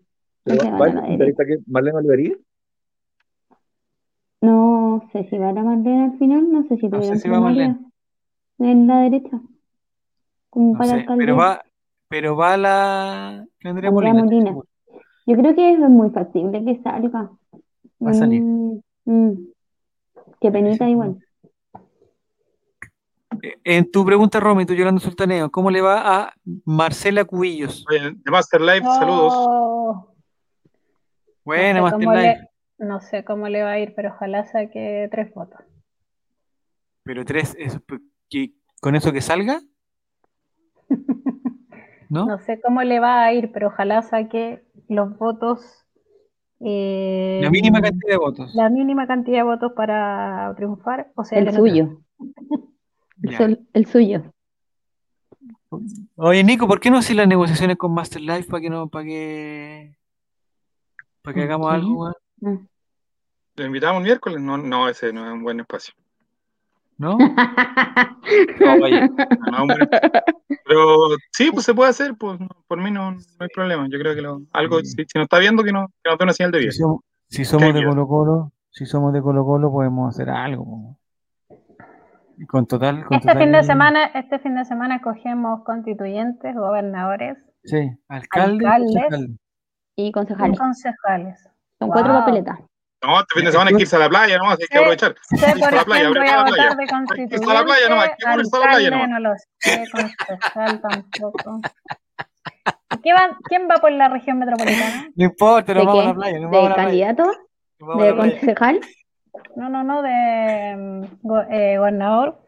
No Pero se ¿Va van a a Marlene Olivería? No sé si va la Marlene al final, no sé si No sé si va Marlene. en la derecha. Como No para sé, alcaldía. pero va, pero va la Andrea Molina. Molina. Yo creo que es muy factible que salga. Va a salir. Mm, mm. Qué penita sí, igual. Eh, En tu pregunta, Romy, tú Yolanda Sultaneo, ¿cómo le va a Marcela Cubillos? de Master Life, saludos. Buena, no, sé Master cómo Life. le, no sé cómo le va a ir, pero ojalá saque tres votos. Pero tres, eso, ¿con eso que salga? ¿No? No sé cómo le va a ir, pero ojalá saque los votos. eh, La mínima cantidad de votos. la mínima cantidad de votos para triunfar. O sea, El suyo. El, suyo. Oye, Nico, ¿por qué no hacer las negociaciones con Master Life para que no, para que, para que ¿Por hagamos algo, weón? Ah. ¿Lo invitamos miércoles? No, no, ese no es un buen espacio. ¿No? No, No, no. Pero sí, pues se puede hacer, pues por mí no, no hay problema. Yo creo que lo- algo, si, si nos está viendo, que, no, que nos dé una señal de si vida. somos, si somos de. Colo Colo, si somos de Colo Colo podemos hacer algo. Con total, con Este fin de semana, este fin de semana escogemos constituyentes, gobernadores Sí, alcalde, Alcaldes. Y y concejales. concejales. Son cuatro Wow. papeletas. No, este fin de semana hay que irse a la playa, ¿no? Hay que Sí. aprovechar. Sé por la playa, quién voy a votar de constituyente, a la playa nomás, hay que irse a la playa nomás. no lo sé, concejal tampoco. ¿Y qué va- ¿Quién va por la región metropolitana? No importa, ¿De vamos a la playa. Nos ¿De vamos candidato? vamos ¿De concejal? No, no, no, de mm, go- eh, gobernador.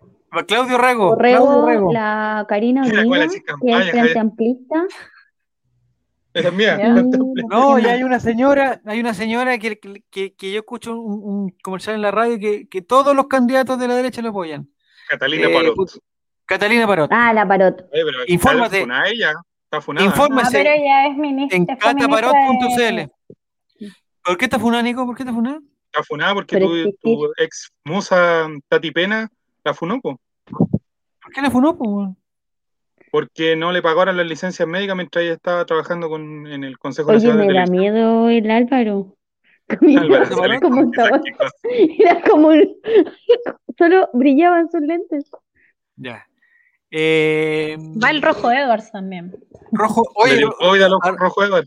Claudio Rego. Claudio Correo, Rego. la Karina el que es Frente. Amplista. Esa es mía. Ya. y- No, y hay una señora, hay una señora que, que, que yo escucho un, un comercial en la radio que, que todos los candidatos de la derecha lo apoyan. Catalina Eh, Parot. put- Catalina Parot. Ah, la Parot. Oye, pero infórmate. Está funada ella. Está funada. No, Infórmese pero ella es ministra. en cataparot.cl. de- ¿Por qué está funada, Nico? ¿Por qué está funada? Está funada porque tu, ex musa Tati Pena la funó, po, ¿Por qué la funó? po, weón? Porque no le pagaron las licencias médicas mientras ella estaba trabajando con, en el Consejo Oye, Nacional de me da Televisión. miedo el Álvaro. Álvaro, ¿Te sale ¿Cómo estaba? Era como un- Solo brillaban sus lentes. Ya. Eh, Va el Rojo Edwards también. Rojo, oye, ah, Rojo Edward.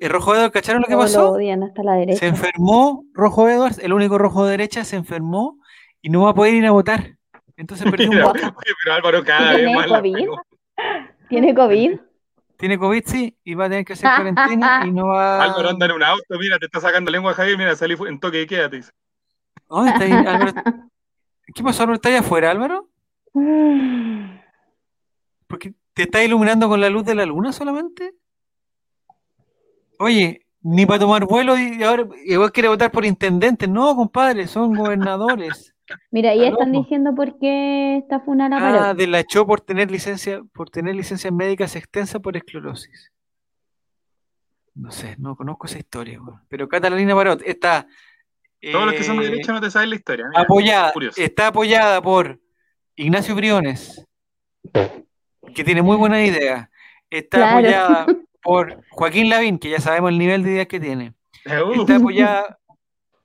el Rojo Edwards, ¿cacharon lo que lo pasó? odian hasta la Se enfermó Rojo Edwards, el único rojo de derecha, se enfermó y no va a poder ir a votar. Entonces perdió un voto. oye, pero Álvaro cada vez ¿Tiene más la COVID? pegó. ¿Tiene COVID? Tiene COVID, sí, y va a tener que hacer cuarentena y no va. Álvaro anda en un auto, mira, te está sacando lengua Javier, mira, salí en toque de queda, te dice. ¿Dónde está ahí, Álvaro? ¿Qué pasó, Álvaro? ¿Está allá afuera, Álvaro? ¿Porque te está iluminando con la luz de la luna solamente? Oye, Ni para tomar vuelo y ahora igual quiere votar por intendentes. No, compadre, son gobernadores. Mira, ahí Está están diciendo por qué está funada la Ah, de la echó por tener licencia, por tener licencias médicas extensas por esclerosis. No sé, no conozco esa historia. Pero Catalina Parot está Todos los que son de eh, derecha no te saben la historia. mira, apoyada, curioso. está apoyada por Ignacio Briones, que tiene muy buena idea. Está Claro. apoyada por Joaquín Lavín, que ya sabemos el nivel de ideas que tiene. Uh, Está apoyada,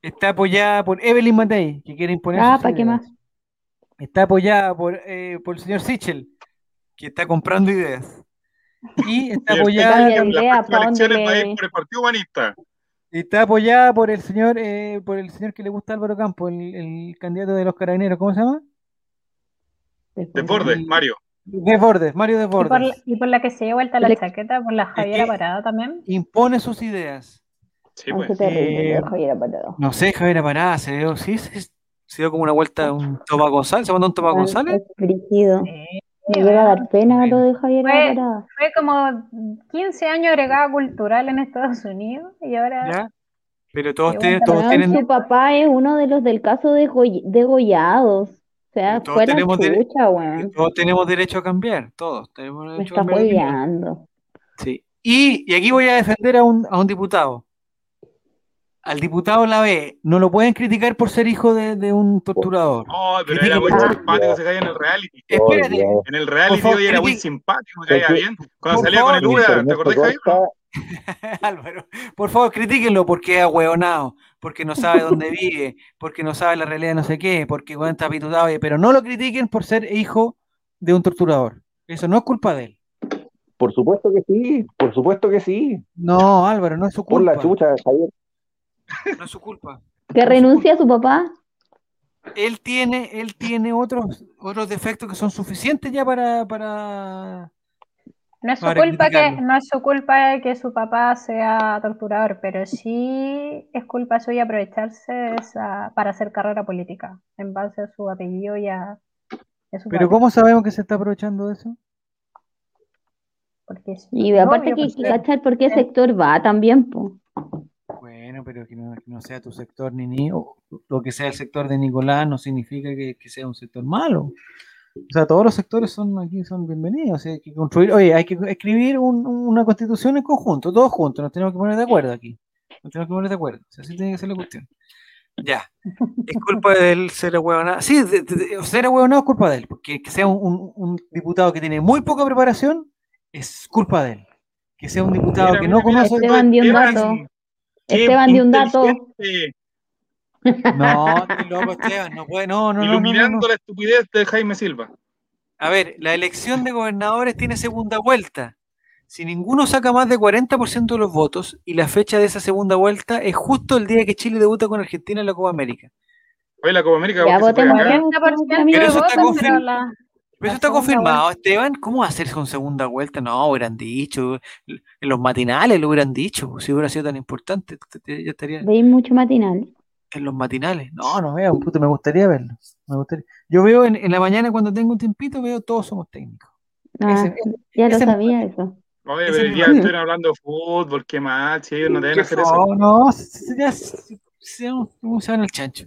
está apoyada por Evelyn Matei, que quiere imponer Ah, ¿para qué ideas. más? Está apoyada por, eh, por el señor Sichel, que está comprando ideas. Y está apoyada, cambia de en las idea, próximas ¿pa' dónde elecciones va a le- ir por el Partido Humanista. está apoyada por el señor, eh, por el señor que le gusta a Álvaro Campo, el, el candidato de los carabineros, ¿cómo se llama? Desbordes, Mario. Desbordes, Mario Y por, Desbordes. la, y por la que se dio vuelta la chaqueta, por la Javiera Parada también. Impone sus ideas. Sí, pues. Eh, Javier. No sé, Javier Parada, se dio, sí, se, se dio como una vuelta un Tomás González, se mandó un Tomás González. Sí, Me llega a dar pena lo de Javier Fue-. Fue como 15 años agregada cultural en Estados Unidos y ahora ¿Ya? Pero todos, tienen, todos tienen, su papá es uno de los del caso de degollados. O sea, Todos tenemos chucha, weón. todos tenemos derecho a cambiar, todos tenemos Me derecho a cambiar. Sí. Y, y aquí voy a defender a un, a un diputado. Al diputado la B, no lo pueden criticar por ser hijo de, de un torturador. No, pero Critica era muy por- simpático, se caía en el reality. Espérate, En el reality favor, hoy era muy simpático, me caía bien. Cuando por salía con el favor, Ura, ¿te acordás, Javier? Álvaro, por favor, critíquenlo porque es ahueonado, porque no sabe dónde vive, porque no sabe la realidad de no sé qué, porque bueno, está pitutado, pero no lo critiquen por ser hijo de un torturador. Eso no es culpa de él. Por supuesto que sí, por supuesto que sí. No, Álvaro, no es su Por culpa. la chucha, Javier. No es su culpa. Que renuncia a su papá. Él tiene, él tiene otros, otros defectos que son suficientes ya para, para... no es su Para culpa que no es su culpa que su papá sea torturador, pero sí es culpa suya aprovecharse esa, para hacer carrera política en base a su apellido y a, su Pero padre. ¿cómo sabemos que se está aprovechando de eso? Porque es Y aparte que hay que cachar por qué sector va también, po. Bueno, pero que no, que no sea tu sector ni ni o lo que sea el sector de Nicolás no significa que, que sea un sector malo. O sea, todos los sectores son aquí son bienvenidos. o sea, hay que construir, oye, hay que escribir un- una constitución en conjunto, todos juntos, nos tenemos que poner de acuerdo aquí. Nos tenemos que poner de acuerdo. O sea, así tiene que ser la cuestión. Ya. Es culpa de él ser ahueonado. Sí, de- de- de- ser ahueonado es culpa de él, porque que sea un, un- un diputado que tiene muy poca preparación es culpa de él. Que sea un diputado Mira, que mira, no mira, conoce. Esteban Diondato. Qué Esteban Diondato. inteligente, No, estoy loco, Esteban, no puede, no, no, no, no, no, Iluminando no. la estupidez de Jaime Silva. A ver, la elección de gobernadores tiene segunda vuelta. Si ninguno saca más de 40% de los votos y la fecha de esa segunda vuelta es justo el día que Chile debuta con Argentina en la Copa América. Hoy la Copa América, Ya todos, 40% todos, amigos. Pero eso de está votos, pero la- Pero eso está confirmado, Esteban. ¿Cómo va a hacer con segunda vuelta? No, hubieran dicho. En los matinales lo hubieran dicho. Si hubiera sido tan importante, te- te- ya estaría ¿Veis mucho matinal? en los matinales. No, no veo, puto, me gustaría verlo. Me gustaría. Yo veo en, en la mañana cuando tengo un tiempito, veo todos somos técnicos. Ah, Ese- ya lo ese- sabía eso. Oye, pero ya estuvieron hablando de fútbol, qué mal, si ellos no deben hacer eso. No, no, se- ya se, se, se van al chancho.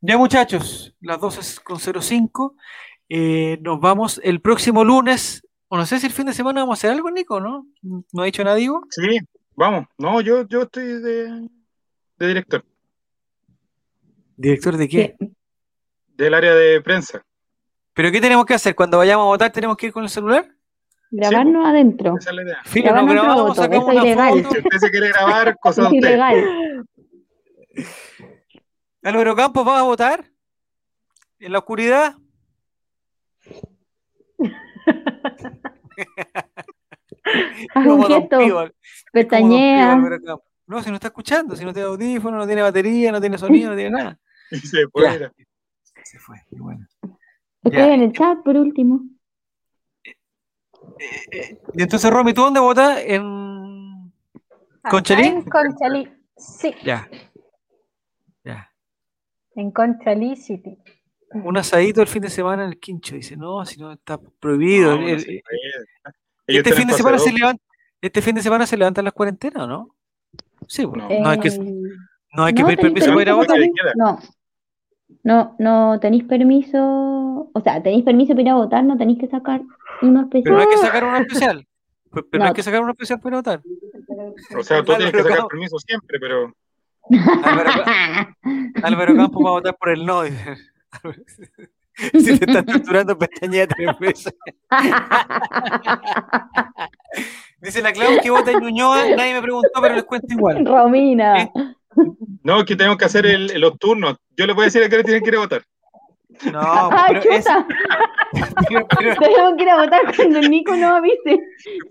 Ya muchachos, las 12 con 05, eh, nos vamos el próximo lunes, o no sé si el fin de semana vamos a hacer algo, Nico, ¿no? ¿No ha dicho nadie? Sí, vamos. No, yo, yo estoy de, de director ¿Director de qué? ¿Qué? del área de prensa. ¿Pero qué tenemos que hacer? Cuando vayamos a votar, ¿tenemos que ir con el celular? Grabarnos adentro. Esa es la idea. Filo, nos Grabar nuestro grabamos, voto, sacamos una ilegal. foto. Si usted se quiere grabar, cosa Es usted. ilegal. Álvaro Campos, ¿vas a votar? ¿En la oscuridad? Haz un gesto, pestañea. No, si no está escuchando, si no tiene audífono, no tiene batería, no tiene sonido, no tiene nada. Y se fue. Ya. Se fue, y bueno. Estoy Ya. en el chat por último. Y entonces, Romy, ¿tú dónde votas? En... ¿Conchalí? En Conchalí, sí, Ya. Ya. en Conchalí City. Un asadito el fin de semana en el quincho. Dice, no, si no está prohibido. No, no El- se el- puede. Ellos este, fin de semana se levanta, este fin de semana se levantan las cuarentenas, ¿o no? Sí, pues, No. no, hay que, Eh, no hay que pedir permiso para ir a votar. No, no, no tenéis permiso, o sea, tenéis permiso para ir a votar, no tenéis que sacar uno especial. Pero no hay que sacar uno especial. Pero pero no hay que sacar uno especial para ir a votar. O sea, tú tienes que sacar Campo- permiso siempre, pero Álvaro Campos va a votar por el no. Si te están torturando, pestañea tres veces. Dice la Clau que vota en Ñuñoa, nadie me preguntó, pero les cuento igual. Romina, ¿Eh? no, es que tenemos que hacer el- los turnos. Yo les voy a decir a qué hora tienen que ir a votar. No, ¡ah, pero, es, Tenemos que ir a votar cuando Nico no avise.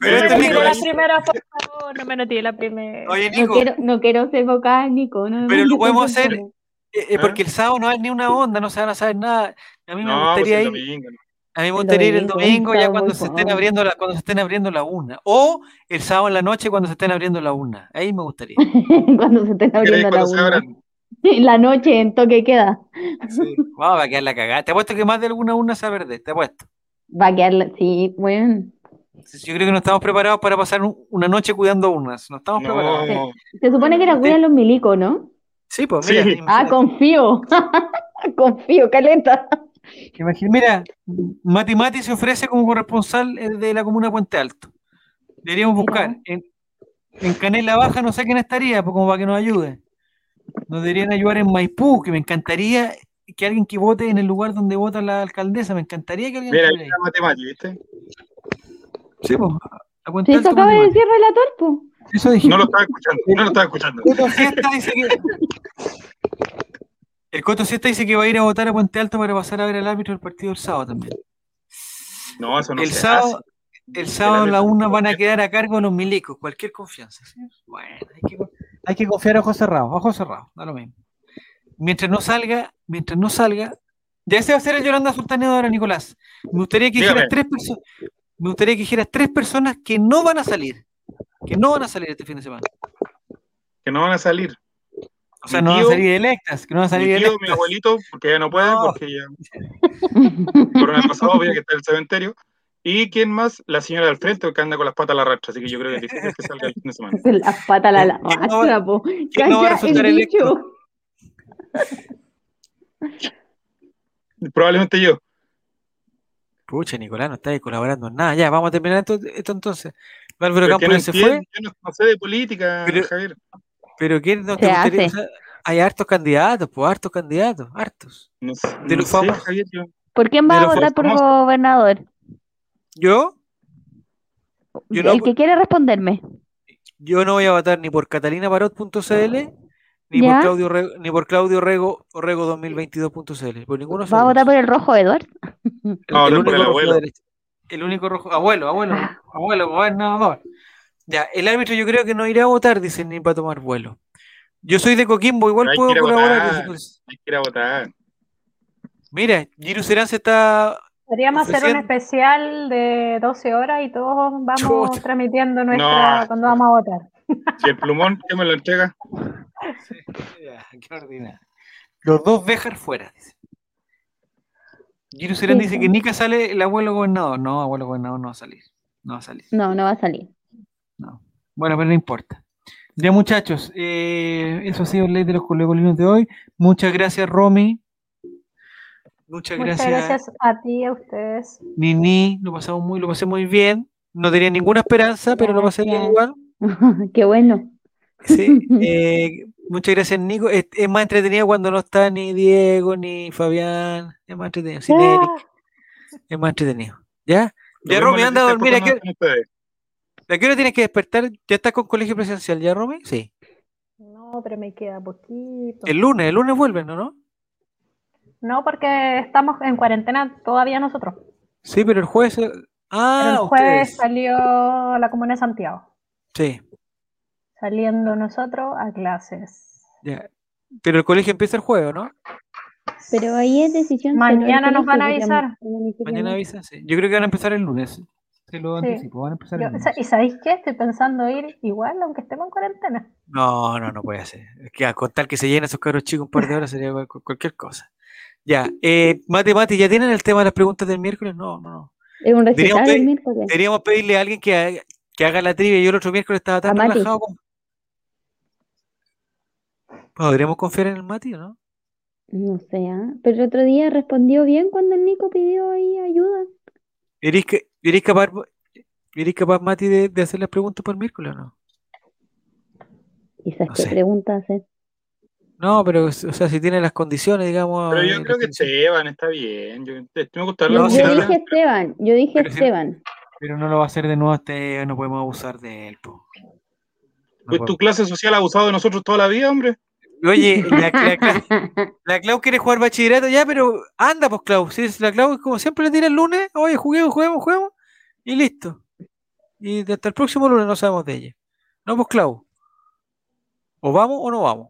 pero sí, Nico, la es- primera, por favor, no me noté la primera. Oye, No Nico, quiero, no quiero ser vocal, Nico. No Pero lo podemos hacer. Eh, eh, porque el sábado no hay ni una onda, no se van a saber nada. A mí me No, pues gustaría ir, domingo. a mí me El gustaría ir el domingo, ya cuando se estén abriendo la, cuando se estén abriendo la una. O el sábado en la noche cuando se estén abriendo la una. Ahí me gustaría. Cuando se estén ¿Queréis abriendo la una. la noche en toque queda. Sí. Vamos a quedar la cagada. Te apuesto que más de alguna una se va a perder, te apuesto. Va a quedar, la- sí, bueno. Yo creo que no estamos preparados para pasar un- una noche cuidando unas. No estamos preparados. Se supone que la cuidan los milicos, ¿no? Sí, pues Sí. mira. Ah, confío. confío, caleta. Mira, Mati Mati se ofrece como corresponsal eh, de la comuna de Puente Alto. Deberíamos buscar. En, en Canela Baja no sé quién estaría, pues como para que nos ayude. Nos deberían ayudar en Maipú, que me encantaría que alguien que vote en el lugar donde vota la alcaldesa, me encantaría que alguien Mira, ahí está matemática, ¿viste? Sí, pues, a Puente Si eso acaba de decir relator, po. Eso dije. No lo estaba escuchando, no lo estaba escuchando. Coto Siesta dice que. El Coto Siesta dice que va a ir a votar a Puente Alto para pasar a ver al árbitro del partido el sábado también. No, eso no el se sábado, hace. el sábado a la una van a quedar a cargo los milicos, cualquier confianza. ¿sí? Bueno, hay que, hay que confiar a ojos cerrados, ojos cerrados, da lo mismo. Mientras no salga, mientras no salga, ya ese va a ser el Yolanda Sultaneo ahora, Nicolás. Me gustaría que dijeras tres personas, me gustaría que dijeras tres personas que no van a salir, que no van a salir este fin de semana. Que no van a salir. O sea, Mi no van a tío- salir electas, que no van a Mi salir tío, mi abuelito, porque ya no puede, No. porque ya por el pasado había que está en el cementerio. ¿Y quién más? La señora del frente, que anda con las patas a la rastra, así que yo creo que es difícil que salga el fin de semana. Las patas a la, la ¿Quién no va- rastra, po. quién no va a resultar el electo? Probablemente yo. Pucha, Nicolás, no está colaborando en nada. Ya, vamos a terminar esto, esto entonces. Álvaro Campos no se entiendo, fue, yo no, sé de política, Pero- Javier. pero ¿quién no te gustaría? hace. O sea, hay hartos candidatos, pues hartos candidatos, hartos. No, sé, de no los sé, famosos. Javier, yo- ¿Por quién va De a votar por famosos. gobernador? Yo, Yo no- el que quiere responderme. yo no voy a votar ni por catalinaparot.cl ni ¿Ya? por Claudio Rego, ni por Claudio Rego Orrego 2022.cl. Por ninguno ¿Va a votar por el rojo Eduard? El, No, el no, por único el rojo abuelo. El único rojo, abuelo, abuelo, abuelo, gobernador. Ya, el árbitro yo creo que no irá a votar, dicen, ni para tomar vuelo. Yo soy de Coquimbo, igual que puedo colaborar. pues. Hay que ir a votar. Mira, Giru Serán se está Podríamos hacer un especial de 12 horas y todos vamos Chuta. transmitiendo nuestra No. cuando vamos a votar. Si el plumón, ¿qué me lo entrega? Ya, qué ordinario. Los dos Béjar fuera, dice. Giru Serán dice que Nica sale el abuelo gobernador. No, abuelo gobernador no va a salir. No va a salir. No, no va a salir. No. Bueno, pero no importa. Ya, muchachos, eh, eso ha sido el ley de los colegolinos de hoy. Muchas gracias, Romy. Muchas, Muchas gracias, gracias a ti y a ustedes. Nini. Lo pasamos muy, lo pasé muy bien. No tenía ninguna esperanza, pero lo pasé bien Gracias. igual. Qué bueno. Sí. eh, muchas gracias, Nico. Es, es más entretenido cuando no está ni Diego ni Fabián. Es más entretenido. Sin Eric. Es más entretenido. ¿Ya? Lo Ya, Romy, anda a dormir. ¿A cuando qué, están ustedes. a qué hora tienes que despertar? ¿Ya estás con colegio presencial ya, Romy? Sí. No, pero me queda poquito. El lunes, el lunes vuelven, ¿no? ¿no? No, porque estamos en cuarentena todavía nosotros. Sí, pero el jueves. Ah, Pero el jueves ustedes. salió la Comuna de Santiago, Sí, saliendo nosotros a clases. ya. Pero el colegio empieza el jueves, ¿no? Pero ahí es decisión. Mañana del nos van a avisar. Mañana avisan, sí. Yo creo que van a empezar el lunes. Se lo Sí. anticipo, van a empezar el Yo- lunes. ¿Y sabéis qué? Estoy pensando ir igual, aunque estemos en cuarentena. No, no, no puede ser. Es que a contar que se llenen esos cabros chicos un par de horas sería cual- cualquier cosa. Ya, eh, Mate, Mate, ¿ya tienen el tema de las preguntas del miércoles? No, no, no. Es un recital Deberíamos el pedir- miércoles. Deberíamos pedirle a alguien que haga, que haga la trivia. Yo el otro miércoles estaba tan A Mati. relajado como... ¿Podríamos confiar en el Mati o no? No sé, ¿ah? Pero el otro día respondió bien cuando el Nico pidió ahí ayuda. ¿Eres, que- eres capaz, eres capaz, Mati, de, de hacer las preguntas por miércoles o no? Quizás No qué sé. pregunta hacer. No, pero, o sea, si tiene las condiciones, digamos. Pero yo eh, creo que Esteban está bien. Yo, me gusta Yo, dije Esteban, yo dije Pero si- Esteban. Pero no lo va a hacer de nuevo, este, no podemos abusar de él. po. No Pues podemos. tu clase social ha abusado de nosotros toda la vida, hombre. Oye, la, la, Clau- la Clau quiere jugar bachillerato ya, pero anda, pues Clau. Si es la Clau, como siempre le tira el lunes, oye, juguemos, juguemos, juguemos, y listo. Y hasta el próximo lunes no sabemos de ella. No, pues Clau. O vamos o no vamos.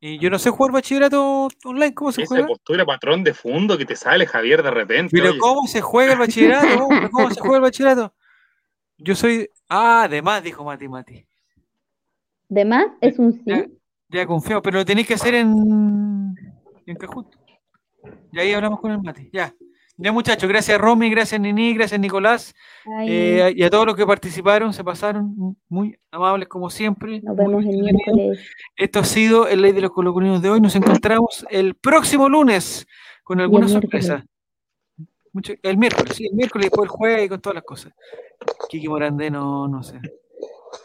Y yo no sé jugar bachillerato online, ¿cómo se Esa juega? postura patrón de fondo que te sale, Javier, de repente. Pero oye. ¿cómo se juega el bachillerato? ¿Cómo se juega el bachillerato? Yo soy. Ah, además, dijo Mati Mati. De más es un sí. Ya confío, pero lo tenéis que hacer en. en Cajut. Y ahí hablamos con el Mati. Ya. Ya, muchachos, gracias Romy, gracias Nini, gracias Nicolás. Eh, y a todos los que participaron, se pasaron muy amables como siempre. nos vemos el miércoles. Esto ha sido el Ley de los Colocolinos de hoy. Nos encontramos el próximo lunes con alguna sorpresa. Mucho- el miércoles, sí, el miércoles y después el jueves y con todas las cosas. Kiki Morandé, no, no sé.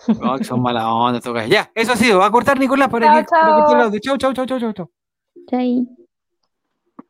No, que son mala onda, toca. Ya, eso ha sido. Va a cortar Nicolás para Chao, que para cortar el chao. audio. Chau, chau, chau, chau, chau, chau.